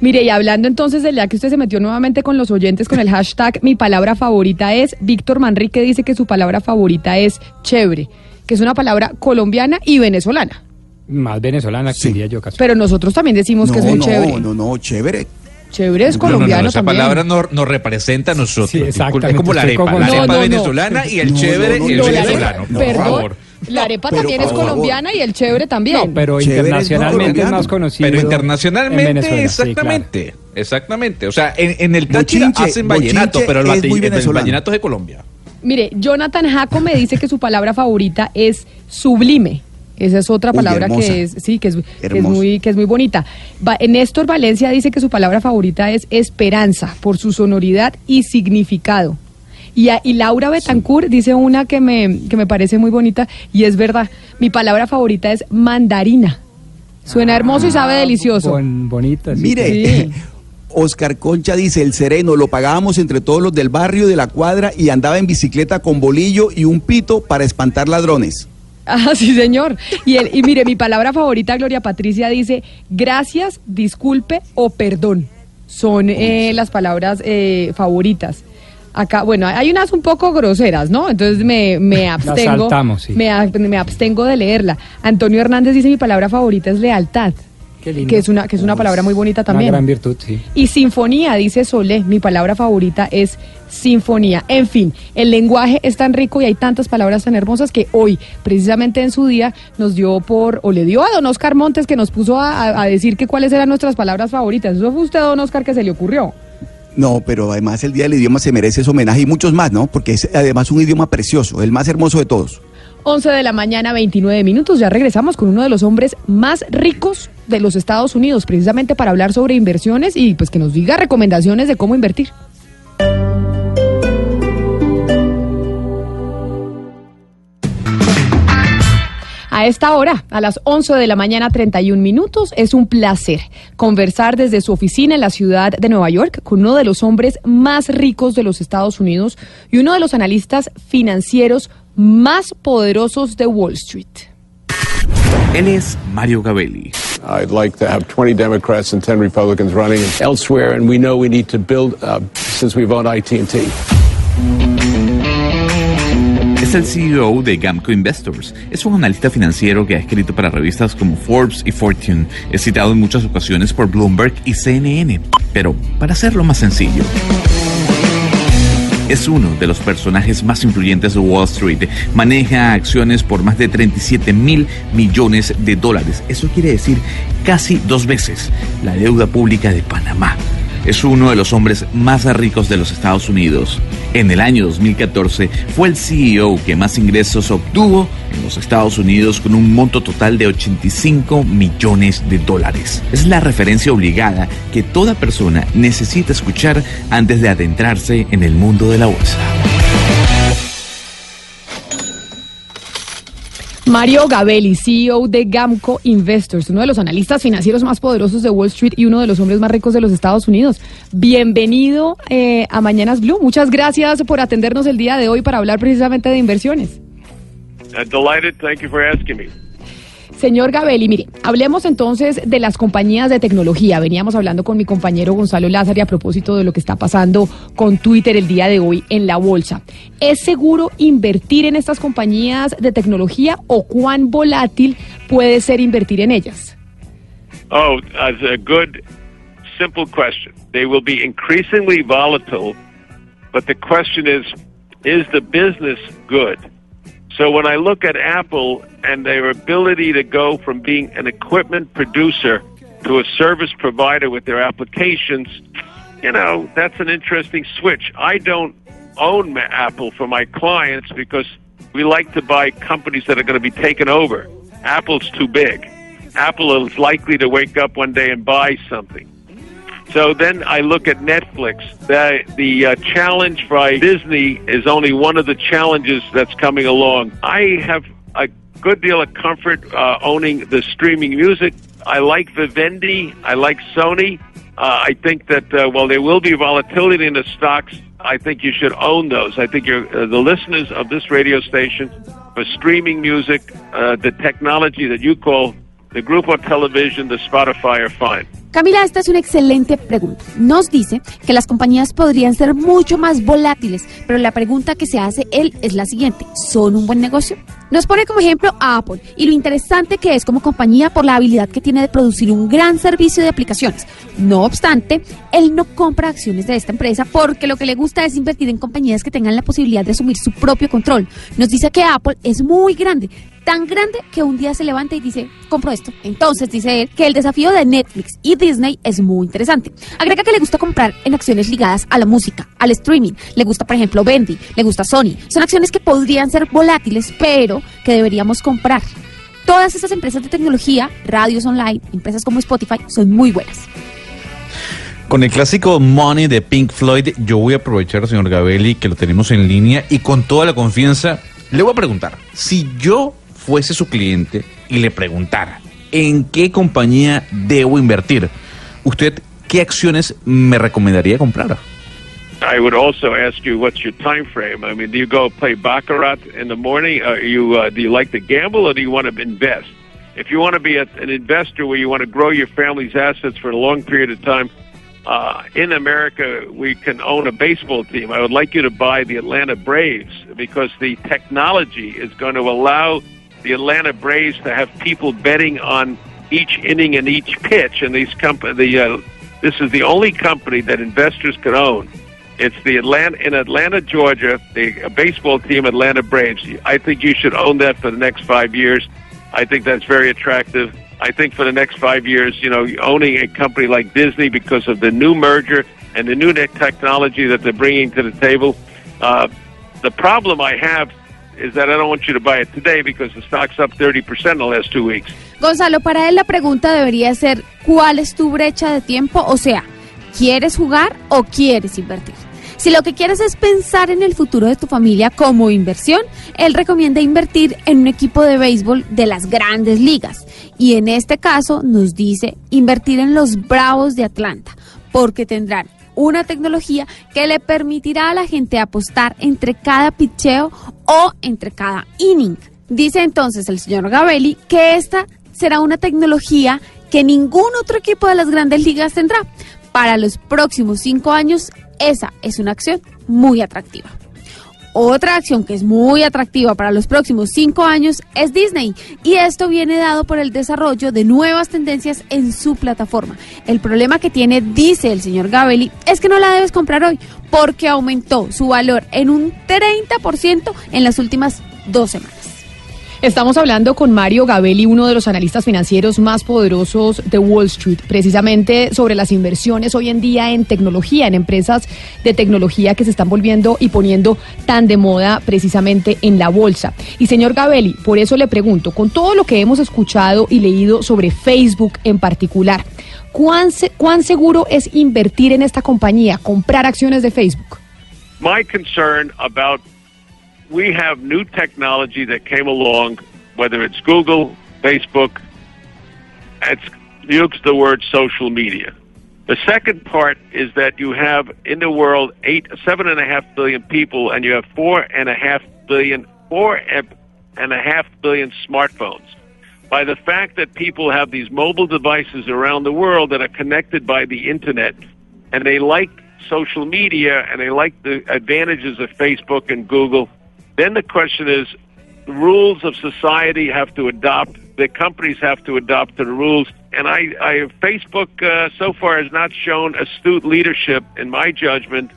Mire, y hablando entonces del día que usted se metió nuevamente con los oyentes con el hashtag mi palabra favorita es, Víctor Manrique dice que su palabra favorita es chévere, que es una palabra colombiana y venezolana. Más venezolana, diría yo, casi. Pero nosotros también decimos que es no, muy no, chévere. no, no, chévere. Chévere es No, no, no, colombiano esa también. palabra no- nos representa a nosotros. Sí, es como la arepa. La arepa No, no, no. venezolana y el No, chévere, no, no, el no, venezolano. por favor. La arepa Pero, también es favor. colombiana y el chévere también. No, pero Chévere internacionalmente es más conocido. Pero en internacionalmente, sí, exactamente. Exactamente. O sea, en, en el Táchira Bochinche, hacen vallenato, pero el, bate- el vallenato es de Colombia. Mire, Jonathan Jaco me dice que su palabra favorita es sublime. Esa es otra palabra que es, sí, que es, que es muy, que es muy bonita. Va- Néstor Valencia dice que su palabra favorita es esperanza, por su sonoridad y significado. Y, a- y Laura Betancourt dice una que me, que me parece muy bonita, y es verdad. Mi palabra favorita es mandarina. Suena hermoso y sabe delicioso. Bon- bonita, sí. Mire, Sí. *laughs* Oscar Concha dice, el sereno lo pagábamos entre todos los del barrio, de la cuadra, y andaba en bicicleta con bolillo y un pito para espantar ladrones. Ah, *laughs* sí, señor. Y, el, y mire, mi palabra favorita, Gloria Patricia, dice gracias, disculpe o perdón. Son eh, las palabras eh, favoritas. Acá, bueno, hay unas un poco groseras, ¿no? Entonces me, me abstengo. saltamos, sí. me, me abstengo de leerla. Antonio Hernández dice mi palabra favorita es lealtad. Qué lindo. Que es una, que es una palabra muy bonita también. Una gran virtud, sí. Y sinfonía, dice Solé, mi palabra favorita es sinfonía. En fin, el lenguaje es tan rico y hay tantas palabras tan hermosas que hoy, precisamente en su día, nos dio por, o le dio a don Oscar Montes que nos puso a, a- a decir que cuáles eran nuestras palabras favoritas. Eso fue usted, don Oscar, que se le ocurrió. No, pero además el Día del Idioma se merece ese homenaje y muchos más, ¿no? Porque es además un idioma precioso, el más hermoso de todos. 11 de la mañana, 29 minutos. Ya regresamos con uno de los hombres más ricos de los Estados Unidos, precisamente para hablar sobre inversiones y pues que nos diga recomendaciones de cómo invertir. A esta hora, a las 11 de la mañana 31 minutos, es un placer conversar desde su oficina en la ciudad de Nueva York con uno de los hombres más ricos de los Estados Unidos y uno de los analistas financieros más poderosos de Wall Street. Él es Mario Gabelli. I'd like to have 20 Democrats and 10 Republicans running elsewhere, and we know we need to build, uh, since we've owned AT&T. Es el CEO de Gamco Investors. Es un analista financiero que ha escrito para revistas como Forbes y Fortune. Es citado en muchas ocasiones por Bloomberg y CNN. Pero, para hacerlo más sencillo, es uno de los personajes más influyentes de Wall Street. Maneja acciones por más de 37 mil millones de dólares. Eso quiere decir casi dos veces la deuda pública de Panamá. Es uno de los hombres más ricos de los Estados Unidos. En el año 2014 fue el CEO que más ingresos obtuvo en los Estados Unidos con un monto total de 85 millones de dólares. Es la referencia obligada que toda persona necesita escuchar antes de adentrarse en el mundo de la bolsa. Mario Gabelli, CEO de Gamco Investors, uno de los analistas financieros más poderosos de Wall Street y uno de los hombres más ricos de los Estados Unidos. Bienvenido eh, a Mañanas Blue. Muchas gracias por atendernos el día de hoy para hablar precisamente de inversiones. Uh, delighted. Thank you for asking me. Señor Gabelli, mire, hablemos entonces de las compañías de tecnología. Veníamos hablando con mi compañero Gonzalo Lázaro a propósito de lo que está pasando con Twitter el día de hoy en la bolsa. ¿Es seguro invertir en estas compañías de tecnología o cuán volátil puede ser invertir en ellas? Oh, that's a good, simple question. They will be increasingly volatile, but the question is, is the business good? So when I look at Apple and their ability to go from being an equipment producer to a service provider with their applications, you know, that's an interesting switch. I don't own Apple for my clients because we like to buy companies that are going to be taken over. Apple's too big. Apple is likely to wake up one day and buy something. So then I look at Netflix. The the uh, challenge by Disney is only one of the challenges that's coming along. I have a good deal of comfort uh, owning the streaming music. I like Vivendi. I like Sony. Uh, I think that uh, while there will be volatility in the stocks, I think you should own those. I think you're, uh, the listeners of this radio station for streaming music, uh, the technology that you call the Grupo Television, the Spotify are fine. Camila, esta es una excelente pregunta. Nos dice que las compañías podrían ser mucho más volátiles, pero la pregunta que se hace él es la siguiente. ¿Son un buen negocio? Nos pone como ejemplo a Apple y lo interesante que es como compañía por la habilidad que tiene de producir un gran servicio de aplicaciones. No obstante, él no compra acciones de esta empresa porque lo que le gusta es invertir en compañías que tengan la posibilidad de asumir su propio control. Nos dice que Apple es muy grande, tan grande que un día se levanta y dice, compro esto. Entonces dice él que el desafío de Netflix y Disney es muy interesante. Agrega que le gusta comprar en acciones ligadas a la música, al streaming. Le gusta, por ejemplo, Bendy, le gusta Sony. Son acciones que podrían ser volátiles, pero que deberíamos comprar. Todas estas empresas de tecnología, radios online, empresas como Spotify, son muy buenas. Con el clásico Money de Pink Floyd, yo voy a aprovechar, señor Gabelli, que lo tenemos en línea y con toda la confianza, le voy a preguntar, si yo fuese su cliente y le preguntara, ¿en qué compañía debo invertir? ¿Usted qué acciones me recomendaría comprar? I would also ask you what's your time frame. I mean, do you go play baccarat in the morning? Are you uh, do you like to gamble or do you want to invest? If you want to be a, an investor where you want to grow your family's assets for a long period of time, uh, in America we can own a baseball team. I would like you to buy the Atlanta Braves because the technology is going to allow the Atlanta Braves to have people betting on each inning and each pitch, and these comp- the uh, this is the only company that investors can own. It's the Atlanta in Atlanta, Georgia, the baseball team, Atlanta Braves. I think you should own that for the next five years. I think that's very attractive. I think for the next five years, you know, owning a company like Disney because of the new merger and the new technology that they're bringing to the table. Uh, the problem I have is that I don't want you to buy it today because the stock's up 30% in the last two weeks. Gonzalo, para él la pregunta debería ser, ¿cuál es tu brecha de tiempo? O sea, ¿quieres jugar o quieres invertir? Si lo que quieres es pensar en el futuro de tu familia como inversión, él recomienda invertir en un equipo de béisbol de las grandes ligas. Y en este caso nos dice invertir en los Bravos de Atlanta, porque tendrán una tecnología que le permitirá a la gente apostar entre cada picheo o entre cada inning. Dice entonces el señor Gabelli que esta será una tecnología que ningún otro equipo de las grandes ligas tendrá. Para los próximos cinco años, esa es una acción muy atractiva. Otra acción que es muy atractiva para los próximos cinco años es Disney y esto viene dado por el desarrollo de nuevas tendencias en su plataforma. El problema que tiene, dice el señor Gabelli, es que no la debes comprar hoy porque aumentó su valor en un 30% en las últimas dos semanas. Estamos hablando con Mario Gabelli, uno de los analistas financieros más poderosos de Wall Street, precisamente sobre las inversiones hoy en día en tecnología, en empresas de tecnología que se están volviendo y poniendo tan de moda precisamente en la bolsa. Y señor Gabelli, por eso le pregunto, con todo lo que hemos escuchado y leído sobre Facebook en particular, ¿cuán, se- cuán seguro es invertir en esta compañía, comprar acciones de Facebook? my concern about we have new technology that came along, whether it's Google, Facebook, it's use the word social media. The second part is that you have in the world eight, seven and a half billion people, and you have four and a half billion, four and a half billion smartphones. By the fact that people have these mobile devices around the world that are connected by the internet, and they like social media and they like the advantages of Facebook and Google, then the question is rules of society have to adopt, the companies have to adopt the rules, and I, I Facebook uh, so far has not shown astute leadership, in my judgment,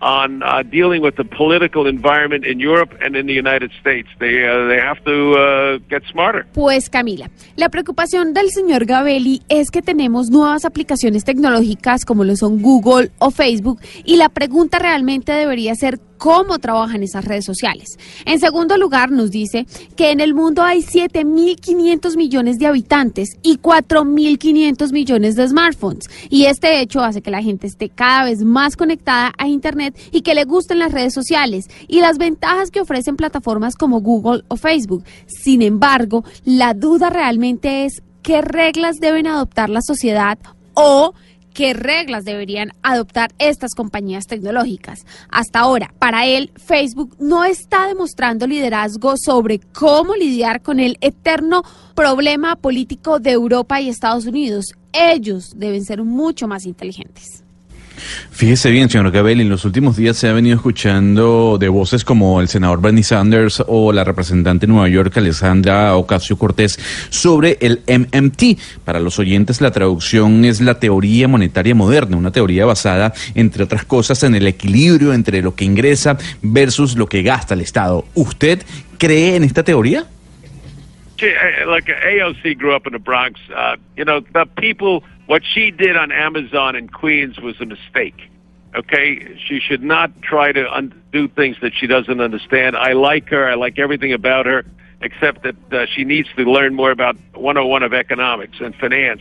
on uh, dealing with the political environment in Europe and in the United States. They uh, they have to uh, get smarter. Pues Camila, la preocupación del señor Gabelli es que tenemos nuevas aplicaciones tecnológicas como lo son Google o Facebook y la pregunta realmente debería ser cómo trabajan esas redes sociales. En segundo lugar, nos dice que en el mundo hay 7.500 millones de habitantes y 4.500 millones de smartphones. Y este hecho hace que la gente esté cada vez más conectada a Internet y que le gusten las redes sociales y las ventajas que ofrecen plataformas como Google o Facebook. Sin embargo, la duda realmente es qué reglas deben adoptar la sociedad o qué reglas deberían adoptar estas compañías tecnológicas. Hasta ahora, para él, Facebook no está demostrando liderazgo sobre cómo lidiar con el eterno problema político de Europa y Estados Unidos. Ellos deben ser mucho más inteligentes. Fíjese bien, señor Gabel, en los últimos días se ha venido escuchando de voces como el senador Bernie Sanders o la representante de Nueva York, Alessandra Ocasio Cortés, sobre el MMT. Para los oyentes, la traducción es la teoría monetaria moderna, una teoría basada, entre otras cosas, en el equilibrio entre lo que ingresa versus lo que gasta el Estado. ¿Usted cree en esta teoría? Eh, AOC Bronx. Uh, what she did on Amazon in Queens was a mistake. Okay, she should not try to undo things that she doesn't understand. I like her. I like everything about her, except that uh, she needs to learn more about 101 of one of economics and finance.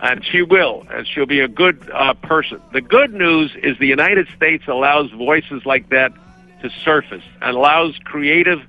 And she will, and she'll be a good uh, person. The good news is the United States allows voices like that to surface and allows creative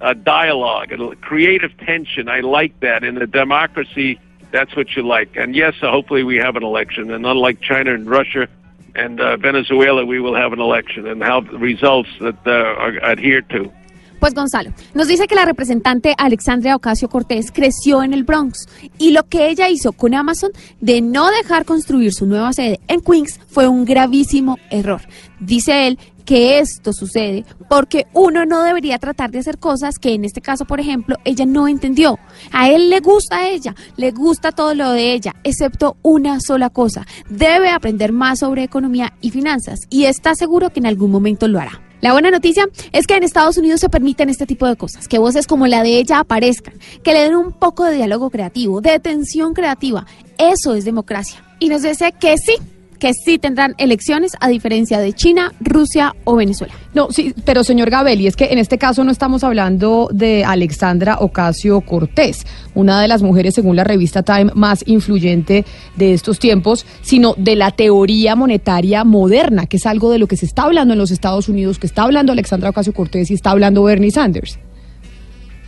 uh, dialogue and creative tension. I like that. In a democracy, that's what you like. And yes, hopefully we have an election. And unlike China and Russia and Venezuela, we will have an election and have results that are adhered to. Pues Gonzalo, nos dice que la representante Alexandria Ocasio Cortés creció en el Bronx y lo que ella hizo con Amazon de no dejar construir su nueva sede en Queens fue un gravísimo error. Dice él que esto sucede porque uno no debería tratar de hacer cosas que en este caso, por ejemplo, ella no entendió. A él le gusta a ella, le gusta todo lo de ella, excepto una sola cosa. Debe aprender más sobre economía y finanzas y está seguro que en algún momento lo hará. La buena noticia es que en Estados Unidos se permiten este tipo de cosas, que voces como la de ella aparezcan, que le den un poco de diálogo creativo, de tensión creativa. Eso es democracia. Y nos dice que sí, que sí tendrán elecciones a diferencia de China, Rusia o Venezuela. No, sí, pero señor Gabelli, es que en este caso no estamos hablando de Alexandra Ocasio Cortés, una de las mujeres, según la revista Time, más influyente de estos tiempos, sino de la teoría monetaria moderna, que es algo de lo que se está hablando en los Estados Unidos, que está hablando Alexandra Ocasio Cortés y está hablando Bernie Sanders.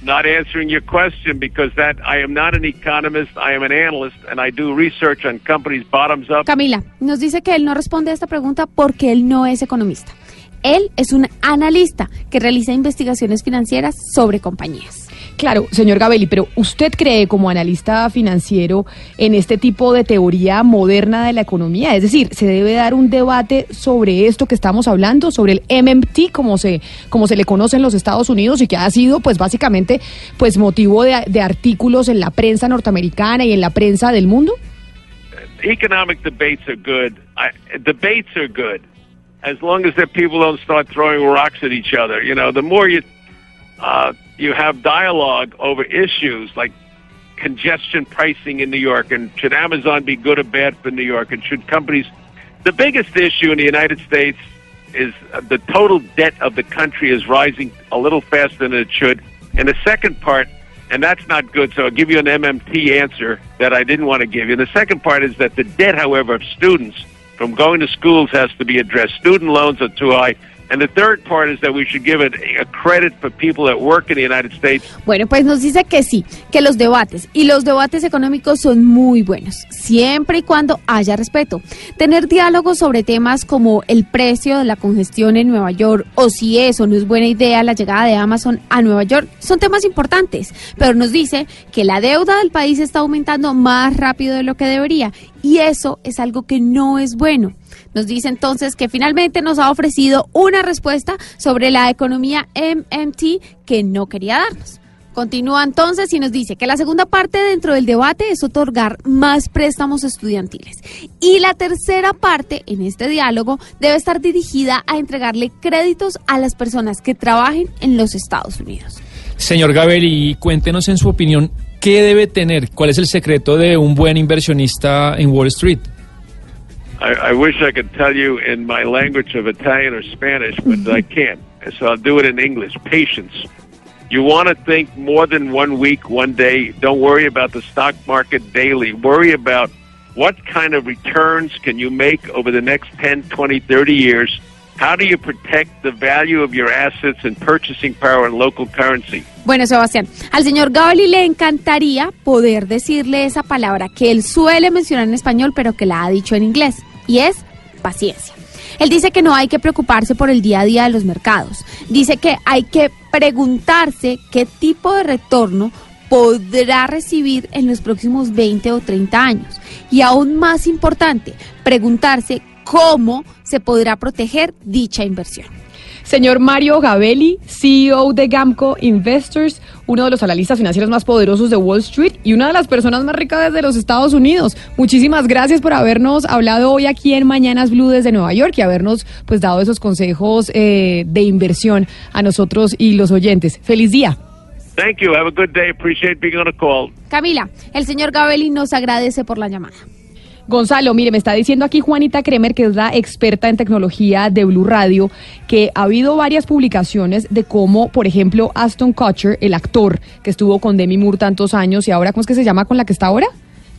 Not answering your question because that I am not an economist, I am an analyst, and I do research on companies bottoms up. Camila, nos dice que él no responde a esta pregunta porque él no es economista. Él es un analista que realiza investigaciones financieras sobre compañías. Claro, señor Gabelli, pero ¿usted cree como analista financiero en este tipo de teoría moderna de la economía? Es decir, ¿se debe dar un debate sobre esto que estamos hablando, sobre el MMT, como se, como se le conoce en los Estados Unidos y que ha sido, pues básicamente, pues motivo de, de artículos en la prensa norteamericana y en la prensa del mundo? Economic debates are good. I, debates are good as long as the people don't start throwing rocks at each other. You know, the more you uh, you have dialogue over issues like congestion pricing in New York and should Amazon be good or bad for New York and should companies the biggest issue in the United States is the total debt of the country is rising a little faster than it should. And the second part and that's not good so I'll give you an MMT answer that I didn't want to give you. And the second part is that the debt however of students from going to schools has to be addressed. Student loans are too high and the third part is that we should give it a credit for people that work in the United States. Bueno, pues nos dice que sí, que los debates y los debates económicos son muy buenos, siempre y cuando haya respeto. Tener diálogos sobre temas como el precio de la congestión en Nueva York o si eso no es buena idea la llegada de Amazon a Nueva York son temas importantes, pero nos dice que la deuda del país está aumentando más rápido de lo que debería y eso es algo que no es bueno. Nos dice entonces que finalmente nos ha ofrecido una respuesta sobre la economía MMT que no quería darnos. Continúa entonces y nos dice que la segunda parte dentro del debate es otorgar más préstamos estudiantiles. Y la tercera parte en este diálogo debe estar dirigida a entregarle créditos a las personas que trabajen en los Estados Unidos. Señor Gabel, cuéntenos en su opinión, ¿qué debe tener? ¿Cuál es el secreto de un buen inversionista en Wall Street? I, I wish I could tell you in my language of Italian or Spanish, but I *laughs* can't. So I'll do it in English. Patience. You want to think more than one week, one day. Don't worry about the stock market daily. Worry about what kind of returns can you make over the next 10, 20, 30 years. How do you protect the value of your assets and purchasing power in local currency? Bueno, Sebastián, al señor Gabali le encantaría poder decirle esa palabra que él suele mencionar en español, pero que la ha dicho en inglés, y es paciencia. Él dice que no hay que preocuparse por el día a día de los mercados. Dice que hay que preguntarse qué tipo de retorno podrá recibir en los próximos 20 o 30 años. Y aún más importante, preguntarse cómo se podrá proteger dicha inversión. Señor Mario Gabelli, CEO de Gamco Investors, uno de los analistas financieros más poderosos de Wall Street y una de las personas más ricas de los Estados Unidos. Muchísimas gracias por habernos hablado hoy aquí en Mañanas Blue desde Nueva York y habernos pues dado esos consejos eh, de inversión a nosotros y los oyentes. Feliz día. Thank you. Have a good day. Appreciate being on a call. Camila, el señor Gabelli nos agradece por la llamada. Gonzalo, mire, me está diciendo aquí Juanita Kremer, que es la experta en tecnología de Blue Radio, que ha habido varias publicaciones de cómo, por ejemplo, Aston Kutcher, el actor que estuvo con Demi Moore tantos años y ahora, ¿cómo es que se llama con la que está ahora?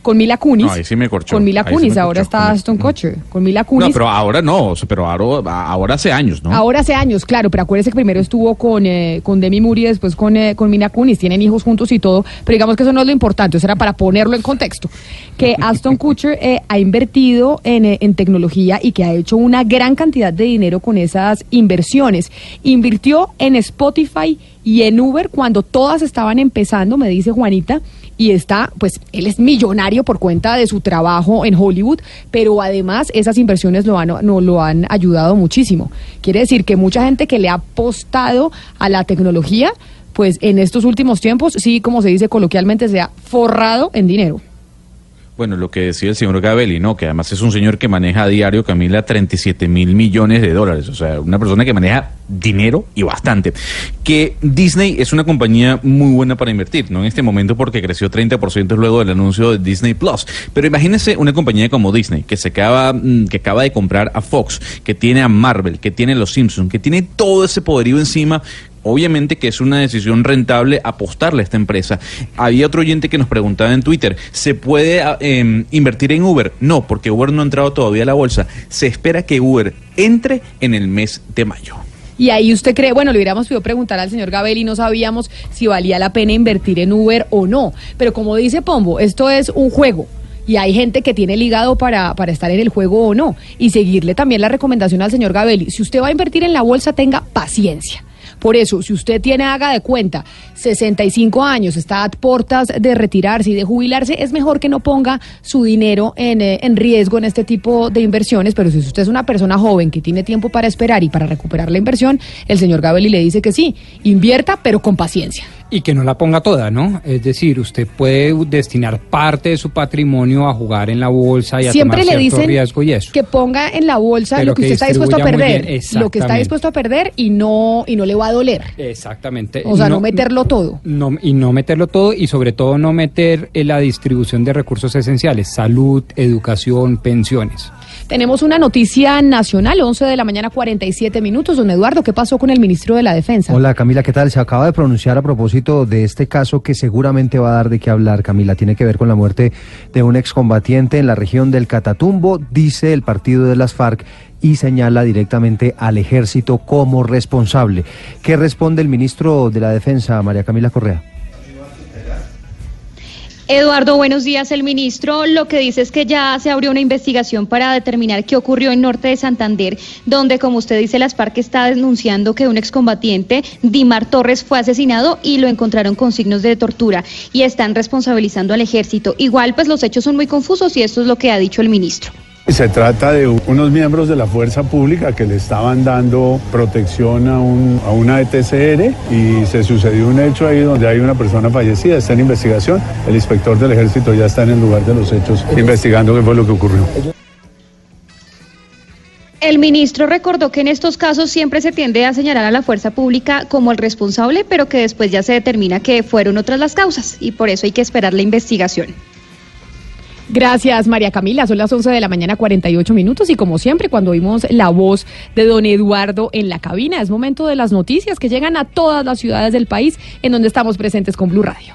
Con Mila Kunis. No, ahí sí me corchó. Con Mila sí Kunis, ahora está Aston Kutcher. Con Mila Kunis. No, pero ahora no, pero ahora, ahora hace años, ¿no? Ahora hace años, claro, pero acuérdese que primero estuvo con, eh, con Demi Moore y después con, eh, con Mila Kunis, tienen hijos juntos y todo, pero digamos que eso no es lo importante, eso era para ponerlo en contexto, que *laughs* Aston Kutcher eh, ha invertido en, eh, en tecnología y que ha hecho una gran cantidad de dinero con esas inversiones. Invirtió en Spotify y en Uber cuando todas estaban empezando, me dice Juanita, y está, pues él es millonario por cuenta de su trabajo en Hollywood, pero además esas inversiones lo han, no, lo han ayudado muchísimo. Quiere decir que mucha gente que le ha apostado a la tecnología, pues en estos últimos tiempos, sí, como se dice coloquialmente, se ha forrado en dinero. Bueno, lo que decía el señor Gabelli, ¿no? Que además es un señor que maneja a diario, Camila, 37 mil millones de dólares. O sea, una persona que maneja dinero y bastante. Que Disney es una compañía muy buena para invertir, ¿no? En este momento porque creció 30% luego del anuncio de Disney Plus. Pero imagínese una compañía como Disney, que se acaba, mm, que acaba de comprar a Fox, que tiene a Marvel, que tiene a los Simpsons, que tiene todo ese poderío encima Obviamente que es una decisión rentable apostarle a esta empresa. Había otro oyente que nos preguntaba en Twitter, ¿se puede ah, em, invertir en Uber? No, porque Uber no ha entrado todavía a la bolsa. Se espera que Uber entre en el mes de mayo. Y ahí usted cree, bueno, le hubiéramos podido preguntar al señor Gabel y no sabíamos si valía la pena invertir en Uber o no. Pero como dice Pombo, esto es un juego. Y hay gente que tiene ligado para, para estar en el juego o no. Y seguirle también la recomendación al señor Gabelli. Si usted va a invertir en la bolsa, tenga paciencia. Por eso, si usted tiene, haga de cuenta, 65 años, está a puertas de retirarse y de jubilarse, es mejor que no ponga su dinero en, eh, en riesgo en este tipo de inversiones. Pero si usted es una persona joven que tiene tiempo para esperar y para recuperar la inversión, el señor Gabelli le dice que sí, invierta, pero con paciencia. Y que no la ponga toda, ¿no? Es decir, usted puede destinar parte de su patrimonio a jugar en la bolsa y a tomar le cierto dicen riesgo y eso. que ponga en la bolsa Pero lo que usted está dispuesto a perder, bien, lo que está dispuesto a perder y no y no le va a doler. Exactamente. O sea, no, meterlo todo. No, y no meterlo todo y sobre todo no meter en la distribución de recursos esenciales, salud, educación, pensiones. Tenemos una noticia nacional, 11 de la mañana, 47 minutos. Don Eduardo, ¿qué pasó con el ministro de la Defensa? Hola Camila, ¿qué tal? Se acaba de pronunciar a propósito de este caso que seguramente va a dar de qué hablar, Camila. Tiene que ver con la muerte de un excombatiente en la región del Catatumbo, dice el partido de las FARC y señala directamente al ejército como responsable. ¿Qué responde el ministro de la Defensa, María Camila Correa? Eduardo, buenos días. El ministro lo que dice es que ya se abrió una investigación para determinar qué ocurrió en Norte de Santander, donde, como usted dice, las FARC está denunciando que un excombatiente, Dimar Torres, fue asesinado y lo encontraron con signos de tortura y están responsabilizando al ejército. Igual, pues los hechos son muy confusos y esto es lo que ha dicho el ministro. Se trata de unos miembros de la fuerza pública que le estaban dando protección a, un, a una ETCR y se sucedió un hecho ahí donde hay una persona fallecida, está en investigación. El inspector del ejército ya está en el lugar de los hechos investigando qué fue lo que ocurrió. El ministro recordó que en estos casos siempre se tiende a señalar a la fuerza pública como el responsable, pero que después ya se determina que fueron otras las causas y por eso hay que esperar la investigación. Gracias, María Camila. Son las 11 de la mañana, 48 minutos. Y como siempre, cuando oímos la voz de don Eduardo en la cabina, es momento de las noticias que llegan a todas las ciudades del país en donde estamos presentes con Blue Radio.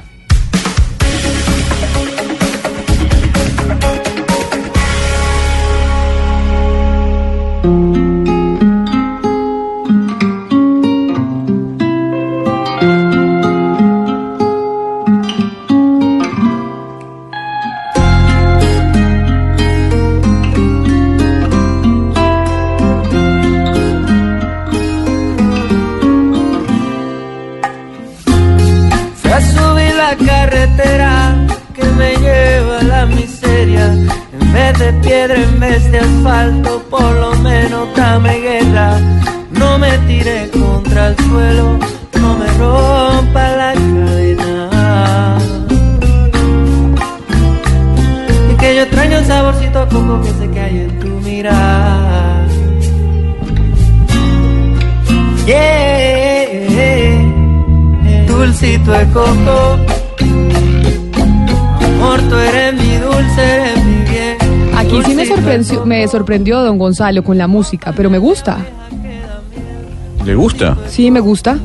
Por lo menos dame guerra. No me tire contra el suelo, no me rompa la cadena. Y que yo extraño el saborcito a coco que que hay en tu mirar. Yeah, dulcito de coco. Sorprendió, me sorprendió don Gonzalo con la música, pero me gusta. ¿Le gusta? Sí, me gusta.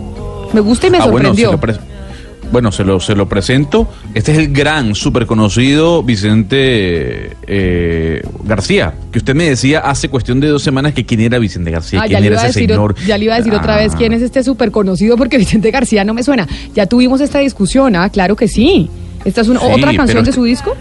Me gusta y me Ah, bueno, se sorprendió. lo Bueno, se lo, se lo presento. Este es el gran, súper conocido Vicente eh, García, que usted me decía hace cuestión de dos semanas que quién era Vicente García, Ah, quién ya, le era ese decir, señor. ya le iba a decir otra Ah. vez quién es este súper conocido porque *laughs* Vicente García no me suena. Ya tuvimos esta discusión, ah, claro que sí. ¿Esta es una, Sí, otra canción de su disco?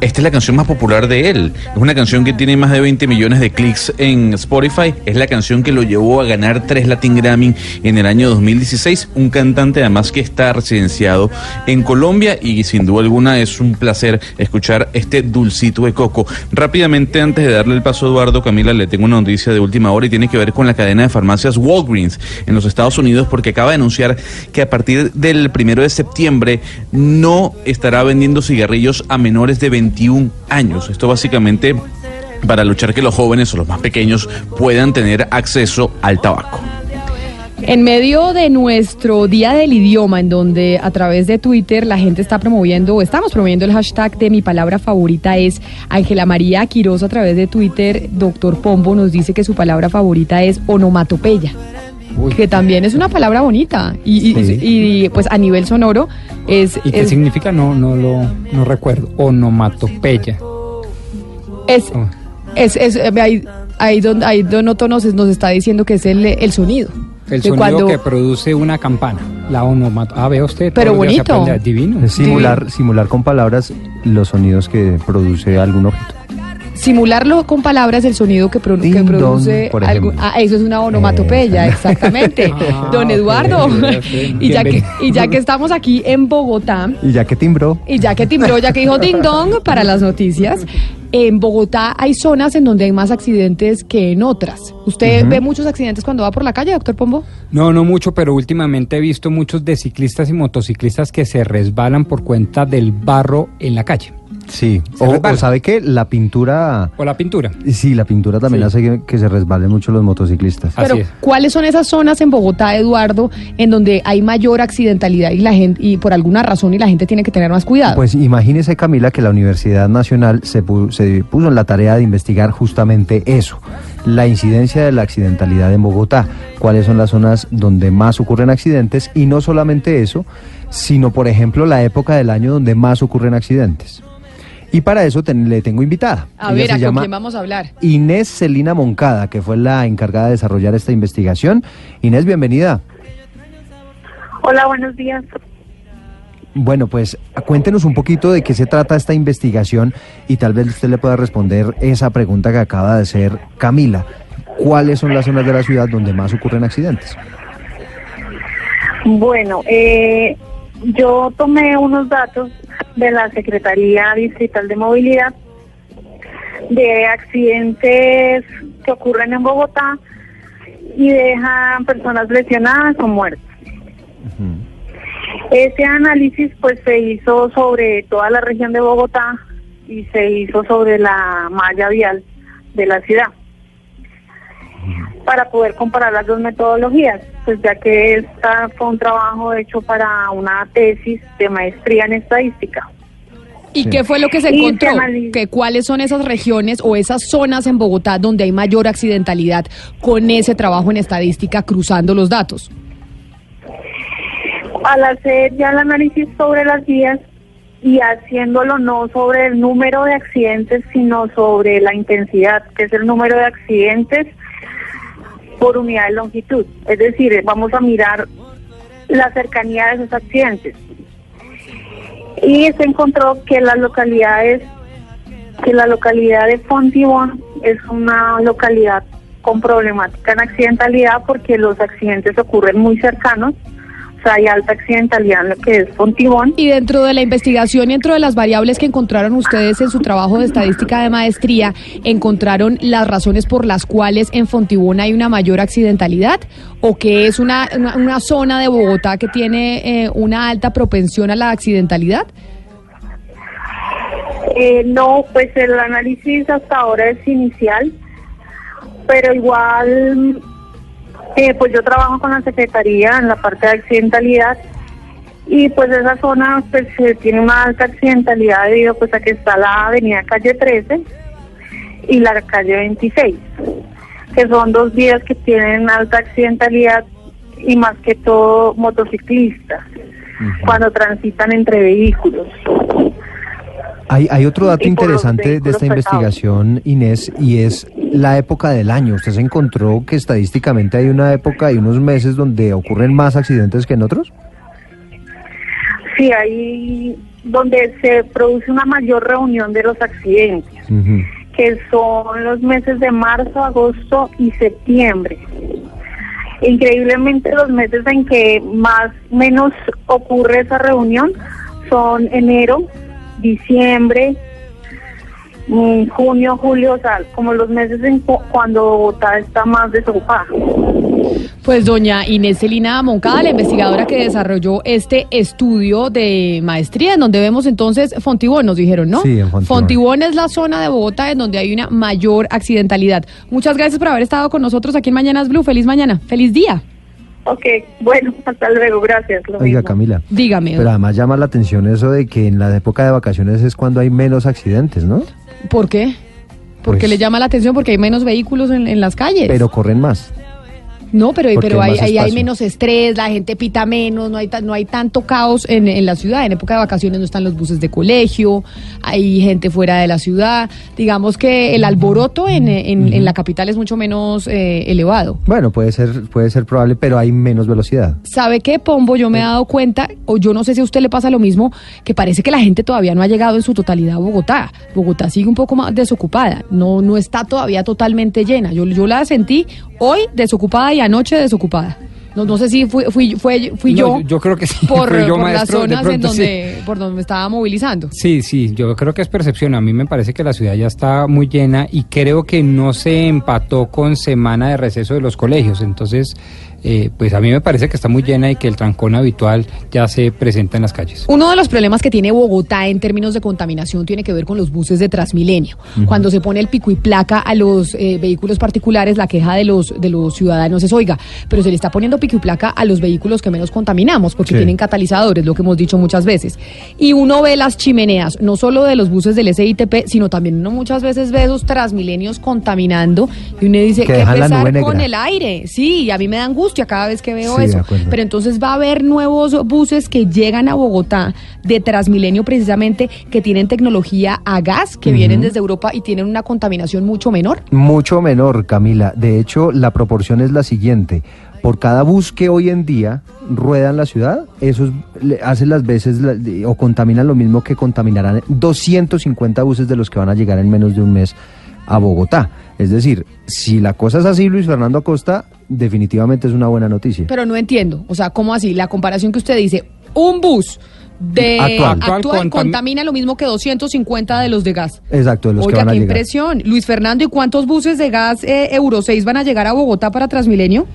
Esta es la canción más popular de él. Es una canción que tiene más de 20 millones de clics en Spotify. Es la canción que lo llevó a ganar tres Latin Grammy en el año 2016. Un cantante además que está residenciado en Colombia y sin duda alguna es un placer escuchar este dulcito de coco. Rápidamente, antes de darle el paso a Eduardo, Camila, le tengo una noticia de última hora y tiene que ver con la cadena de farmacias Walgreens en los Estados Unidos porque acaba de anunciar que a partir del primero de septiembre no estará vendiendo cigarrillos a menores de 21 años. Esto básicamente para luchar que los jóvenes o los más pequeños puedan tener acceso al tabaco. En medio de nuestro Día del Idioma, en donde a través de Twitter la gente está promoviendo, o estamos promoviendo el hashtag de mi palabra favorita es Ángela María Quiroz a través de Twitter, doctor Pombo nos dice que su palabra favorita es onomatopeya. Que también es una palabra bonita y, y- Sí. y, pues a nivel sonoro es, ¿Y qué es, significa? No, no lo no recuerdo. Onomatopeya. es, Oh. es, es- eh, ahí, ahí don, ahí don Otto nos, nos está diciendo que es el, el sonido. El sonido cuando- que produce una campana. La onomato. Ah, ve usted. Pero bonito. aprende. Divino. Es simular, simular con palabras los sonidos que produce algún objeto. Simularlo con palabras el sonido que, pro- que produce algo- ejemplo. ah, eso es una onomatopeya, exactamente. *laughs* Ah, Don Eduardo. *laughs* y, ya que, y ya que estamos aquí en Bogotá, Y ya que timbró, y ya que timbró, ya que dijo ding dong para las noticias, en Bogotá hay zonas en donde hay más accidentes que en otras. ¿Usted ve muchos accidentes cuando va por la calle, doctor Pombo? No, no mucho, pero últimamente he visto muchos de ciclistas y motociclistas que se resbalan por cuenta del barro en la calle. Sí. O, sabe que la pintura... O la pintura. Sí, la pintura también Sí. hace que, que se resbalen mucho los motociclistas. Pero, ¿cuáles son esas zonas en Bogotá, Eduardo, en donde hay mayor accidentalidad y la gente, y por alguna razón y la gente tiene que tener más cuidado? Pues imagínese, Camila, que la Universidad Nacional se, pu- se puso en la tarea de investigar justamente eso, la incidencia de la accidentalidad en Bogotá, cuáles son las zonas donde más ocurren accidentes y no solamente eso, sino, por ejemplo, la época del año donde más ocurren accidentes. Y para eso ten- le tengo invitada. a Ella ver, se ¿a con quién vamos a hablar? Inés Celina Moncada, que fue la encargada de desarrollar esta investigación. Inés, bienvenida. Hola, buenos días. Bueno, pues cuéntenos un poquito de qué se trata esta investigación y tal vez usted le pueda responder esa pregunta que acaba de hacer Camila. ¿Cuáles son las zonas de la ciudad donde más ocurren accidentes? Bueno, eh, yo tomé unos datos de la Secretaría Distrital de Movilidad de accidentes que ocurren en Bogotá y dejan personas lesionadas o muertas. Ese análisis pues se hizo sobre toda la región de Bogotá y se hizo sobre la malla vial de la ciudad para poder comparar las dos metodologías, pues ya que esta fue un trabajo hecho para una tesis de maestría en estadística. ¿Y Sí. qué fue lo que se encontró? ¿Que ¿Cuáles son esas regiones o esas zonas en Bogotá donde hay mayor accidentalidad con ese trabajo en estadística cruzando los datos? Al hacer ya el análisis sobre las vías y haciéndolo no sobre el número de accidentes, sino sobre la intensidad, que es el número de accidentes por unidad de longitud. Es decir, vamos a mirar la cercanía de esos accidentes. Y se encontró que las localidades, que la localidad de Fontibón es una localidad con problemática en accidentalidad porque los accidentes ocurren muy cercanos, hay alta accidentalidad en lo que es Fontibón. Y dentro de la investigación y dentro de las variables que encontraron ustedes en su trabajo de estadística de maestría, ¿encontraron las razones por las cuales en Fontibón hay una mayor accidentalidad? ¿O que es una, una, una zona de Bogotá que tiene eh, una alta propensión a la accidentalidad? Eh, no, pues el análisis hasta ahora es inicial, pero igual, eh, pues yo trabajo con la Secretaría en la parte de accidentalidad y pues esa zona pues tiene una alta accidentalidad debido pues a que está la avenida calle 13 y la calle 26, que son dos vías que tienen alta accidentalidad y más que todo motociclistas cuando transitan entre vehículos. Hay, hay otro dato interesante de esta investigación, Inés, y es la época del año. Usted se encontró que estadísticamente hay una época y unos meses donde ocurren más accidentes que en otros. Sí, ahí donde se produce una mayor reunión de los accidentes, que son los meses de marzo, agosto y septiembre. Increíblemente los meses en que más menos ocurre esa reunión son enero, diciembre, mm, junio, julio, o sea, como los meses en cu- cuando Bogotá está más desocupada. Pues doña Inés Celina Moncada, la investigadora que desarrolló este estudio de maestría, en donde vemos entonces Fontibón, nos dijeron, ¿no? Sí, en Fontibón. es la zona de Bogotá en donde hay una mayor accidentalidad. Muchas gracias por haber estado con nosotros aquí en Mañanas Blue. Feliz mañana, feliz día. Ok, bueno, hasta luego, gracias. lo Oiga, mismo. Camila. Dígame. Pero además llama la atención eso de que en la época de vacaciones es cuando hay menos accidentes, ¿no? ¿Por qué? Porque Pues- le llama la atención porque hay menos vehículos en, en las calles. Pero corren más. No, pero, pero hay menos estrés, la gente pita menos, no hay, no hay tanto caos en, en la ciudad. En época de vacaciones no están los buses de colegio, hay gente fuera de la ciudad. Digamos que el alboroto en, en- en la capital es mucho menos eh, elevado. Bueno, puede ser, puede ser probable, pero hay menos velocidad. ¿Sabe qué, Pombo? Yo me he dado cuenta, o yo no sé si a usted le pasa lo mismo, que parece que la gente todavía no ha llegado en su totalidad a Bogotá. Bogotá sigue un poco más desocupada, no, no está todavía totalmente llena. Yo, yo la sentí hoy desocupada y anoche desocupada. No, no sé si fui, fui, fue- fui No, yo, yo- creo que sí, *laughs* por, fui yo, por las maestro, zonas en sí. donde, por donde me estaba movilizando. Sí, sí, yo creo que es percepción. A mí me parece que la ciudad ya está muy llena y creo que no se empató con semana de receso de los colegios. Entonces, eh, pues a mí me parece que está muy llena y que el trancón habitual ya se presenta en las calles. Uno de los problemas que tiene Bogotá en términos de contaminación tiene que ver con los buses de Transmilenio. Ujú. Cuando se pone el pico y placa a los eh, vehículos particulares, la queja de los de los ciudadanos es, oiga, pero se le está poniendo pico y placa a los vehículos que menos contaminamos, porque Sí. tienen catalizadores, lo que hemos dicho muchas veces. Y uno ve las chimeneas, no solo de los buses del SITP, sino también uno muchas veces ve esos Transmilenios contaminando y uno dice, Que la pesar con negra". el aire. Sí, y a mí me da angustia cada vez que veo Sí, eso. Pero entonces va a haber nuevos buses que llegan a Bogotá de Transmilenio precisamente que tienen tecnología a gas, que vienen desde Europa y tienen una contaminación mucho menor. Mucho menor, Camila. De hecho, la proporción es la siguiente. Por cada bus que hoy en día rueda en la ciudad, esos hacen las veces o contaminan lo mismo que contaminarán 250 buses de los que van a llegar en menos de un mes a Bogotá. Es decir, si la cosa es así, Luis Fernando Acosta, definitivamente es una buena noticia. Pero no entiendo, o sea, ¿cómo así? La comparación que usted dice, un bus de Actual. actual, Actual contam- contamina lo mismo que 250 de los de gas. Exacto, de los que Oiga, van a qué llegar. impresión. Luis Fernando, ¿y cuántos buses de gas eh, Euro 6 van a llegar a Bogotá para Transmilenio?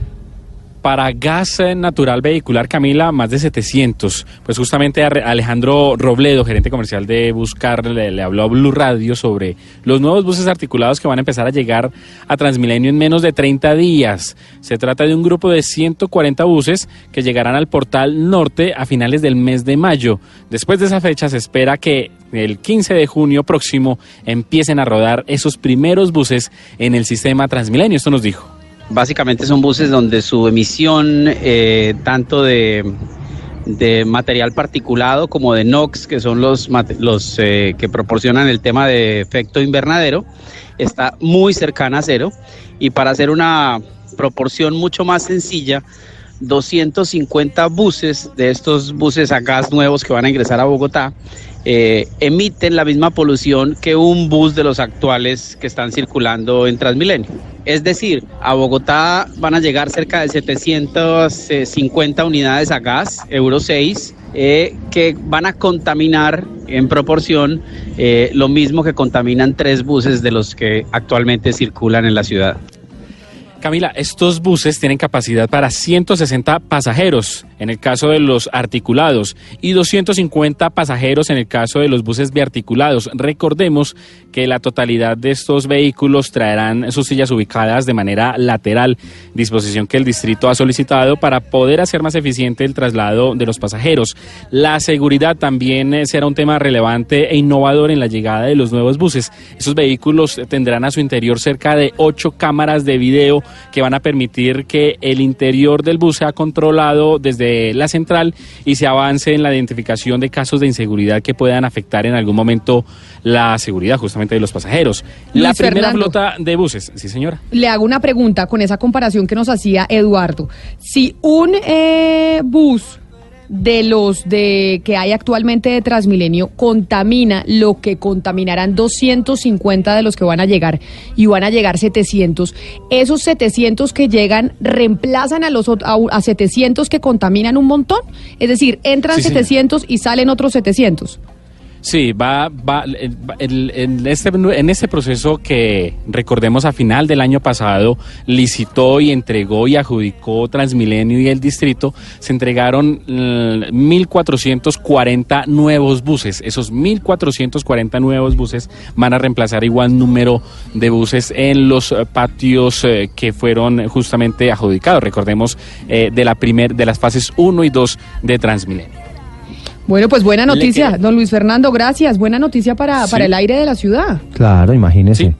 Para gas natural vehicular, Camila, más de 700. Pues justamente Alejandro Robledo, gerente comercial de Buscar, le, le habló a Blue Radio sobre los nuevos buses articulados que van a empezar a llegar a Transmilenio en menos de 30 días. Se trata de un grupo de 140 buses que llegarán al portal norte a finales del mes de mayo. Después de esa fecha se espera que el 15 de junio próximo empiecen a rodar esos primeros buses en el sistema Transmilenio. Esto nos dijo. Básicamente son buses donde su emisión eh, tanto de, material particulado como de NOx, que son los eh, que proporcionan el tema de efecto invernadero, está muy cercana a cero. Y para hacer una proporción mucho más sencilla, 250 buses de estos buses a gas nuevos que van a ingresar a Bogotá eh, emiten la misma polución que un bus de los actuales que están circulando en Transmilenio. Es decir, a Bogotá van a llegar cerca de 750 unidades a gas, Euro 6, eh, que van a contaminar en proporción eh, lo mismo que contaminan tres buses de los que actualmente circulan en la ciudad. Camila, estos buses tienen capacidad para 160 pasajeros en el caso de los articulados y 250 pasajeros en el caso de los buses biarticulados. Recordemos que la totalidad de estos vehículos traerán sus sillas ubicadas de manera lateral, disposición que el distrito ha solicitado para poder hacer más eficiente el traslado de los pasajeros. La seguridad también eh, será un tema relevante e innovador en la llegada de los nuevos buses. Esos vehículos tendrán a su interior cerca de ocho cámaras de video que van a permitir que el interior del bus sea controlado desde la central y se avance en la identificación de casos de inseguridad que puedan afectar en algún momento la seguridad justamente de los pasajeros. la primera Fernando. flota de buses, sí señora. Le hago una pregunta con esa comparación que nos hacía Eduardo. Si un eh, bus de los de que hay actualmente de Transmilenio contamina lo que contaminarán 250 de los que van a llegar y van a llegar 700, esos 700 que llegan reemplazan a los a, a 700 que contaminan un montón, es decir, entran Sí, señora. 700 y salen otros 700. Sí, va, va el- este, en este proceso que recordemos a final del año pasado licitó y entregó y adjudicó Transmilenio y el distrito, se entregaron eh, 1.440 nuevos buses. Esos 1.440 nuevos buses van a reemplazar igual número de buses en los eh, patios eh, que fueron justamente adjudicados. Recordemos eh, de, la primer, de las fases 1 y 2 de Transmilenio. Bueno, pues buena noticia, queda- don Luis Fernando, gracias. Buena noticia para, Sí. para el aire de la ciudad. Claro, imagínese.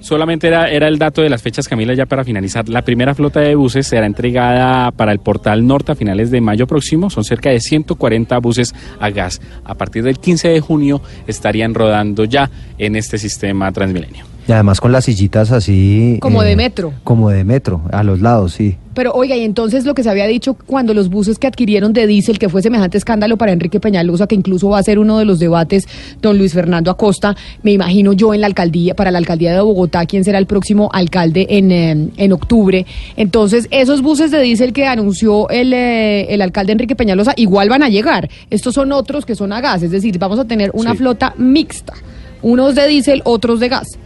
Solamente era, era el dato de las fechas, Camila, ya para finalizar. La primera flota de buses será entregada para el portal norte a finales de mayo próximo. Son cerca de 140 buses a gas. A partir del 15 de junio estarían rodando ya en este sistema Transmilenio. Y además con las sillitas así. eh, Como de metro. Como de metro, a los lados, sí. Pero oiga, y entonces lo que se había dicho cuando los buses que adquirieron de diésel, que fue semejante escándalo para Enrique Peñalosa, que incluso va a ser uno de los debates, don Luis Fernando Acosta, me imagino yo en la alcaldía, para la alcaldía de Bogotá, quién será el próximo alcalde en, eh, en octubre. Entonces, esos buses de diésel que anunció el, eh, el alcalde Enrique Peñalosa, igual van a llegar. Estos son otros que son a gas, es decir, vamos a tener una Sí. flota mixta, unos de diésel, otros de gas.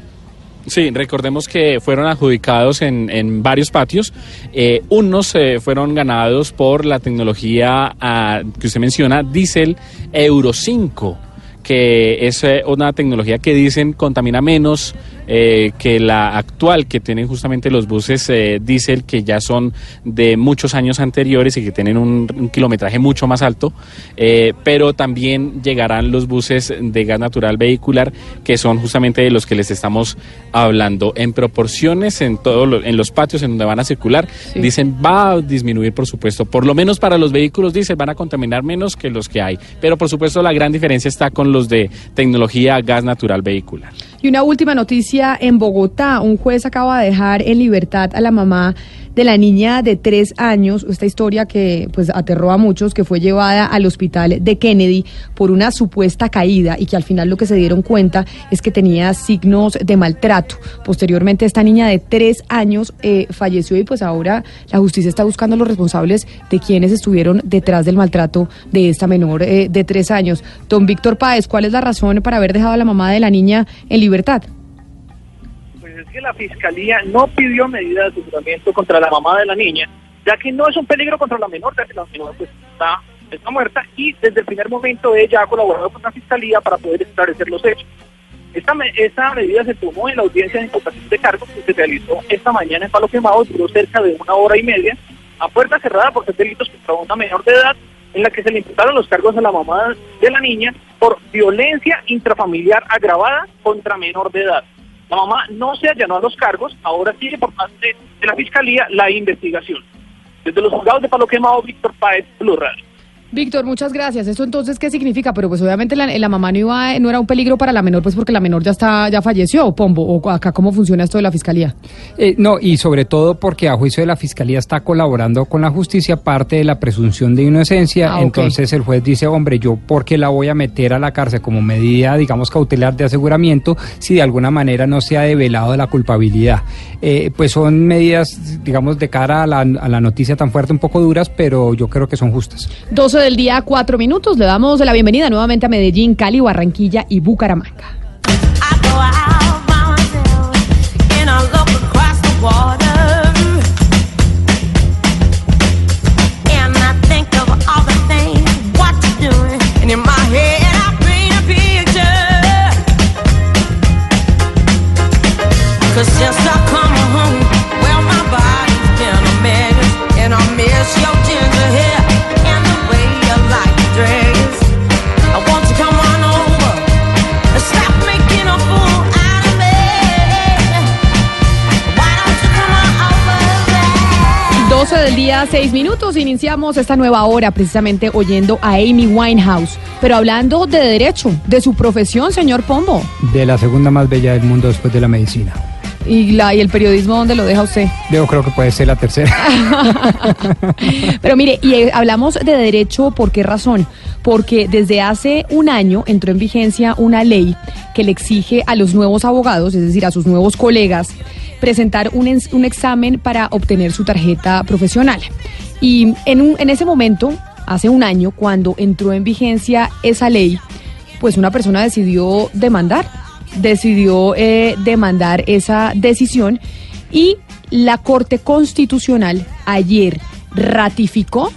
Sí, recordemos que fueron adjudicados en, en varios patios. Eh, unos eh, fueron ganados por la tecnología ah, que usted menciona, Diesel Euro 5, que es eh, una tecnología que dicen contamina menos eh, que la actual que tienen justamente los buses eh, diésel que ya son de muchos años anteriores y que tienen un, un kilometraje mucho más alto, eh, pero también llegarán los buses de gas natural vehicular que son justamente de los que les estamos hablando. En proporciones en todos los- en los patios en donde van a circular dicen va a disminuir por supuesto. Por lo menos para los vehículos diésel van a contaminar menos que los que hay. Pero por supuesto la gran diferencia está con los de tecnología gas natural vehicular Y una última noticia en Bogotá. Un juez acaba de dejar en libertad a la mamá de la niña de tres años, esta historia que pues aterró a muchos, que fue llevada al hospital de Kennedy por una supuesta caída y que al final lo que se dieron cuenta es que tenía signos de maltrato. Posteriormente esta niña de tres años eh, falleció y pues ahora la justicia está buscando a los responsables de quienes estuvieron detrás del maltrato de esta menor eh, de tres años. Don Víctor Páez, ¿cuál es la razón para haber dejado a la mamá de la niña en libertad? Que la fiscalía no pidió medidas de aseguramiento contra la mamá de la niña, ya que no es un peligro contra la menor, ya que la menor pues, está, está muerta y desde el primer momento ella ha colaborado con la fiscalía para poder esclarecer los hechos. Esta, esta medida se tomó en la audiencia de imputación de cargos que se realizó esta mañana en Palo Quemado, duró cerca de una hora y media, a puerta cerrada por ser delitos contra una menor de edad, en la que se le imputaron los cargos a la mamá de la niña por violencia intrafamiliar agravada contra menor de edad. La mamá no se allanó a los cargos, ahora sigue por parte de la Fiscalía la investigación. Desde los juzgados de Palo Quemado, Víctor Páez, Blue. Víctor, muchas gracias. ¿Esto entonces qué significa? Pero pues obviamente la, la mamá no iba, no era un peligro para la menor, pues porque la menor ya está, ya falleció, Pombo. O acá cómo funciona esto de la fiscalía. Eh, no, y sobre todo porque a juicio de la Fiscalía está colaborando con la justicia parte de la presunción de inocencia. Ah. Entonces el juez dice, hombre, yo por qué la voy a meter a la cárcel como medida, digamos, cautelar de aseguramiento si de alguna manera no se ha develado la culpabilidad. Eh, pues son medidas, digamos, de cara a la, a la noticia tan fuerte, un poco duras, pero yo creo que son justas. 12 del día, 4 minutos. Le damos la bienvenida nuevamente a Medellín, Cali, Barranquilla y Bucaramanga. 12 del día, 6 minutos. Iniciamos esta nueva hora precisamente oyendo a Amy Winehouse, pero hablando de derecho, de su profesión, señor Pombo. De la segunda más bella del mundo después de la medicina. Y, la, y el periodismo, ¿dónde lo deja usted? Yo creo que puede ser la tercera. *laughs* Pero mire, y eh, hablamos de derecho, ¿por qué razón? Porque desde hace un año entró en vigencia una ley que le exige a los nuevos abogados, es decir, a sus nuevos colegas, presentar un, un examen para obtener su tarjeta profesional. Y en, un- en ese momento, hace un año, cuando entró en vigencia esa ley, pues una persona decidió demandar, decidió eh, demandar esa decisión y la Corte Constitucional ayer ratificó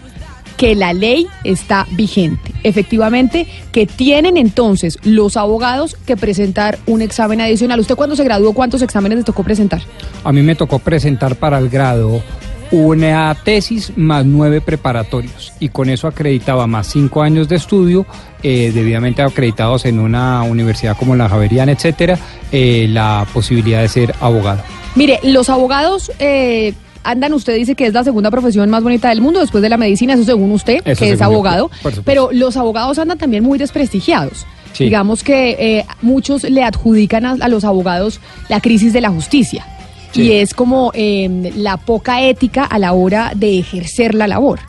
que la ley está vigente. Efectivamente, que tienen entonces los abogados que presentar un examen adicional. ¿Usted cuando se graduó cuántos exámenes le tocó presentar? A mí me tocó presentar para el grado una tesis más nueve preparatorios y con eso acreditaba más cinco años de estudio, eh, debidamente acreditados en una universidad como la Javeriana, etcétera, eh, la posibilidad de ser abogado. Mire, los abogados eh, andan, usted dice que es la segunda profesión más bonita del mundo después de la medicina, eso según usted, Eso que es según abogado, pero los abogados andan también muy desprestigiados. Sí. Digamos que muchos le adjudican a, a los abogados la crisis de la justicia. Y es como eh, la poca ética a la hora de ejercer la labor.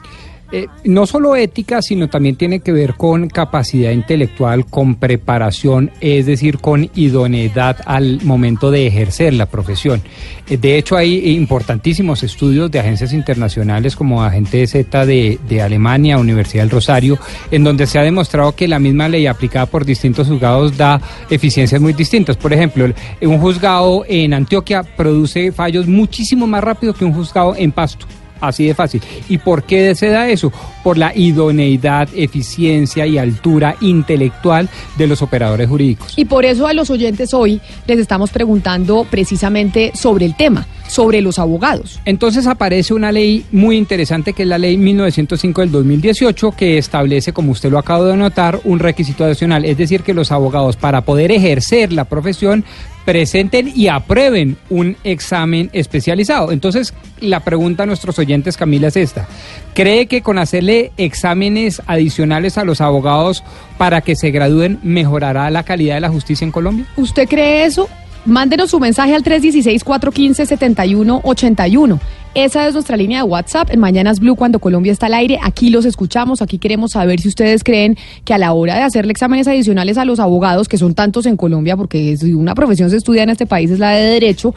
Eh, no solo ética, sino también tiene que ver con capacidad intelectual, con preparación, es decir, con idoneidad al momento de ejercer la profesión. Eh, de hecho, hay importantísimos estudios de agencias internacionales como Agente Z de, de Alemania, Universidad del Rosario, en donde se ha demostrado que la misma ley aplicada por distintos juzgados da eficiencias muy distintas. Por ejemplo, un juzgado en Antioquia produce fallos muchísimo más rápido que un juzgado en Pasto. Así de fácil. ¿Y por qué se da eso? Por la idoneidad, eficiencia y altura intelectual de los operadores jurídicos. Y por eso a los oyentes hoy les estamos preguntando precisamente sobre el tema, sobre los abogados. Entonces aparece una ley muy interesante que es la ley 1905 del 2018 que establece, como usted lo acaba de notar, un requisito adicional. Es decir, que los abogados para poder ejercer la profesión presenten y aprueben un examen especializado. Entonces, la pregunta a nuestros oyentes, Camila, es esta. ¿Cree que con hacerle exámenes adicionales a los abogados para que se gradúen mejorará la calidad de la justicia en Colombia? ¿Usted cree eso? Mándenos su mensaje al 316-415-7181. Esa es nuestra línea de WhatsApp en Mañanas Blue cuando Colombia está al aire. Aquí los escuchamos, aquí queremos saber si ustedes creen que a la hora de hacerle exámenes adicionales a los abogados, que son tantos en Colombia, porque si una profesión se estudia en este país es la de derecho,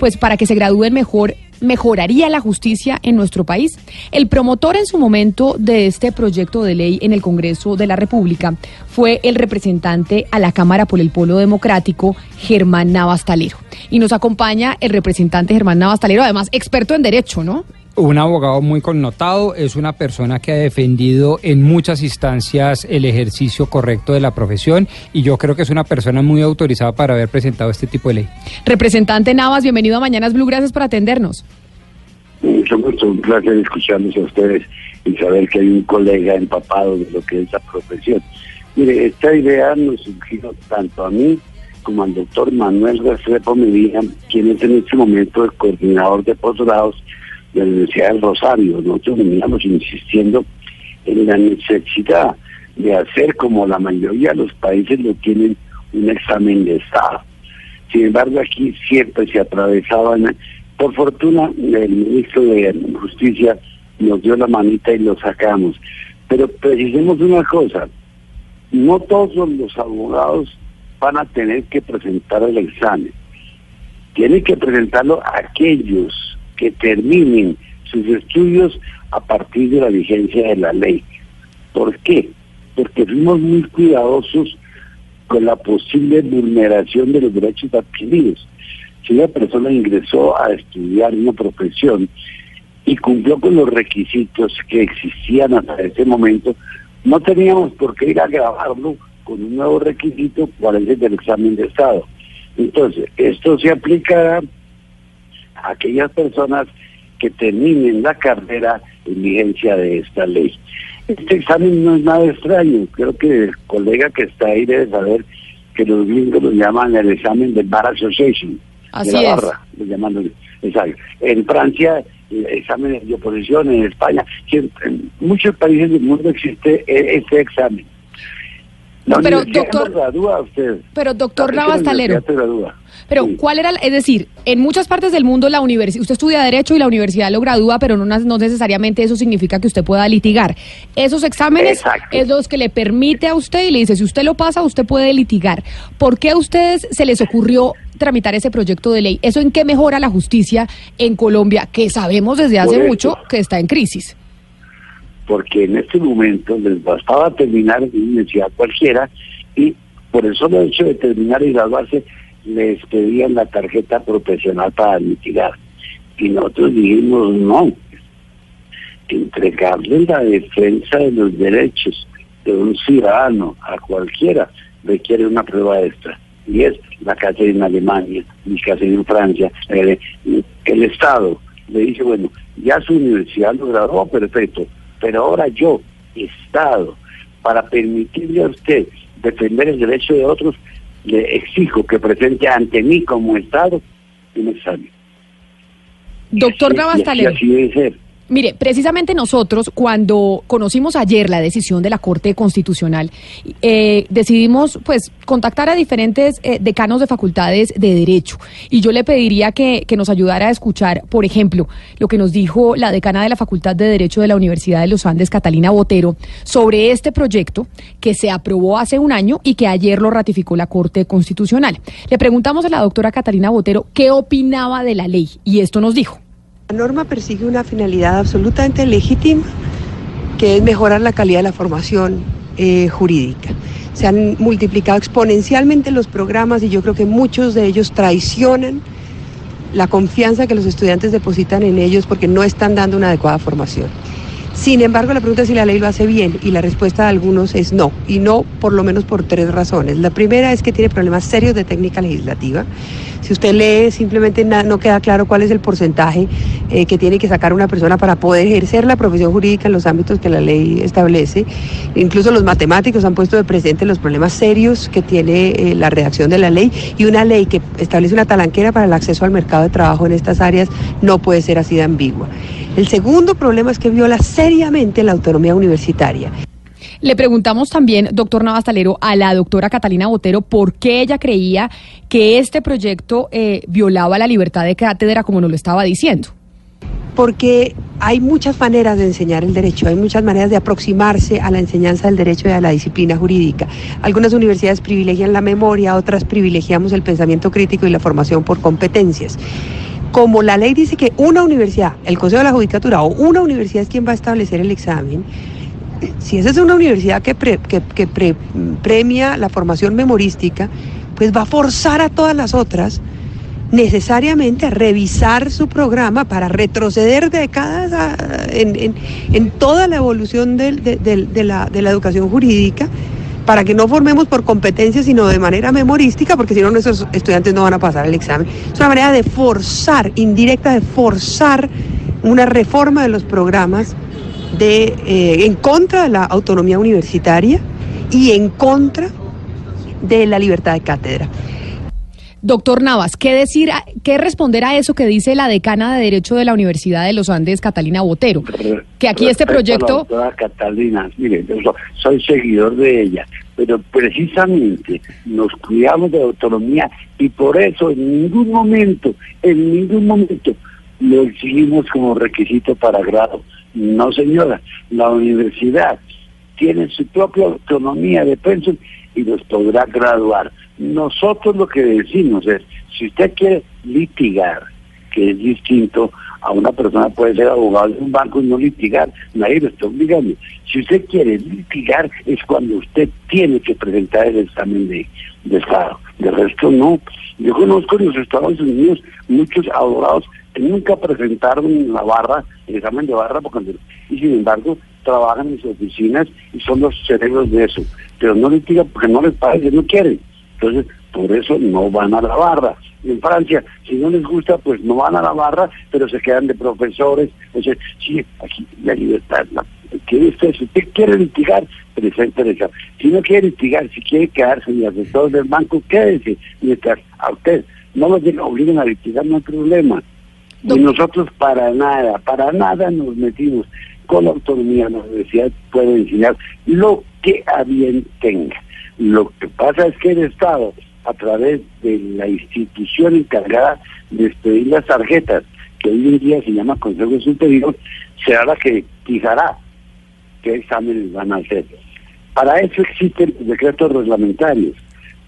pues para que se gradúen mejor, mejoraría la justicia en nuestro país. El promotor en su momento de este proyecto de ley en el Congreso de la República fue el representante a la Cámara por el Polo Democrático, Germán Navastalero. Y nos acompaña el representante Germán Navastalero, además experto en derecho, ¿no? Un abogado muy connotado, es una persona que ha defendido en muchas instancias el ejercicio correcto de la profesión y yo creo que es una persona muy autorizada para haber presentado este tipo de ley. Representante Navas, bienvenido a Mañanas Blue, gracias por atendernos. Mucho gusto, un placer escucharlos a ustedes y saber que hay un colega empapado de lo que es la profesión. Mire, esta idea nos surgió tanto a mí como al doctor Manuel Restrepo Medina, quien es en este momento el coordinador de posgrados la Universidad del Rosario. Nosotros veníamos insistiendo en la necesidad de hacer como la mayoría de los países lo tienen un examen de Estado. Sin embargo, aquí siempre se atravesaban. Por fortuna, el ministro de Justicia nos dio la manita y lo sacamos. Pero precisemos una cosa, no todos los abogados van a tener que presentar el examen. Tienen que presentarlo aquellos que terminen sus estudios a partir de la vigencia de la ley. ¿Por qué? Porque fuimos muy cuidadosos con la posible vulneración de los derechos adquiridos. Si una persona ingresó a estudiar una profesión y cumplió con los requisitos que existían hasta ese momento, no teníamos por qué ir a grabarlo con un nuevo requisito, cual es el del examen de Estado. Entonces, esto se aplicará aquellas personas que terminen la carrera en vigencia de esta ley. Este examen no es nada extraño, creo que el colega que está ahí debe saber que los gringos lo llaman el examen del Bar Association, Así de la es. barra, lo llaman, exacto. En Francia, el examen de oposición, en España, en muchos países del mundo existe e- este examen. La Pero, doctor- gradúa usted. Pero doctor La Pero ¿cuál era, es decir, en muchas partes del mundo la universidad, usted estudia derecho y la universidad lo gradúa, pero no, no necesariamente eso significa que usted pueda litigar. Esos exámenes Exacto. es los que le permite a usted y le dice, si usted lo pasa, usted puede litigar. ¿Por qué a ustedes se les ocurrió tramitar ese proyecto de ley? ¿Eso en qué mejora la justicia en Colombia, que sabemos desde hace mucho que está en crisis? porque en este momento les bastaba terminar en una universidad cualquiera y por el solo hecho de terminar y graduarse les pedían la tarjeta profesional para litigar. Y nosotros dijimos no, entregarle la defensa de los derechos de un ciudadano a cualquiera requiere una prueba extra. Y es la hace en Alemania, que hace en Francia. El Estado le dice, bueno, ya su universidad lo graduó, perfecto, pero ahora yo, Estado, para permitirle a usted defender el derecho de otros, le exijo que presente ante mí como Estado un examen. Doctor así- Navastalero. así debe ser. Mire, precisamente nosotros, cuando conocimos ayer la decisión de la Corte Constitucional, eh, decidimos pues contactar a diferentes eh, decanos de facultades de Derecho. Y yo le pediría que, que nos ayudara a escuchar, por ejemplo, lo que nos dijo la decana de la Facultad de Derecho de la Universidad de los Andes, Catalina Botero, sobre este proyecto que se aprobó hace un año y que ayer lo ratificó la Corte Constitucional. Le preguntamos a la doctora Catalina Botero qué opinaba de la ley y esto nos dijo. La norma persigue una finalidad absolutamente legítima, que es mejorar la calidad de la formación eh, jurídica. Se han multiplicado exponencialmente los programas y yo creo que muchos de ellos traicionan la confianza que los estudiantes depositan en ellos porque no están dando una adecuada formación. Sin embargo, la pregunta es si la ley lo hace bien y la respuesta de algunos es no, y no por lo menos por tres razones. La primera es que tiene problemas serios de técnica legislativa. Si usted lee, simplemente no queda claro cuál es el porcentaje eh, que tiene que sacar una persona para poder ejercer la profesión jurídica en los ámbitos que la ley establece. Incluso los matemáticos han puesto de presente los problemas serios que tiene eh, la redacción de la ley y una ley que establece una talanquera para el acceso al mercado de trabajo en estas áreas no puede ser así de ambigua. El segundo problema es que viola seriamente la autonomía universitaria. Le preguntamos también, doctor Navastalero, a la doctora Catalina Botero por qué ella creía que este proyecto eh, violaba la libertad de cátedra como nos lo estaba diciendo. porque hay muchas maneras de enseñar el derecho, hay muchas maneras de aproximarse a la enseñanza del derecho y a la disciplina jurídica. Algunas universidades privilegian la memoria, otras privilegiamos el pensamiento crítico y la formación por competencias. Como la ley dice que una universidad, el Consejo de la Judicatura o una universidad es quien va a establecer el examen, si esa es una universidad que, pre- que- que pre- premia la formación memorística, pues va a forzar a todas las otras necesariamente a revisar su programa para retroceder décadas a- en, en- toda la evolución de la educación jurídica, para que no formemos por competencia, sino de manera memorística, porque si no nuestros estudiantes no van a pasar el examen. Es una manera de forzar, indirecta de forzar una reforma de los programas de, eh, en contra de la autonomía universitaria y en contra de la libertad de cátedra. Doctor Navas, ¿qué decir, a- qué responder a eso que dice la decana de Derecho de la Universidad de los Andes, Catalina Botero? Que aquí este Respecto a la proyecto, Catalina, mire, yo so- soy seguidor de ella, pero precisamente nos cuidamos de la autonomía y por eso en ningún momento, en ningún momento lo exigimos como requisito para grado. No, señora, la universidad tiene su propia autonomía de pensum y los podrá graduar. Nosotros lo que decimos es, si usted quiere litigar, que es distinto a una persona puede ser abogado de un banco y no litigar, nadie lo está obligando. Si usted quiere litigar es cuando usted tiene que presentar el examen de, Estado. De resto no. Yo conozco en los Estados Unidos muchos abogados que nunca presentaron en la barra, el examen de barra, porque, y sin embargo trabajan en sus oficinas y son los cerebros de eso. Pero no litigan porque no les parece, no quieren. Entonces, por eso no van a la barra. En Francia, si no les gusta, pues no van a la barra, pero se quedan de profesores. O sea, sí, aquí la libertad, la, que usted, si usted quiere litigar, presente examen. Si no quiere litigar, si quiere quedarse en el asesor del banco, quédese. Mientras a usted no lo lleguen- obliguen a litigar, no hay problema. Y nosotros para nada, para nada nos metimos con la autonomía. La universidad puede enseñar lo que a bien tenga. Lo que pasa es que el Estado, a través de la institución encargada de expedir las tarjetas, que hoy en día se llama Consejo Superior, será la que fijará qué exámenes van a hacer. Para eso existen los decretos reglamentarios,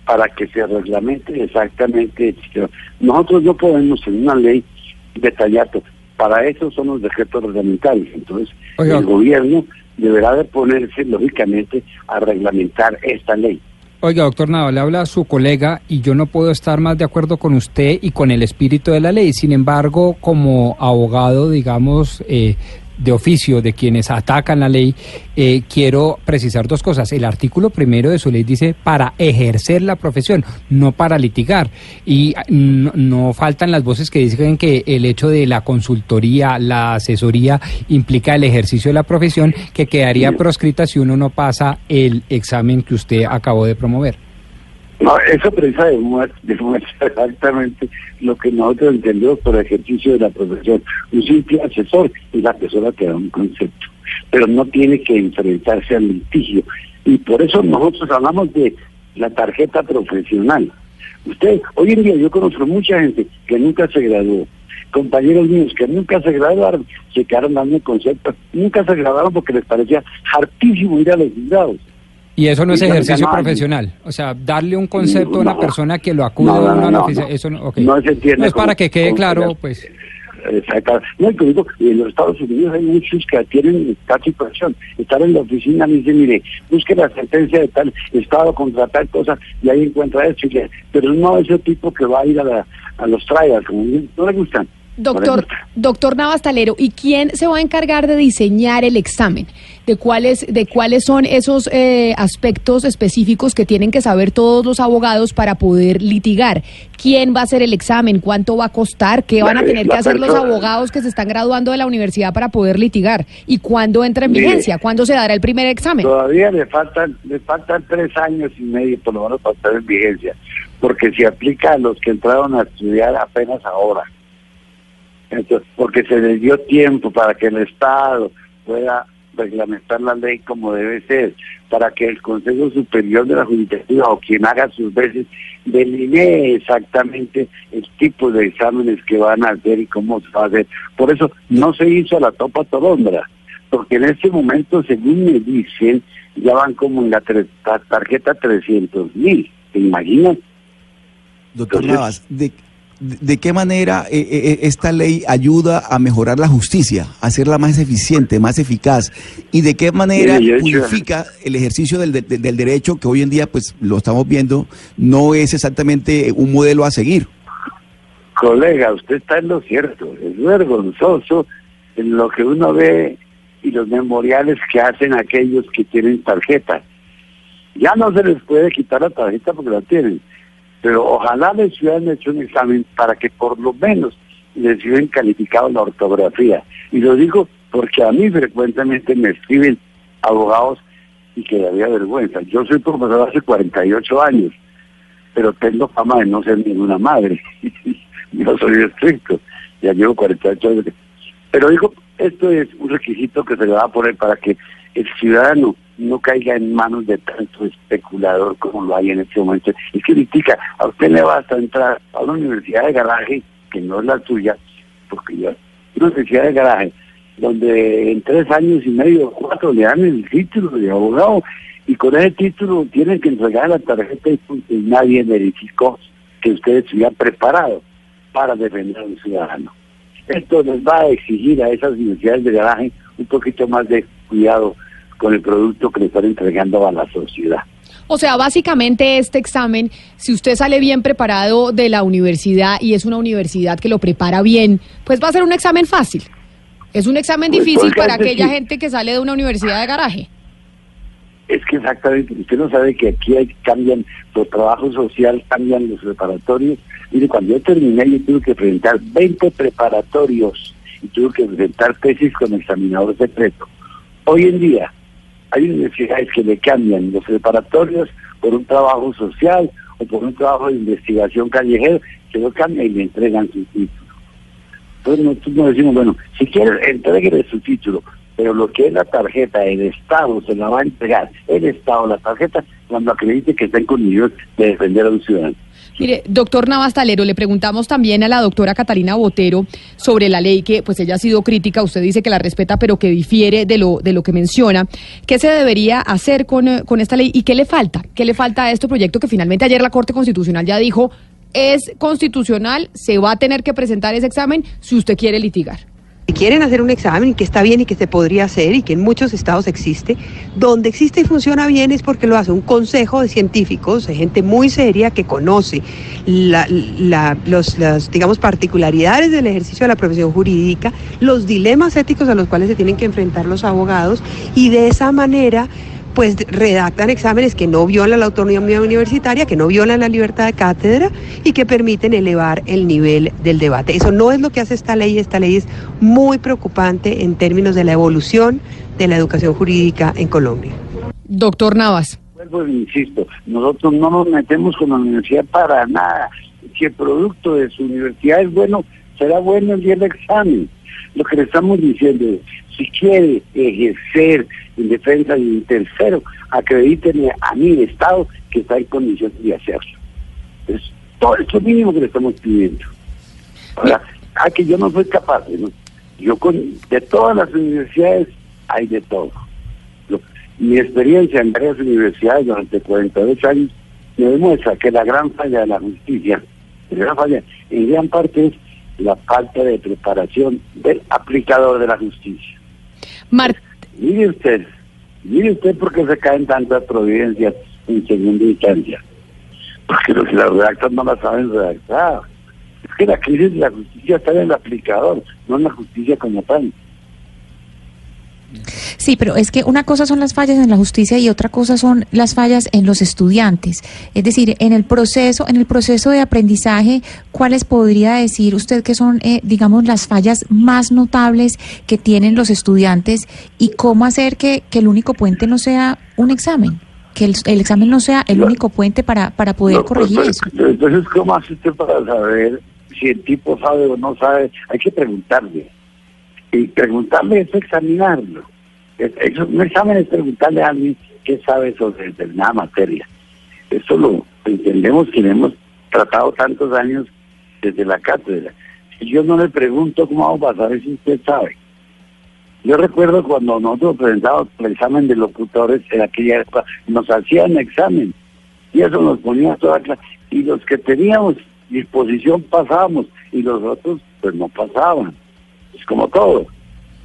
para que se reglamente exactamente. Nosotros no podemos en una ley detallar todo. Para eso son los decretos reglamentarios. Entonces, Oiga. el gobierno deberá de ponerse, lógicamente, a reglamentar esta ley. Oiga, doctor Nava, le habla a su colega y yo no puedo estar más de acuerdo con usted y con el espíritu de la ley. Sin embargo, como abogado, digamos, eh, de oficio de quienes atacan la ley, eh, quiero precisar dos cosas. El artículo primero de su ley dice para ejercer la profesión, no para litigar. Y ah, no, no faltan las voces que dicen que el hecho de la consultoría, la asesoría, implica el ejercicio de la profesión que quedaría proscrita si uno no pasa el examen que usted acabó de promover. No, eso precisa demuestra, demuestra *laughs* exactamente lo que nosotros entendemos por ejercicio de la profesión. Un simple asesor es la persona que da un concepto, pero no tiene que enfrentarse al litigio. Y por eso nosotros hablamos de la tarjeta profesional. Usted, hoy en día yo conozco mucha gente que nunca se graduó, compañeros míos que nunca se graduaron, se quedaron dando conceptos, nunca se graduaron porque les parecía hartísimo ir a los juzgados. Y eso no es Y ejercicio profesional. O sea, darle un concepto a una persona que lo acude No, a no, a no, oficina, no. eso no, se entiende No es para que quede claro, que- pues. Exacto. No, y digo, en los Estados Unidos hay muchos que tienen esta situación. Están en la oficina dicen, mire, busque la sentencia de tal estado contra tal cosa y ahí encuentra esto. y le- Pero no ese tipo que va a ir a, la- a los trials, como no le gustan. Doctor, doctor Navastalero, ¿y quién se va a encargar de diseñar el examen? ¿De cuáles, de cuáles son esos eh, aspectos específicos que tienen que saber todos los abogados para poder litigar? ¿Quién va a hacer el examen? ¿Cuánto va a costar? ¿Qué van a tener que hacer los abogados que se están graduando de la universidad para poder litigar? ¿Y cuándo entra en vigencia? ¿Cuándo se dará el primer examen? Todavía le faltan, le faltan tres años y medio por lo menos para estar en vigencia, porque se aplica a los que entraron a estudiar apenas ahora. Entonces, porque se les dio tiempo para que el Estado pueda reglamentar la ley como debe ser, para que el Consejo Superior de la Judicatura o quien haga sus veces delinee exactamente el tipo de exámenes que van a hacer y cómo se va a hacer. Por eso no se hizo la topa torombra, porque en este momento, según me dicen, ya van como en la, ta- tarjeta 300 mil, ¿te imaginas? Doctor Navas, ¿de, de- qué manera eh, eh, esta ley ayuda a mejorar la justicia, a hacerla más eficiente, más eficaz? ¿Y de qué manera purifica el ejercicio del, de- del derecho que hoy en día, pues lo estamos viendo, no es exactamente un modelo a seguir? Colega, usted está en lo cierto, es vergonzoso en lo que uno ve y los memoriales que hacen aquellos que tienen tarjeta. Ya no se les puede quitar la tarjeta porque la tienen, pero ojalá les hubieran hecho un examen para que por lo menos les hubieran calificado la ortografía. Y lo digo porque a mí frecuentemente me escriben abogados y que había vergüenza. Yo soy profesor hace 48 años, pero tengo fama de no ser ninguna madre. *laughs* Yo soy estricto, ya llevo 48 años. Pero digo, esto es un requisito que se le va a poner para que el ciudadano no caiga en manos de tanto especulador como lo hay en este momento. Es que critica, a usted le basta entrar a una universidad de garaje, que no es la suya, porque ya una universidad de garaje, donde en tres años y medio, cuatro, le dan el título de abogado, y con ese título tienen que entregar la tarjeta y nadie verificó que usted estuviera preparado para defender a un ciudadano. Esto les va a exigir a esas universidades de garaje un poquito más de cuidado con el producto que le están entregando a la sociedad. O sea, básicamente este examen, si usted sale bien preparado de la universidad y es una universidad que lo prepara bien, pues va a ser un examen fácil. Es un examen Pues, difícil para aquella gente que sale de una universidad de garaje. Es que exactamente, usted no sabe que aquí hay- cambian los trabajos social, cambian los preparatorios. Mire, cuando yo terminé, yo tuve que presentar 20 preparatorios y tuve que presentar tesis con examinador secreto. Hoy en día, hay universidades que le cambian los preparatorios por un trabajo social o por un trabajo de investigación callejero, que lo cambian y le entregan su título. Entonces nosotros nos decimos, bueno, si quiere, entreguele su título, pero lo que es la tarjeta, el Estado se la va a entregar, el Estado, la tarjeta, cuando acredite que está en condición de defender a un ciudadano. Mire, doctor Navas Talero, le preguntamos también a la doctora Catalina Botero sobre la ley que pues ella ha sido crítica, usted dice que la respeta pero que difiere de lo, de lo que menciona. ¿Qué se debería hacer con, eh, con esta ley y qué le falta? ¿Qué le falta a este proyecto que finalmente ayer la Corte Constitucional ya dijo es constitucional, se va a tener que presentar ese examen si usted quiere litigar? Quieren hacer un examen que está bien y que se podría hacer y que en muchos estados existe, donde existe y funciona bien es porque lo hace un consejo de científicos, de gente muy seria que conoce las, digamos, particularidades del ejercicio de la profesión jurídica, los dilemas éticos a los cuales se tienen que enfrentar los abogados y de esa manera pues redactan exámenes que no violan la autonomía universitaria, que no violan la libertad de cátedra y que permiten elevar el nivel del debate. Eso no es lo que hace esta ley, esta ley es muy preocupante en términos de la evolución de la educación jurídica en Colombia. Doctor Navas. Vuelvo e insisto, nosotros no nos metemos con la universidad para nada. Si el producto de su universidad es bueno, será bueno el día del examen. Lo que le estamos diciendo es, si quiere ejercer en defensa de un tercero, acredíteme a mi Estado que está en condiciones de hacerlo. Es todo esto mínimo que le estamos pidiendo. Ahora, ah, que yo no soy capaz, ¿no? Yo con, de todas las universidades hay de todo. Lo- mi experiencia en varias universidades durante 48 años me demuestra que la gran falla de la justicia, la gran falla, en gran parte es la falta de preparación del aplicador de la justicia. Mar Mire usted, mire usted por qué se caen tantas providencias en segunda instancia. Porque los que las redactan no las saben redactar. Es que la crisis de la justicia está en el aplicador, no en la justicia como tal. Sí, pero es que una cosa son las fallas en la justicia y otra cosa son las fallas en los estudiantes. Es decir, en el proceso, en el proceso de aprendizaje, ¿cuáles podría decir usted que son, eh, digamos, las fallas más notables que tienen los estudiantes y cómo hacer que, que el único puente no sea un examen? Que el, el examen no sea el único puente para, para poder No, corregir pues, eso. pues, Entonces, ¿cómo hace usted para saber si el tipo sabe o no sabe? Hay que preguntarle. Y preguntarle es examinarlo. Es- eso- un examen es preguntarle a alguien qué sabe sobre determinada materia. Esto lo entendemos que hemos tratado tantos años desde la cátedra. Si yo no le pregunto cómo vamos a saber si usted sabe. Yo recuerdo cuando nosotros presentábamos el examen de locutores en aquella época, nos hacían examen y eso nos ponía toda clase. Y los que teníamos disposición pasábamos y los otros pues no pasaban. Como todo.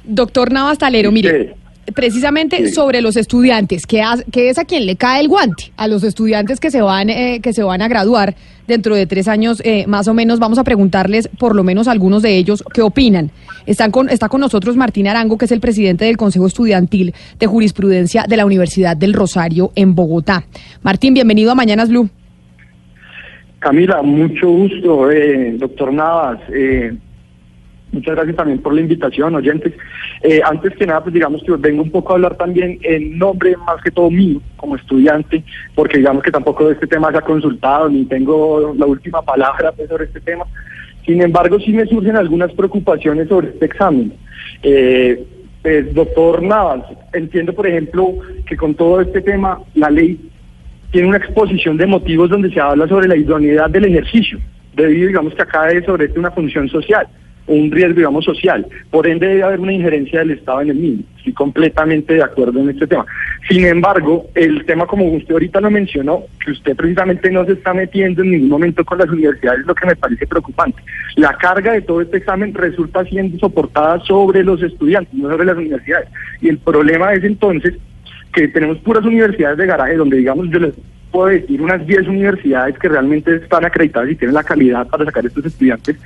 Doctor Navas Talero, mire, precisamente Sí. sobre los estudiantes, que, es a quien le cae el guante, a los estudiantes que se van, eh, que se van a graduar dentro de tres años, eh, más o menos, vamos a preguntarles, por lo menos algunos de ellos, qué opinan. Están con, está con nosotros Martín Arango, que es el presidente del Consejo Estudiantil de Jurisprudencia de la Universidad del Rosario en Bogotá. Martín, bienvenido a Mañanas Blue. Camila, mucho gusto, eh, doctor Navas. eh, muchas gracias también por la invitación, oyentes. Eh, antes que nada, pues digamos que vengo un poco a hablar también en nombre más que todo mío, como estudiante, porque digamos que tampoco este tema se ha consultado, ni tengo la última palabra pues, sobre este tema. Sin embargo, sí me surgen algunas preocupaciones sobre este examen. Eh, pues, doctor Navas, entiendo, por ejemplo, que con todo este tema, la ley tiene una exposición de motivos donde se habla sobre la idoneidad del ejercicio, debido, digamos, que acá es sobre una función social, un riesgo, digamos, social. Por ende, debe haber una injerencia del Estado en el mismo. Estoy completamente de acuerdo en este tema. Sin embargo, el tema, como usted ahorita lo mencionó, que usted precisamente no se está metiendo en ningún momento con las universidades, es lo que me parece preocupante. La carga de todo este examen resulta siendo soportada sobre los estudiantes, no sobre las universidades. Y el problema es entonces que tenemos puras universidades de garaje donde digamos yo les puedo decir unas 10 universidades que realmente están acreditadas y tienen la calidad para sacar estos estudiantes,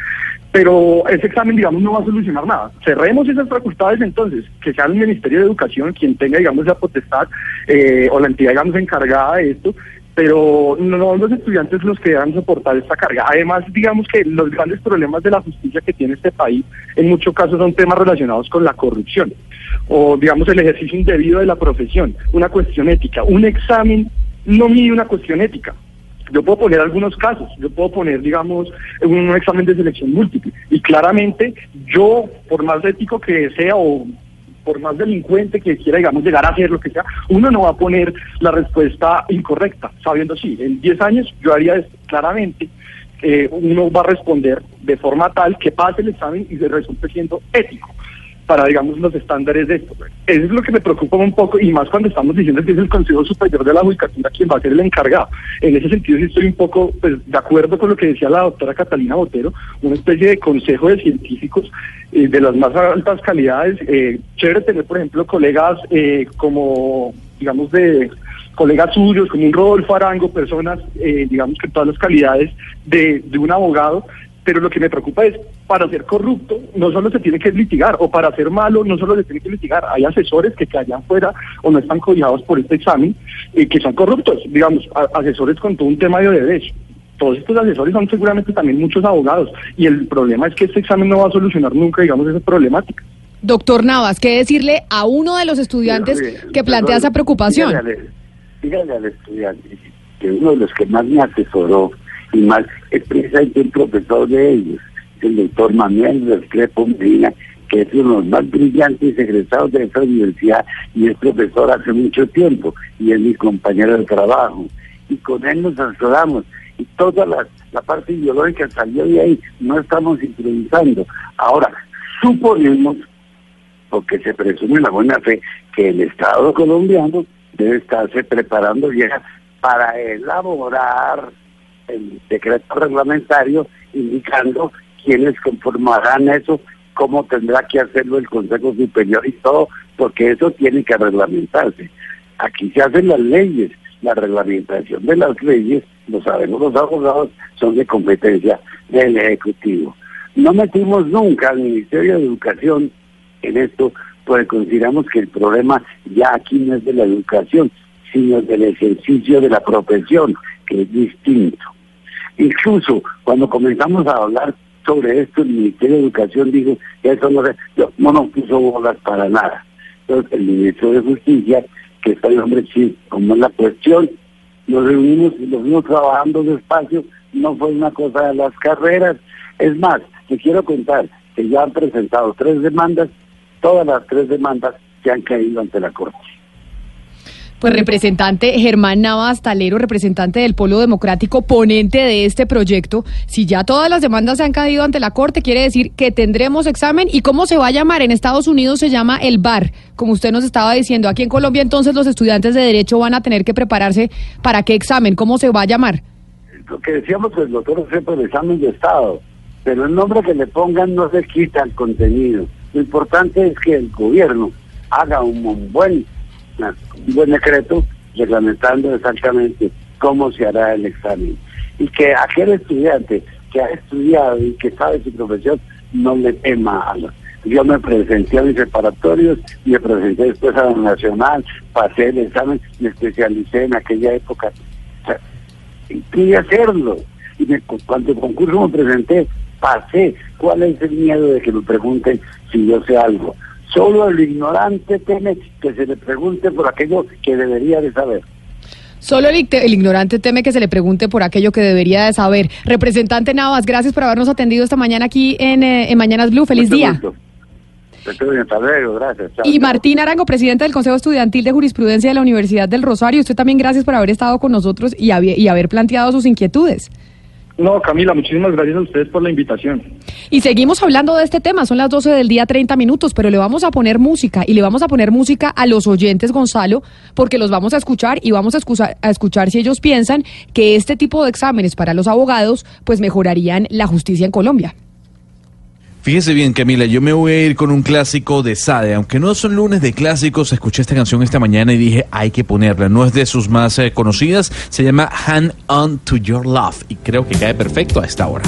pero ese examen digamos no va a solucionar nada. Cerremos esas facultades entonces, que sea el Ministerio de Educación quien tenga digamos la potestad eh, o la entidad digamos encargada de esto, pero no los estudiantes los que deban soportar esta carga. Además, digamos que los grandes problemas de la justicia que tiene este país en muchos casos son temas relacionados con la corrupción o digamos el ejercicio indebido de la profesión, una cuestión ética. Un examen no mide una cuestión ética. Yo puedo poner algunos casos, yo puedo poner, digamos, un, examen de selección múltiple. Y claramente yo, por más ético que sea o por más delincuente que quiera, digamos, llegar a hacer lo que sea, uno no va a poner la respuesta incorrecta, sabiendo sí, en 10 años yo haría esto. claramente, eh, uno va a responder de forma tal que pase el examen y se resulte siendo ético para, digamos, los estándares de esto. Eso es lo que me preocupa un poco, y más cuando estamos diciendo que es el Consejo Superior de la Judicatura quien va a ser el encargado. En ese sentido sí estoy un poco pues, de acuerdo con lo que decía la doctora Catalina Botero, una especie de consejo de científicos eh, de las más altas calidades. Eh, chévere tener, por ejemplo, colegas eh, como, digamos, de colegas suyos, como un Rodolfo Arango, personas, eh, digamos que todas las calidades de, de un abogado, pero lo que me preocupa es, para ser corrupto no solo se tiene que litigar, o para ser malo no solo se tiene que litigar, hay asesores que caían fuera o no están cobijados por este examen, y que son corruptos, digamos, a- asesores con todo un tema de derecho. Todos estos asesores son seguramente también muchos abogados, y el problema es que este examen no va a solucionar nunca, digamos, esa problemática. Doctor Navas, ¿qué decirle a uno de los estudiantes que plantea esa preocupación? Dígale, al- dígale al estudiante que uno de los que más me asesoró y más es precisamente un profesor de ellos, el doctor Manuel Restrepo Medina, que es uno de los más brillantes egresados de esta universidad y es profesor hace mucho tiempo y es mi compañero de trabajo. Y con él nos asesoramos y toda la, la parte ideológica salió de ahí, no estamos improvisando. Ahora, suponemos porque se presume la buena fe que el Estado colombiano debe estarse preparando ya para elaborar el decreto reglamentario indicando quiénes conformarán eso, cómo tendrá que hacerlo el Consejo Superior y todo, porque eso tiene que reglamentarse. Aquí se hacen las leyes, la reglamentación de las leyes, lo sabemos los abogados, son de competencia del Ejecutivo. No metimos nunca al Ministerio de Educación en esto, porque consideramos que el problema ya aquí no es de la educación, sino del ejercicio de la profesión, que es distinto. Incluso cuando comenzamos a hablar sobre esto, el Ministerio de Educación dijo que eso no, se- no, no nos puso bolas para nada. Entonces el Ministro de Justicia, que está el hombre sí, como es la cuestión, nos reunimos y nos fuimos trabajando despacio, no fue una cosa de las carreras. Es más, te quiero contar que ya han presentado tres demandas, todas las tres demandas que han caído ante la Corte. Pues representante Germán Navas Talero, representante del Polo Democrático, ponente de este proyecto, si ya todas las demandas se han caído ante la Corte, quiere decir que tendremos examen y cómo se va a llamar. En Estados Unidos se llama el BAR, como usted nos estaba diciendo. Aquí en Colombia entonces los estudiantes de Derecho van a tener que prepararse para qué examen, cómo se va a llamar. Lo que decíamos que el doctor siempre el examen de Estado, pero el nombre que le pongan no se quita el contenido. Lo importante es que el gobierno haga un buen un buen decreto reglamentando exactamente cómo se hará el examen. Y que aquel estudiante que ha estudiado y que sabe su profesión no le tema a la... Yo me presenté a mis preparatorios, me presenté después a la nacional, pasé el examen, me especialicé en aquella época. O sea, quería hacerlo. Y me- cuando el concurso me presenté, pasé. ¿Cuál es el miedo de que me pregunten si yo sé algo? Solo el ignorante teme que se le pregunte por aquello que debería de saber. Solo el, el ignorante teme que se le pregunte por aquello que debería de saber. Representante Navas, gracias por habernos atendido esta mañana aquí en, eh, en Mañanas Blue. Feliz Mucho día. gusto. Gracias. Y. Martín Arango, presidente del Consejo Estudiantil de Jurisprudencia de la Universidad del Rosario. Usted también gracias por haber estado con nosotros y, y haber planteado sus inquietudes. No, Camila, muchísimas gracias a ustedes por la invitación. Y seguimos hablando de este tema, son las 12 del día 30 minutos, pero le vamos a poner música y le vamos a poner música a los oyentes, Gonzalo, porque los vamos a escuchar y vamos a, excusa- a escuchar si ellos piensan que este tipo de exámenes para los abogados pues mejorarían la justicia en Colombia. Fíjese bien, Camila, yo me voy a ir con un clásico de Sade. Aunque no son lunes de clásicos, escuché esta canción esta mañana y dije, hay que ponerla. No es de sus más eh, conocidas, se llama Hand On To Your Love y creo que cae perfecto a esta hora.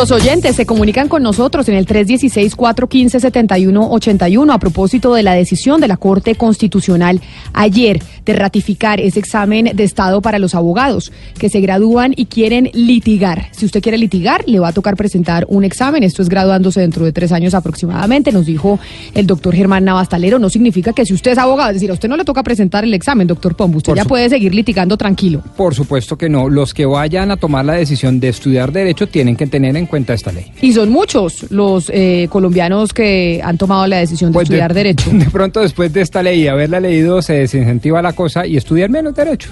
Los oyentes se comunican con nosotros en el 316-415-7181 a propósito de la decisión de la Corte Constitucional ayer de ratificar ese examen de Estado para los abogados que se gradúan y quieren litigar. Si usted quiere litigar, le va a tocar presentar un examen. Esto es graduándose dentro de tres años aproximadamente, nos dijo el doctor Germán Navastalero. No significa que si usted es abogado, es decir, a usted no le toca presentar el examen, doctor Pombo. Usted Por ya su- puede seguir litigando tranquilo. Por supuesto que no. Los que vayan a tomar la decisión de estudiar derecho tienen que tener en cuenta esta ley. Y son muchos los eh, colombianos que han tomado la decisión de Pues de- estudiar derecho. *laughs* De pronto después de esta ley y haberla leído se desincentiva la cosa y estudiar menos derecho.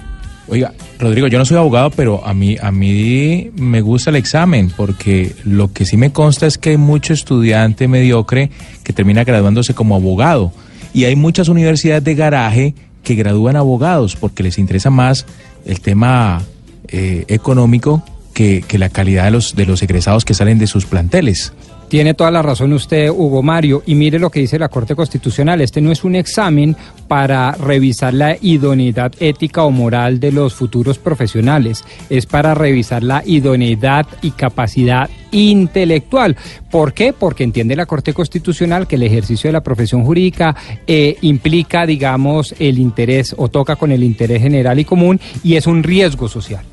Oiga, Rodrigo, yo no soy abogado, pero a mí, a mí me gusta el examen, porque lo que sí me consta es que hay mucho estudiante mediocre que termina graduándose como abogado. Y hay muchas universidades de garaje que gradúan abogados porque les interesa más el tema eh, económico que, que la calidad de los, de los egresados que salen de sus planteles. Tiene toda la razón usted, Hugo Mario, y mire lo que dice la Corte Constitucional. Este no es un examen para revisar la idoneidad ética o moral de los futuros profesionales, es para revisar la idoneidad y capacidad intelectual. ¿Por qué? Porque entiende la Corte Constitucional que el ejercicio de la profesión jurídica eh, implica, digamos, el interés o toca con el interés general y común y es un riesgo social.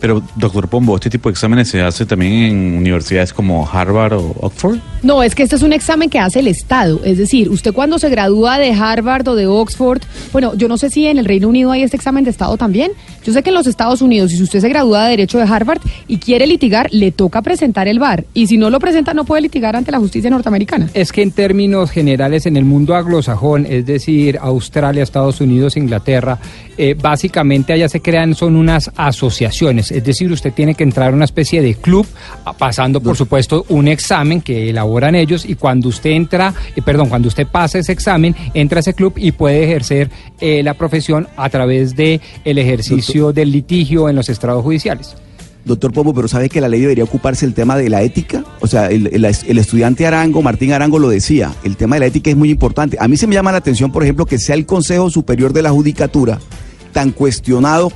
Pero, doctor Pombo, ¿este tipo de exámenes se hace también en universidades como Harvard o Oxford? No, es que este es un examen que hace el Estado. Es decir, usted cuando se gradúa de Harvard o de Oxford, bueno, yo no sé si en el Reino Unido hay este examen de Estado también. Yo sé que en los Estados Unidos, si usted se gradúa de Derecho de Harvard y quiere litigar, le toca presentar el VAR. Y si no lo presenta, no puede litigar ante la justicia norteamericana. Es que en términos generales en el mundo anglosajón, es decir, Australia, Estados Unidos, Inglaterra, eh, básicamente allá se crean son unas asociaciones, es decir, usted tiene que entrar a una especie de club, pasando por supuesto un examen que elaboran ellos y cuando usted entra, eh, perdón, cuando usted pasa ese examen, entra a ese club y puede ejercer eh, la profesión a través de el ejercicio del litigio en los estrados judiciales. Doctor Pombo, pero ¿sabe que la ley debería ocuparse del tema de la ética? O sea, el, el- el estudiante Arango, Martín Arango lo decía, el tema de la ética es muy importante. A mí se me llama la atención, por ejemplo, que sea el Consejo Superior de la Judicatura tan cuestionado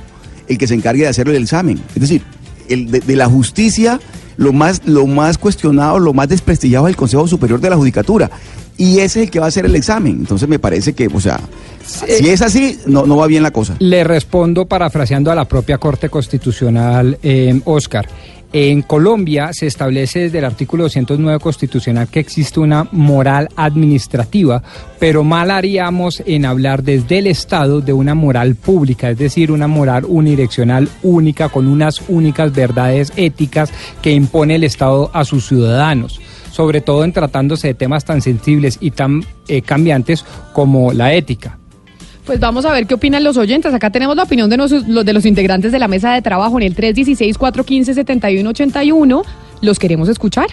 el que se encargue de hacer el examen. Es decir, el de, de la justicia, lo más, lo más cuestionado, lo más desprestigiado es el Consejo Superior de la Judicatura. Y ese es el que va a hacer el examen. Entonces me parece que, o sea, si es así, no, no va bien la cosa. Le respondo parafraseando a la propia Corte Constitucional, eh, Oscar. En Colombia se establece desde el artículo 209 constitucional que existe una moral administrativa, pero mal haríamos en hablar desde el Estado de una moral pública, es decir, una moral unidireccional única con unas únicas verdades éticas que impone el Estado a sus ciudadanos sobre todo en tratándose de temas tan sensibles y tan eh, cambiantes como la ética. Pues vamos a ver qué opinan los oyentes. Acá tenemos la opinión de los, de los integrantes de la mesa de trabajo en el 316-415-7181. Los queremos escuchar.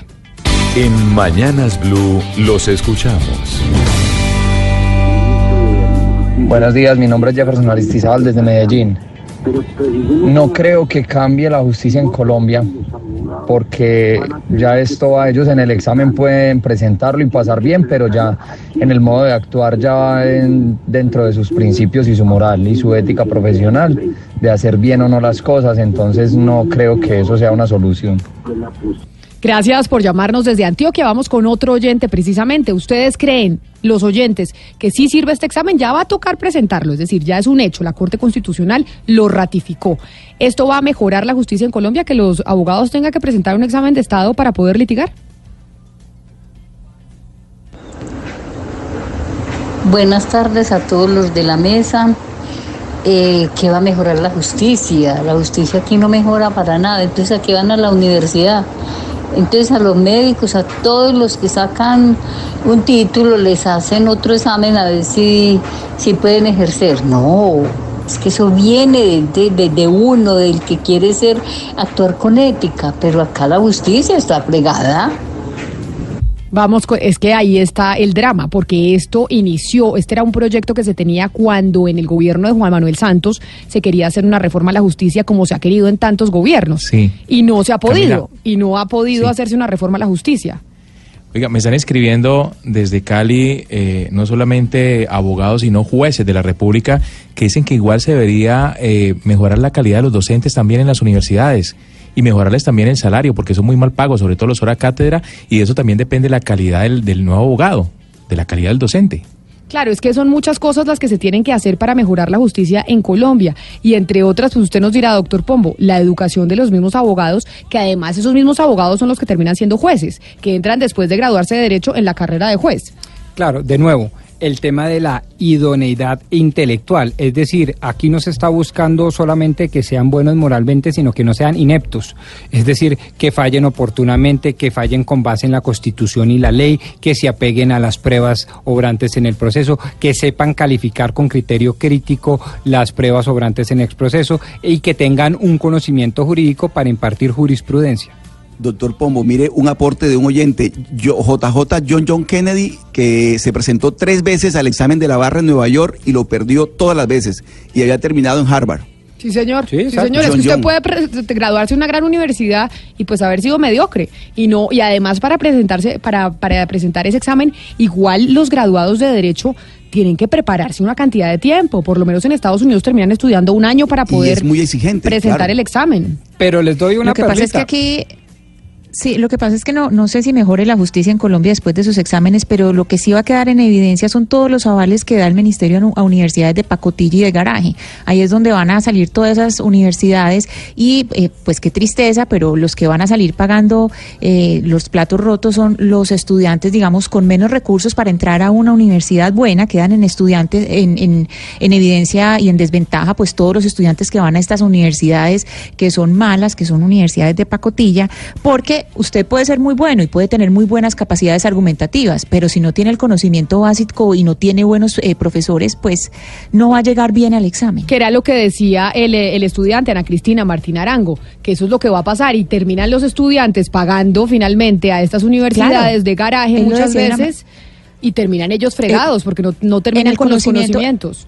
En Mañanas Blue los escuchamos. Buenos días, mi nombre es Jefferson Aristizábal desde Medellín. No creo que cambie la justicia en Colombia porque ya esto a ellos en el examen pueden presentarlo y pasar bien, pero ya en el modo de actuar ya va en- dentro de sus principios y su moral y su ética profesional de hacer bien o no las cosas, entonces no creo que eso sea una solución. Gracias por llamarnos desde Antioquia. Vamos con otro oyente precisamente. ¿Ustedes creen, los oyentes, que sí sirve este examen? Ya va a tocar presentarlo, es decir, ya es un hecho. La Corte Constitucional lo ratificó. ¿Esto va a mejorar la justicia en Colombia, que los abogados tengan que presentar un examen de Estado para poder litigar? Buenas tardes a todos los de la mesa. Eh, ¿Qué va a mejorar la justicia? La justicia aquí no mejora para nada. Entonces, ¿a qué van a la universidad? Entonces, a los médicos, a todos los que sacan un título, les hacen otro examen a ver si, si pueden ejercer. No, es que eso viene de, de- de uno, del que quiere ser, actuar con ética. Pero acá la justicia está fregada. Vamos, es que ahí está el drama, porque esto inició, este era un proyecto que se tenía cuando en el gobierno de Juan Manuel Santos se quería hacer una reforma a la justicia como se ha querido en tantos gobiernos. Sí. Y no se ha podido, Camila. y no ha podido Sí. hacerse una reforma a la justicia. Oiga, me están escribiendo desde Cali eh, no solamente abogados, sino jueces de la República que dicen que igual se debería eh, mejorar la calidad de los docentes también en las universidades y mejorarles también el salario, porque son muy mal pagos, sobre todo los horas cátedra, y de eso también depende la calidad del, del nuevo abogado, de la calidad del docente. Claro, es que son muchas cosas las que se tienen que hacer para mejorar la justicia en Colombia. Y entre otras, pues usted nos dirá, doctor Pombo, la educación de los mismos abogados, que además esos mismos abogados son los que terminan siendo jueces, que entran después de graduarse de Derecho en la carrera de juez. Claro, de nuevo, el tema de la idoneidad intelectual, es decir, aquí no se está buscando solamente que sean buenos moralmente, sino que no sean ineptos, es decir, que fallen oportunamente, que fallen con base en la Constitución y la ley, que se apeguen a las pruebas obrantes en el proceso, que sepan calificar con criterio crítico las pruebas obrantes en el proceso y que tengan un conocimiento jurídico para impartir jurisprudencia. Doctor Pombo, mire un aporte de un oyente, yo, JJ John John Kennedy, que se presentó tres veces al examen de la barra en Nueva York y lo perdió todas las veces y había terminado en Harvard. Sí, señor. Sí, exacto. señor. Es que John usted John. puede graduarse en una gran universidad y pues haber sido mediocre. Y no, y además para presentarse, para, para presentar ese examen, igual los graduados de Derecho tienen que prepararse una cantidad de tiempo. Por lo menos en Estados Unidos terminan estudiando un año para poder es muy exigente, presentar claro. el examen. Pero les doy Lo que pasa es que aquí, sí, lo que pasa es que no, no sé si mejore la justicia en Colombia después de sus exámenes, pero lo que sí va a quedar en evidencia son todos los avales que da el Ministerio a universidades de pacotilla y de garaje. Ahí es donde van a salir todas esas universidades y eh, pues qué tristeza, pero los que van a salir pagando eh, los platos rotos son los estudiantes, digamos, con menos recursos para entrar a una universidad buena, quedan en estudiantes en, en evidencia y en desventaja, pues todos los estudiantes que van a estas universidades que son malas, que son universidades de pacotilla, porque usted puede ser muy bueno y puede tener muy buenas capacidades argumentativas, pero si no tiene el conocimiento básico y no tiene buenos eh, profesores, pues no va a llegar bien al examen. Que era lo que decía el, eh, el estudiante Ana Cristina Martín Arango, que eso es lo que va a pasar y terminan los estudiantes pagando finalmente a estas universidades Claro. de garaje muchas una veces y terminan ellos fregados porque no, no terminan el con los conocimiento- conocimientos.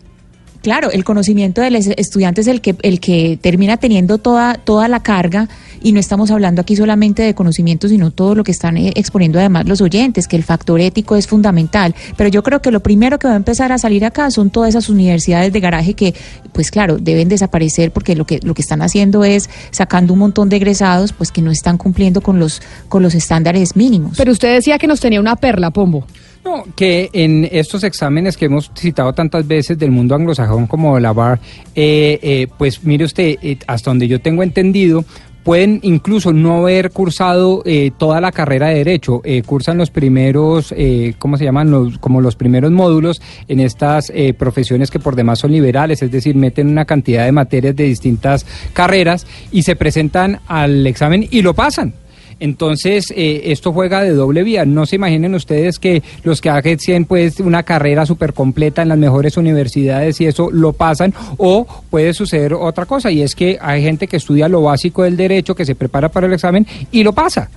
Claro, el conocimiento del es- estudiante es el que el que termina teniendo toda toda la carga y no estamos hablando aquí solamente de conocimiento, sino todo lo que están eh, exponiendo además los oyentes, que el factor ético es fundamental. Pero yo creo que lo primero que va a empezar a salir acá son todas esas universidades de garaje que, pues claro, deben desaparecer porque lo que lo que están haciendo es sacando un montón de egresados, pues que no están cumpliendo con los con los estándares mínimos. Pero usted decía que nos tenía una perla, Pombo. No, que en estos exámenes que hemos citado tantas veces del mundo anglosajón como de la BAR, eh, eh, pues mire usted, eh, hasta donde yo tengo entendido, pueden incluso no haber cursado eh, toda la carrera de derecho, eh, cursan los primeros, eh, ¿cómo se llaman? Los, como los primeros módulos en estas eh, profesiones que por demás son liberales, es decir, meten una cantidad de materias de distintas carreras y se presentan al examen y lo pasan. Entonces, eh, esto juega de doble vía. No se imaginen ustedes que los que hacen pues una carrera súper completa en las mejores universidades y eso lo pasan o puede suceder otra cosa y es que hay gente que estudia lo básico del derecho, que se prepara para el examen y lo pasa.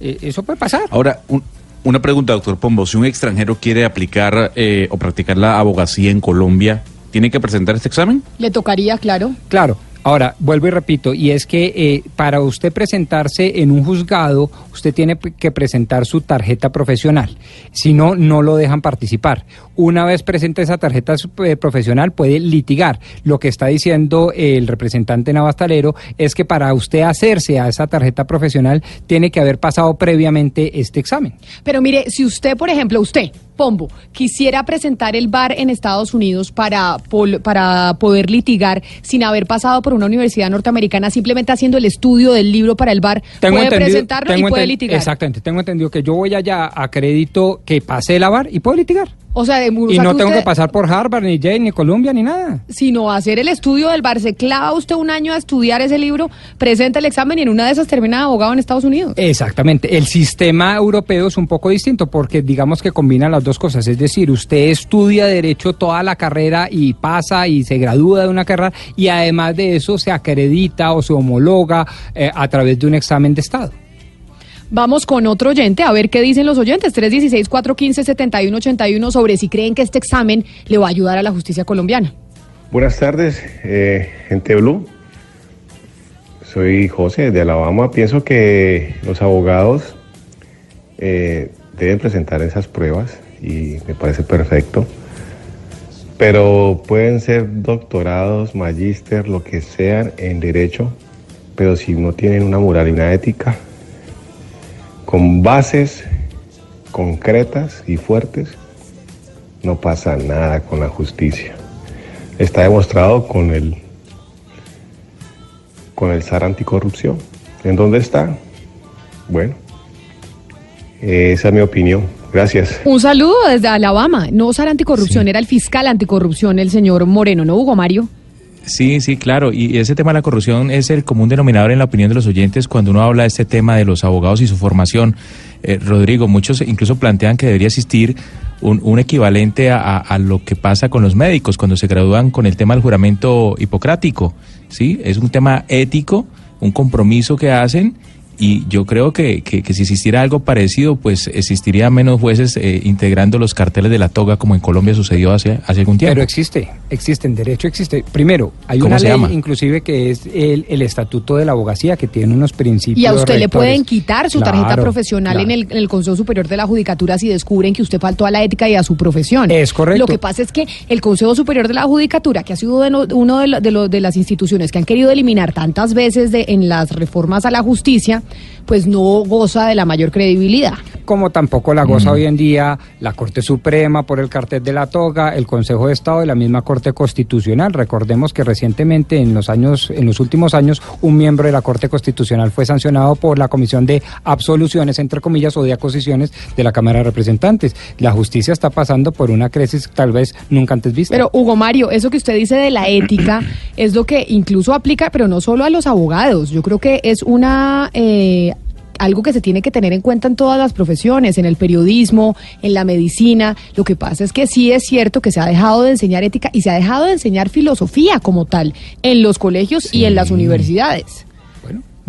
Eh, eso puede pasar. Ahora, un- una pregunta, doctor Pombo. Si un extranjero quiere aplicar eh, o practicar la abogacía en Colombia, ¿tiene que presentar este examen? Le tocaría, claro. Claro. Ahora, vuelvo y repito, y es que eh, para usted presentarse en un juzgado, usted tiene que presentar su tarjeta profesional. Si no, no lo dejan participar. Una vez presente esa tarjeta eh, profesional, puede litigar. Lo que está diciendo el representante Navastalero es que para usted hacerse a esa tarjeta profesional, tiene que haber pasado previamente este examen. Pero mire, si usted, por ejemplo, usted, Pombo, quisiera presentar el bar en Estados Unidos para, para poder litigar sin haber pasado por una universidad norteamericana, simplemente haciendo el estudio del libro para el bar, puede presentarlo y tengo puede litigar. Exactamente, tengo entendido que yo voy allá, acredito que pasé la bar y puedo litigar. O sea, de, y no que tengo usted- que pasar por Harvard, ni Yale, ni Columbia, ni nada. sino hacer el estudio del bar. Se clava usted un año a estudiar ese libro, presenta el examen y en una de esas termina de abogado en Estados Unidos. Exactamente. El sistema europeo es un poco distinto porque digamos que combina las dos cosas. Es decir, usted estudia derecho toda la carrera y pasa y se gradúa de una carrera y además de eso se acredita o se homologa eh, a través de un examen de Estado. Vamos con otro oyente a ver qué dicen los oyentes. 316-415-7181 sobre si creen que este examen le va a ayudar a la justicia colombiana. Buenas tardes, eh, gente Blue. Soy José de Alabama. Pienso que los abogados eh, deben presentar esas pruebas y me parece perfecto. Pero pueden ser doctorados, magíster, lo que sean en derecho, pero si no tienen una moral y una ética con bases concretas y fuertes, no pasa nada con la justicia. Está demostrado con el con el SAR anticorrupción. ¿En dónde está? Bueno, esa es mi opinión. Gracias. Un saludo desde Alabama. No Sara Anticorrupción, era el fiscal anticorrupción, el señor Moreno, ¿no, Hugo Mario? Sí, sí, claro. Y ese tema de la corrupción es el común denominador en la opinión de los oyentes cuando uno habla de este tema de los abogados y su formación. Eh, Rodrigo, muchos incluso plantean que debería existir un, un equivalente a, a- lo que pasa con los médicos cuando se gradúan con el tema del juramento hipocrático. ¿sí? Es un tema ético, un compromiso que hacen. Y yo creo que, que- que si existiera algo parecido, pues existiría menos jueces eh, integrando los carteles de la toga como en Colombia sucedió hace, hace algún tiempo. Pero existe, existe, en derecho existe. Primero, hay ¿Cómo una ley llama? inclusive que es el, el estatuto de la abogacía que tiene unos principios. Y a usted le pueden quitar su tarjeta Claro, profesional en, el, en el Consejo Superior de la Judicatura si descubren que usted faltó a la ética y a su profesión. Es correcto. Lo que pasa es que el Consejo Superior de la Judicatura, que ha sido de no- uno de, lo- de, lo- de las instituciones que han querido eliminar tantas veces de, en las reformas a la justicia, pues no goza de la mayor credibilidad. Como tampoco la goza Mm. hoy en día la Corte Suprema por el cartel de la toga, el Consejo de Estado y la misma Corte Constitucional. Recordemos que recientemente, en los años, en los últimos años, un miembro de la Corte Constitucional fue sancionado por la Comisión de Absoluciones, entre comillas, o de acusaciones de la Cámara de Representantes. La justicia está pasando por una crisis tal vez nunca antes vista. Pero Hugo Mario, eso que usted dice de la ética *clears throat* es lo que incluso aplica, pero no solo a los abogados. Yo creo que es una eh, algo que se tiene que tener en cuenta en todas las profesiones, en el periodismo, en la medicina. Lo que pasa es que sí es cierto que se ha dejado de enseñar ética y se ha dejado de enseñar filosofía como tal en los colegios y en las universidades.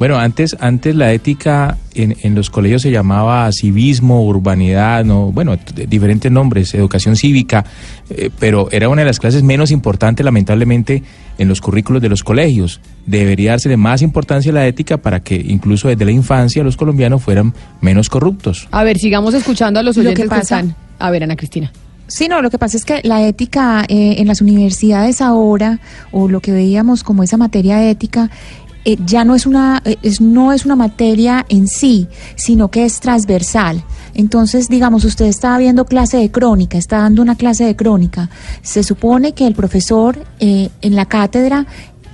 Bueno, antes, antes la ética en, en los colegios se llamaba civismo, urbanidad, no, bueno, diferentes nombres, educación cívica, eh, pero era una de las clases menos importantes, lamentablemente, en los currículos de los colegios. Debería dársele más importancia a la ética para que incluso desde la infancia los colombianos fueran menos corruptos. A ver, sigamos escuchando a los Lo que oyentes que, pasa- están. A ver, Ana Cristina. Sí, no, lo que pasa es que la ética eh, en las universidades ahora, o lo que veíamos como esa materia ética, eh, ya no es una eh, es, no es una materia en sí, sino que es transversal. Entonces, digamos, usted está viendo clase de crónica, está dando una clase de crónica. Se supone que el profesor eh, en la cátedra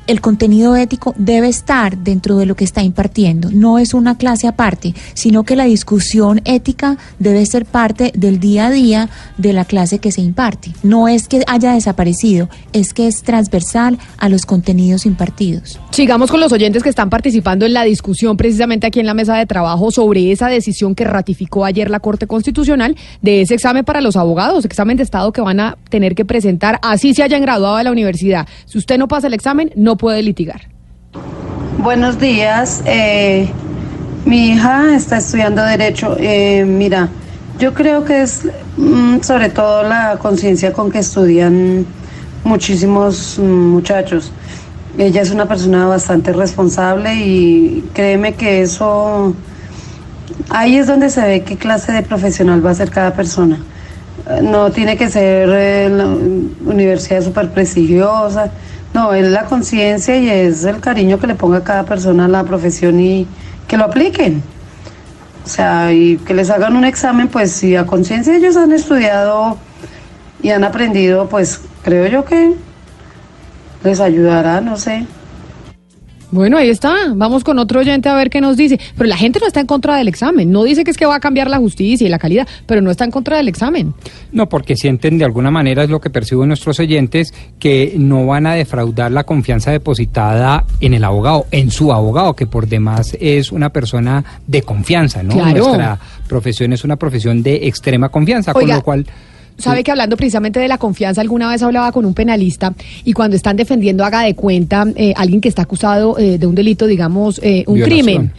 el contenido ético debe estar dentro de lo que está impartiendo. No es una clase aparte, sino que la discusión ética debe ser parte del día a día de la clase que se imparte. No es que haya desaparecido, es que es transversal a los contenidos impartidos. Sigamos con los oyentes que están participando en la discusión precisamente aquí en la mesa de trabajo sobre esa decisión que ratificó ayer la Corte Constitucional de ese examen para los abogados, examen de Estado que van a tener que presentar así se hayan graduado de la universidad. Si usted no pasa el examen, no puede litigar. Buenos días. eh, mi hija está estudiando Derecho. Eh, mira, yo creo que es mm, sobre todo la conciencia con que estudian muchísimos mm, muchachos. Ella es una persona bastante responsable y créeme que eso, ahí es donde se ve qué clase de profesional va a ser cada persona. Eh, No tiene que ser la universidad súper prestigiosa. No, es la conciencia y es el cariño que le ponga cada persona a la profesión y que lo apliquen. O sea, y que les hagan un examen, pues si a conciencia ellos han estudiado y han aprendido, pues creo yo que les ayudará, no sé. Bueno, ahí está. Vamos con otro oyente a ver qué nos dice. Pero la gente no está en contra del examen. No dice que es que va a cambiar la justicia y la calidad, pero no está en contra del examen. No, porque sienten de alguna manera, es lo que perciben nuestros oyentes, que no van a defraudar la confianza depositada en el abogado, en su abogado, que por demás es una persona de confianza, ¿no? Claro. Nuestra profesión es una profesión de extrema confianza, Oiga, con lo cual... Sabe que hablando precisamente de la confianza, alguna vez hablaba con un penalista y cuando están defendiendo, haga de cuenta, eh, alguien que está acusado eh, de un delito, digamos, eh, un Violación. crimen.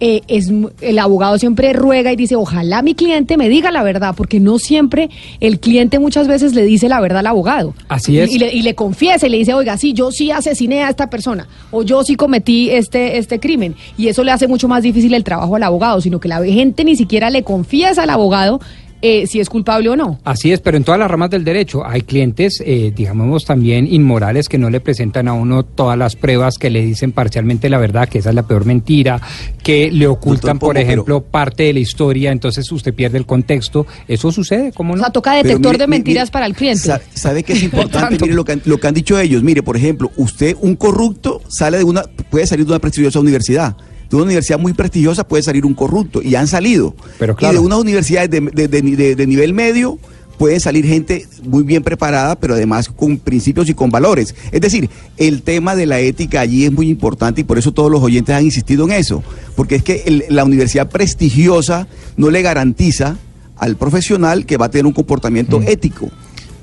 eh, es, el abogado siempre ruega y dice, ojalá mi cliente me diga la verdad, porque no siempre el cliente muchas veces le dice la verdad al abogado. Así es. Y le, y le confiesa y le dice, oiga, sí, yo sí asesiné a esta persona o yo sí cometí este, este crimen. Y eso le hace mucho más difícil el trabajo al abogado, sino que la gente ni siquiera le confiesa al abogado eh, si es culpable o no. Así es, pero en todas las ramas del derecho hay clientes, eh, digamos también inmorales, que no le presentan a uno todas las pruebas, que le dicen parcialmente la verdad, que esa es la peor mentira, que le ocultan, por pero- ejemplo, parte de la historia, entonces usted pierde el contexto. Eso sucede, ¿cómo no? O sea, toca detector mire, de mentiras mire, para el cliente. sa- ¿Sabe qué es *laughs* importante? mire lo que, han, lo que han dicho ellos. Mire, por ejemplo, usted, un corrupto, sale de una, puede salir de una prestigiosa universidad. De una universidad muy prestigiosa puede salir un corrupto. Y han salido. Pero Y de unas universidades de, de- de- nivel medio pueden salir gente muy bien preparada, pero además con principios y con valores. Es decir, el tema de la ética allí es muy importante y por eso todos los oyentes han insistido en eso. Porque es que el- la universidad prestigiosa no le garantiza al profesional que va a tener un comportamiento ético.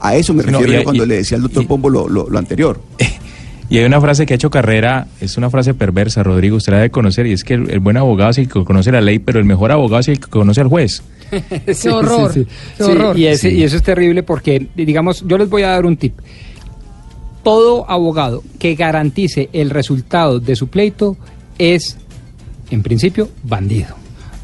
A eso me no, refiero y- yo cuando y- le decía al doctor Pombo lo, lo- lo anterior. *laughs* Y hay una frase que ha hecho carrera, es una frase perversa, Rodrigo, usted la debe conocer, y es que el, el buen abogado es el que conoce la ley, pero el mejor abogado es el que conoce al juez. *laughs* Sí, horror, sí, sí. qué Sí, horror. y, ese- Sí. y eso es terrible porque, digamos, yo les voy a dar un tip. Todo abogado que garantice el resultado de su pleito es, en principio, bandido.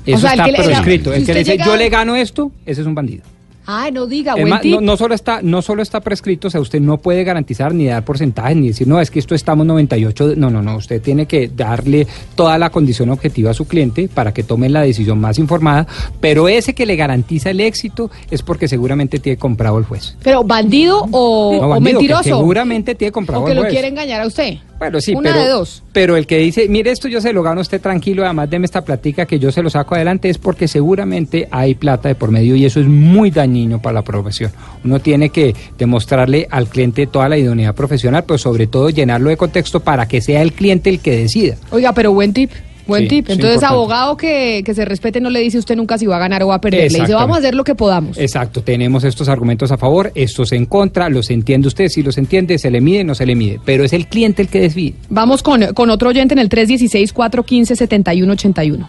Eso sea, el está que le- proscrito. si El que le dice, llega- yo le gano esto, ese es un bandido. Ay, no diga, Es buen más, tip. no, no solo está, no solo está prescrito, o sea, usted no puede garantizar ni dar porcentajes ni decir, no, es que esto estamos 98. de-". No, no, no. Usted tiene que darle toda la condición objetiva a su cliente para que tome la decisión más informada. Pero ese que le garantiza el éxito es porque seguramente tiene comprado el juez. Pero bandido o, No, bandido, mentiroso. seguramente tiene comprado o que el lo juez. quiere engañar a usted. Bueno, sí, Una pero, de dos. pero el que dice, mire, esto yo se lo gano usted tranquilo, además deme esta platica que yo se lo saco adelante, es porque seguramente hay plata de por medio y eso es muy dañino para la profesión. Uno tiene que demostrarle al cliente toda la idoneidad profesional, pero sobre todo llenarlo de contexto para que sea el cliente el que decida. Oiga, pero buen tip. Buen Sí, tip. es Entonces, importante. abogado que, que se respete no le dice usted nunca si va a ganar o va a perder. Le dice, vamos a hacer lo que podamos. Exacto, tenemos estos argumentos a favor, estos en contra, los entiende usted, si los entiende, se le mide, no se le mide, pero es el cliente el que decide. Vamos con, con otro oyente en el 316-415-7181.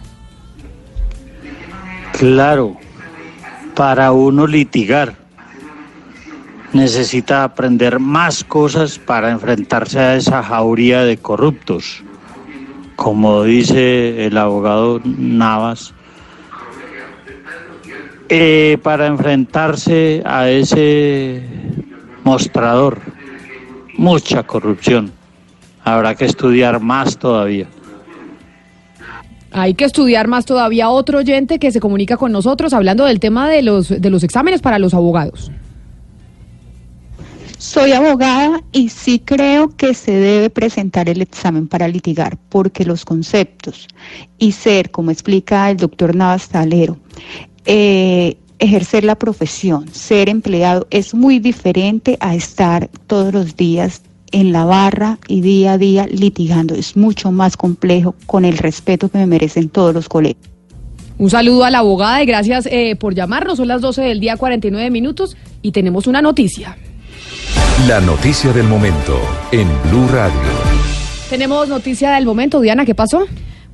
Claro, para uno litigar necesita aprender más cosas para enfrentarse a esa jauría de corruptos. Como dice el abogado Navas, eh, para enfrentarse a ese mostrador, mucha corrupción. Habrá que estudiar más todavía. Hay que estudiar más todavía otro oyente que se comunica con nosotros hablando del tema de los, de los exámenes para los abogados. Soy abogada y sí creo que se debe presentar el examen para litigar, porque los conceptos y ser, como explica el doctor Navas Talero, eh, ejercer la profesión, ser empleado, es muy diferente a estar todos los días en la barra y día a día litigando. Es mucho más complejo con el respeto que me merecen todos los colegas. Un saludo a la abogada y gracias eh, por llamarnos. Son las 12 del día, 49 minutos y tenemos una noticia. La noticia del momento en Blue Radio. Tenemos noticia del momento. Diana, ¿qué pasó?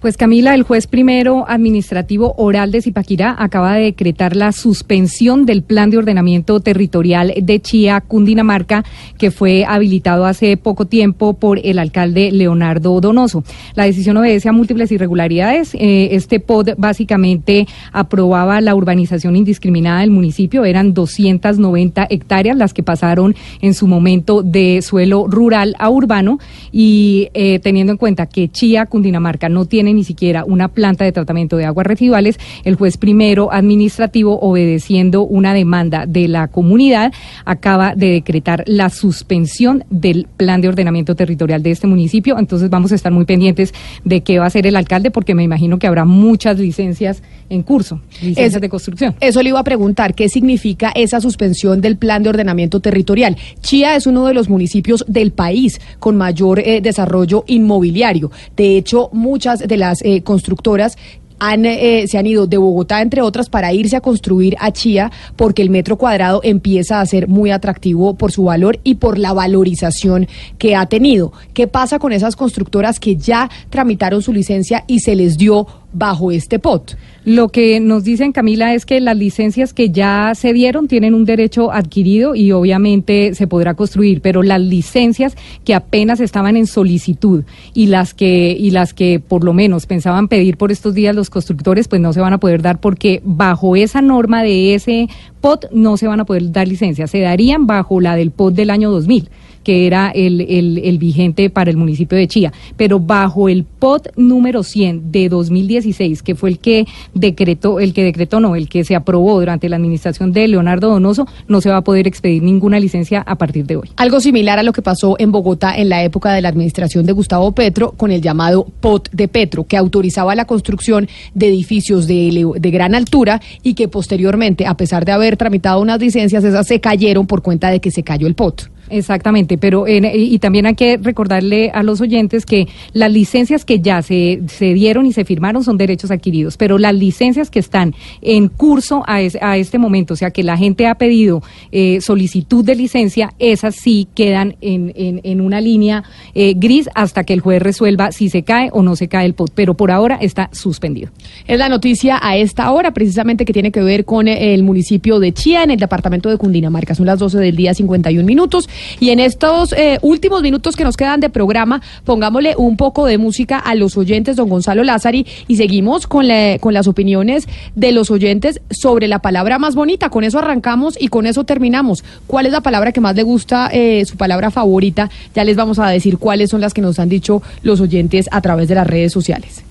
Pues Camila, el juez primero administrativo oral de Zipaquirá acaba de decretar la suspensión del plan de ordenamiento territorial de Chía, Cundinamarca, que fue habilitado hace poco tiempo por el alcalde Leonardo Donoso. La decisión obedece a múltiples irregularidades. Eh, este POD básicamente aprobaba la urbanización indiscriminada del municipio. Eran 290 hectáreas las que pasaron en su momento de suelo rural a urbano y eh, teniendo en cuenta que Chía, Cundinamarca, no tiene ni siquiera una planta de tratamiento de aguas residuales, el juez primero administrativo, obedeciendo una demanda de la comunidad, acaba de decretar la suspensión del plan de ordenamiento territorial de este municipio. Entonces vamos a estar muy pendientes de qué va a hacer el alcalde, porque me imagino que habrá muchas licencias en curso, licencias Es- de construcción. Eso le iba a preguntar, ¿qué significa esa suspensión del plan de ordenamiento territorial? Chía es uno de los municipios del país con mayor eh, desarrollo inmobiliario. De hecho, muchas de las eh, constructoras han, eh, se han ido de Bogotá, entre otras, para irse a construir a Chía porque el metro cuadrado empieza a ser muy atractivo por su valor y por la valorización que ha tenido. ¿Qué pasa con esas constructoras que ya tramitaron su licencia y se les dio bajo este POT? Lo que nos dicen, Camila, es que las licencias que ya se dieron tienen un derecho adquirido y obviamente se podrá construir, pero las licencias que apenas estaban en solicitud y las que y las que por lo menos pensaban pedir por estos días los constructores, pues no se van a poder dar porque bajo esa norma de ese POT no se van a poder dar licencias, se darían bajo la del POT del año 2000 que era el, el, el vigente para el municipio de Chía, pero bajo el POT número 100 de 2016, que fue el que decretó, el que decretó no, el que se aprobó durante la administración de Leonardo Donoso, no se va a poder expedir ninguna licencia a partir de hoy. Algo similar a lo que pasó en Bogotá en la época de la administración de Gustavo Petro con el llamado POT de Petro, que autorizaba la construcción de edificios de, de gran altura y que posteriormente, a pesar de haber tramitado unas licencias, esas se cayeron por cuenta de que se cayó el POT. Exactamente, pero en- y y también hay que recordarle a los oyentes que las licencias que ya se, se dieron y se firmaron son derechos adquiridos, pero las licencias que están en curso a, es- a este momento, o sea que la gente ha pedido eh, solicitud de licencia, esas sí quedan en, en- en una línea eh, gris hasta que el juez resuelva si se cae o no se cae el POT, pero por ahora está suspendido. Es la noticia a esta hora, precisamente que tiene que ver con eh, el municipio de Chía, en el departamento de Cundinamarca. Son las 12 del día, 51 minutos. Y en estos eh, últimos minutos que nos quedan de programa, pongámosle un poco de música a los oyentes, don Gonzalo Lázari, y seguimos con, con las opiniones de los oyentes sobre la palabra más bonita. Con eso arrancamos y con eso terminamos. ¿Cuál es la palabra que más le gusta, eh, su palabra favorita? Ya les vamos a decir cuáles son las que nos han dicho los oyentes a través de las redes sociales.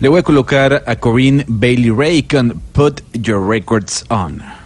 Le voy a colocar a Corinne Bailey Ray con Put Your Records On.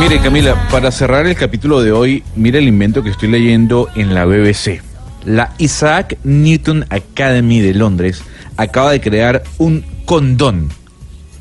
Mire Camila, para cerrar el capítulo de hoy, mire el invento que estoy leyendo en la BBC. La Isaac Newton Academy de Londres acaba de crear un condón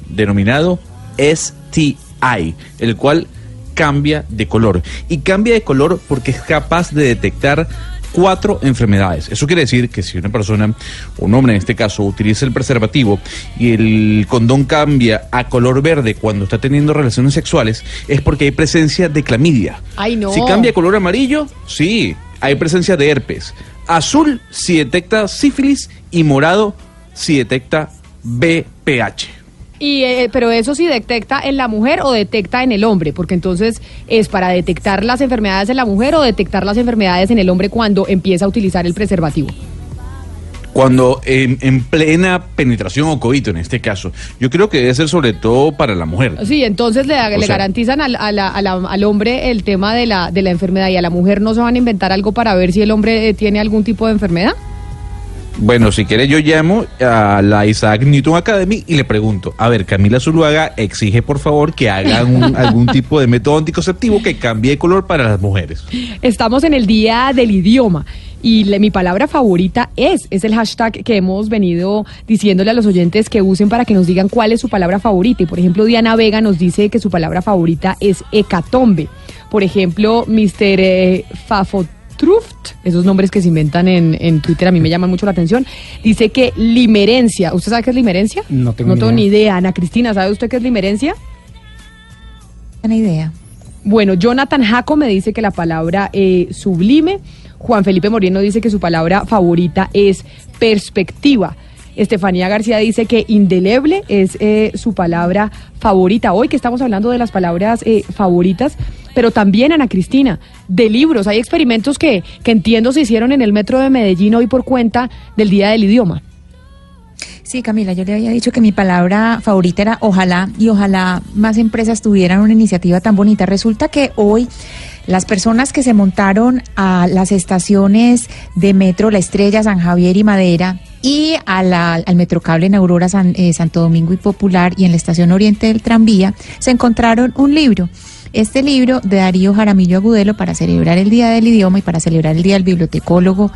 denominado STI, el cual cambia de color. Y cambia de color porque es capaz de detectar cuatro enfermedades. Eso quiere decir que si una persona, un hombre en este caso, utiliza el preservativo y el condón cambia a color verde cuando está teniendo relaciones sexuales, es porque hay presencia de clamidia. Ay, no. Si cambia a color amarillo, sí, hay presencia de herpes. Azul si detecta sífilis y morado si detecta BPH. Y, eh, pero eso sí detecta en la mujer o detecta en el hombre, porque entonces es para detectar las enfermedades en la mujer o detectar las enfermedades en el hombre cuando empieza a utilizar el preservativo. Cuando en, en plena penetración o coito, en este caso, yo creo que debe ser sobre todo para la mujer. Sí, entonces le, le sea- garantizan al, a la- a la- al hombre el tema de la, de la enfermedad y a la mujer no se van a inventar algo para ver si el hombre eh, tiene algún tipo de enfermedad. Bueno, si quiere yo llamo a la Isaac Newton Academy y le pregunto, a ver, Camila Zuluaga exige por favor que hagan un- *laughs* algún tipo de método anticonceptivo que cambie de color para las mujeres. Estamos en el día del idioma y le- mi palabra favorita es, es el hashtag que hemos venido diciéndole a los oyentes que usen para que nos digan cuál es su palabra favorita. Y por ejemplo, Diana Vega nos dice que su palabra favorita es hecatombe. Por ejemplo, Mr. eh, Fafotruft, esos nombres que se inventan en, en Twitter a mí me llaman mucho la atención, dice que limerencia. ¿Usted sabe qué es limerencia? No tengo no ni tengo idea. ni idea. Ana Cristina, ¿sabe usted qué es limerencia? Una idea. Bueno, Jonathan Jaco me dice que la palabra eh, sublime. Juan Felipe Moreno dice que su palabra favorita es perspectiva. Estefanía García dice que indeleble es eh, su palabra favorita. Hoy que estamos hablando de las palabras eh, favoritas, pero también, Ana Cristina, de libros. Hay experimentos que, que entiendo se hicieron en el metro de Medellín hoy por cuenta del Día del Idioma. Sí, Camila, yo le había dicho que mi palabra favorita era ojalá y ojalá más empresas tuvieran una iniciativa tan bonita. Resulta que hoy las personas que se montaron a las estaciones de Metro La Estrella, San Javier y Madera y a la- al Metrocable en Aurora, San- eh, Santo Domingo y Popular y en la estación Oriente del Tranvía, se encontraron un libro. Este libro de Darío Jaramillo Agudelo para celebrar el Día del Idioma y para celebrar el Día del Bibliotecólogo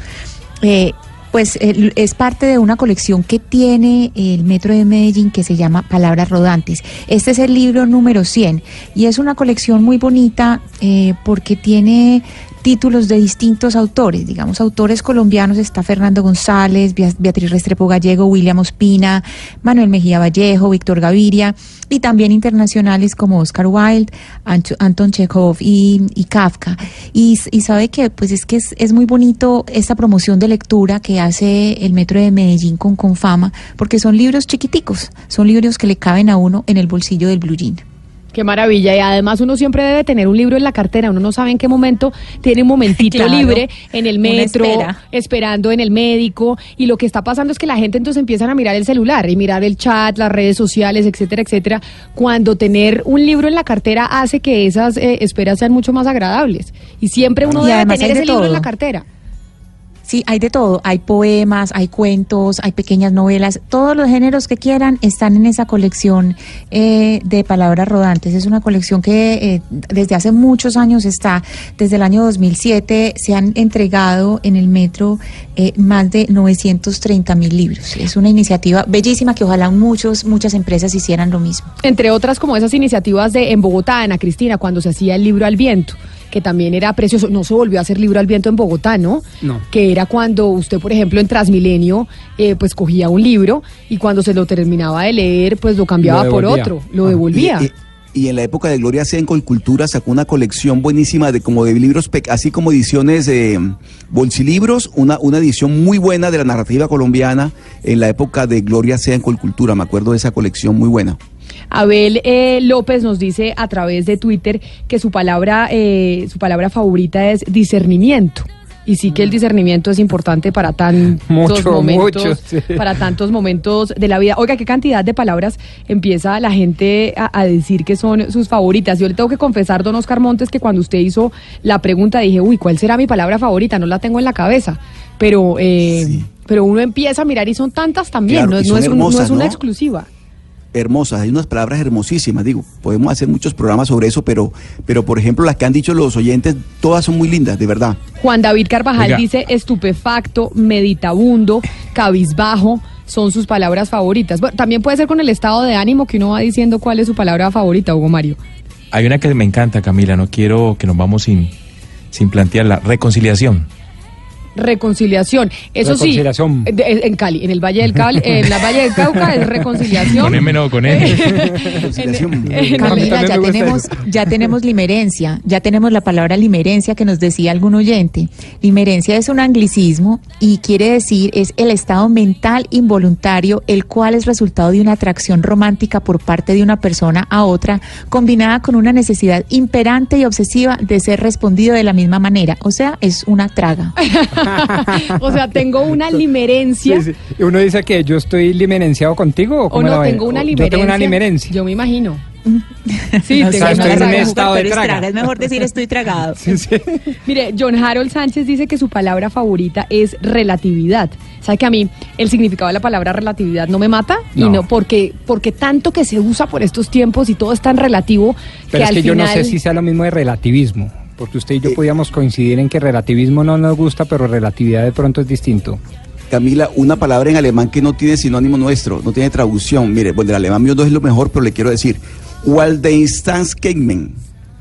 eh, pues es parte de una colección que tiene el Metro de Medellín que se llama Palabras Rodantes. Este es el libro número 100 y es una colección muy bonita eh, porque tiene títulos de distintos autores, digamos, autores colombianos, está Fernando González, Bea- Beatriz Restrepo Gallego, William Ospina, Manuel Mejía Vallejo, Víctor Gaviria, y también internacionales como Oscar Wilde, Anto- Anton Chekhov y, y Kafka. Y sabe que pues es que es, es muy bonito esta promoción de lectura que hace el Metro de Medellín con Confama, porque son libros chiquiticos, son libros que le caben a uno en el bolsillo del blue jean. Qué maravilla. Y además uno siempre debe tener un libro en la cartera. Uno no sabe en qué momento tiene un momentito *laughs* Claro. libre en el metro, espera. esperando en el médico. Y lo que está pasando es que la gente entonces empiezan a mirar el celular y mirar el chat, las redes sociales, etcétera, etcétera. Cuando tener un libro en la cartera hace que esas eh, esperas sean mucho más agradables. Y siempre uno Y debe tener de ese libro en la cartera. Sí, hay de todo. Hay poemas, hay cuentos, hay pequeñas novelas. Todos los géneros que quieran están en esa colección eh, de palabras rodantes. Es una colección que eh, desde hace muchos años está. Desde el año 2007 se han entregado en el metro eh, más de 930 mil libros. Es una iniciativa bellísima que ojalá muchos, muchas empresas hicieran lo mismo. Entre otras como esas iniciativas de en Bogotá, Ana Cristina, cuando se hacía el libro al viento, que también era precioso. No se volvió a hacer libro al viento en Bogotá, ¿no? No. que era cuando usted, por ejemplo, en Transmilenio, eh, pues cogía un libro y cuando se lo terminaba de leer, pues lo cambiaba Lo por otro, lo devolvía. Y, y- y en la época de Gloria Sea en Colcultura sacó una colección buenísima de como de libros, así como ediciones de bolsilibros, una, una edición muy buena de la narrativa colombiana en la época de Gloria Sea en Colcultura. Me acuerdo de esa colección muy buena. Abel eh, López nos dice a través de Twitter que su palabra, eh, su palabra favorita es discernimiento. Y sí que el discernimiento es importante para tantos *laughs* Mucho, momentos, mucho, sí. para tantos momentos de la vida. Oiga, qué cantidad de palabras empieza la gente a, a decir que son sus favoritas. Yo le tengo que confesar, don Oscar Montes, que cuando usted hizo la pregunta dije, uy, ¿cuál será mi palabra favorita? No la tengo en la cabeza. Pero, eh, pero uno empieza a mirar y son tantas también. Claro, no, es- no es, un- no hermosas, es una exclusiva. Hermosas, hay unas palabras hermosísimas, digo, podemos hacer muchos programas sobre eso, pero, pero por ejemplo las que han dicho los oyentes, todas son muy lindas, de verdad. Juan David Carvajal Oiga. dice estupefacto, meditabundo, cabizbajo, son sus palabras favoritas. Bueno, también puede ser con el estado de ánimo que uno va diciendo cuál es su palabra favorita, Hugo Mario. Hay una que me encanta, Camila, no quiero que nos vamos sin, sin plantear la reconciliación. Reconciliación. Eso Reconciliación. sí, de- en Cali, en el Valle del Cali, en la Valle del Cauca es reconciliación. Con M no, con en- Camila, también ya tenemos, eso. ya tenemos limerencia, ya tenemos la palabra limerencia que nos decía algún oyente. Limerencia es un anglicismo y quiere decir es el estado mental involuntario, el cual es resultado de una atracción romántica por parte de una persona a otra, combinada con una necesidad imperante y obsesiva de ser respondido de la misma manera. O sea, es una traga. *laughs* *laughs* o sea, tengo una limerencia. Sí, sí. Y Uno dice que yo estoy limerenciado contigo o cómo no, tengo una limerencia. Yo tengo una limerencia. Yo me imagino. *laughs* Sí, No tengo sé, estoy no en un traga, estado de pero es traga. traga. Es mejor decir estoy tragado. *laughs* Mire, John Harold Sánchez dice que su palabra favorita es relatividad. ¿Sabe que a mí el significado de la palabra relatividad no me mata? Y No. porque, porque tanto que se usa por estos tiempos y todo es tan relativo Pero que es al que yo no sé si sea lo mismo de relativismo. Porque usted y yo podíamos coincidir en que relativismo no nos gusta, pero relatividad de pronto es distinto. Camila, una palabra en alemán que no tiene sinónimo nuestro, no tiene traducción. Mire, bueno, el alemán mío no es lo mejor, pero le quiero decir, Waldenstanskegmen.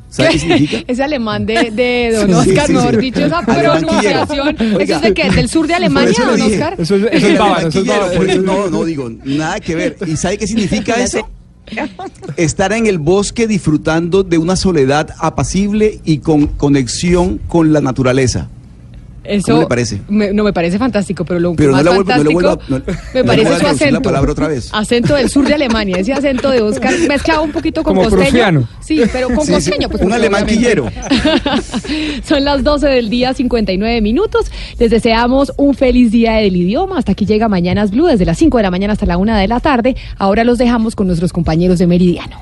¿Sabe qué significa? *laughs* Ese alemán de, de Don Sí, Oscar, sí, mejor sí. dicho, esa pronunciación. ¿Eso es de qué? ¿Del sur de Alemania, Don. Oscar? Eso es, es *laughs* bávaro, es bávaro. eso no, no digo, nada que ver. ¿Y sabe qué significa *laughs* eso? *laughs* Estar en el bosque disfrutando de una soledad apacible y con conexión con la naturaleza. Eso ¿Cómo le parece? me- no, me parece fantástico, pero lo Pero no más vuelvo- no fantástico vuelvo a- no- me no le parece vuelvo su traducir la acento. palabra otra vez. Acento del sur de Alemania, ese acento de Oscar *laughs* mezclado un poquito con Como costeño. prusiano. Sí, pero con Sí, costeño. Pues, un alemán *laughs* Son las 12 del día, 59 minutos. Les deseamos un feliz día del idioma. Hasta aquí llega Mañanas Blue, desde las 5 de la mañana hasta la 1 de la tarde. Ahora los dejamos con nuestros compañeros de Meridiano.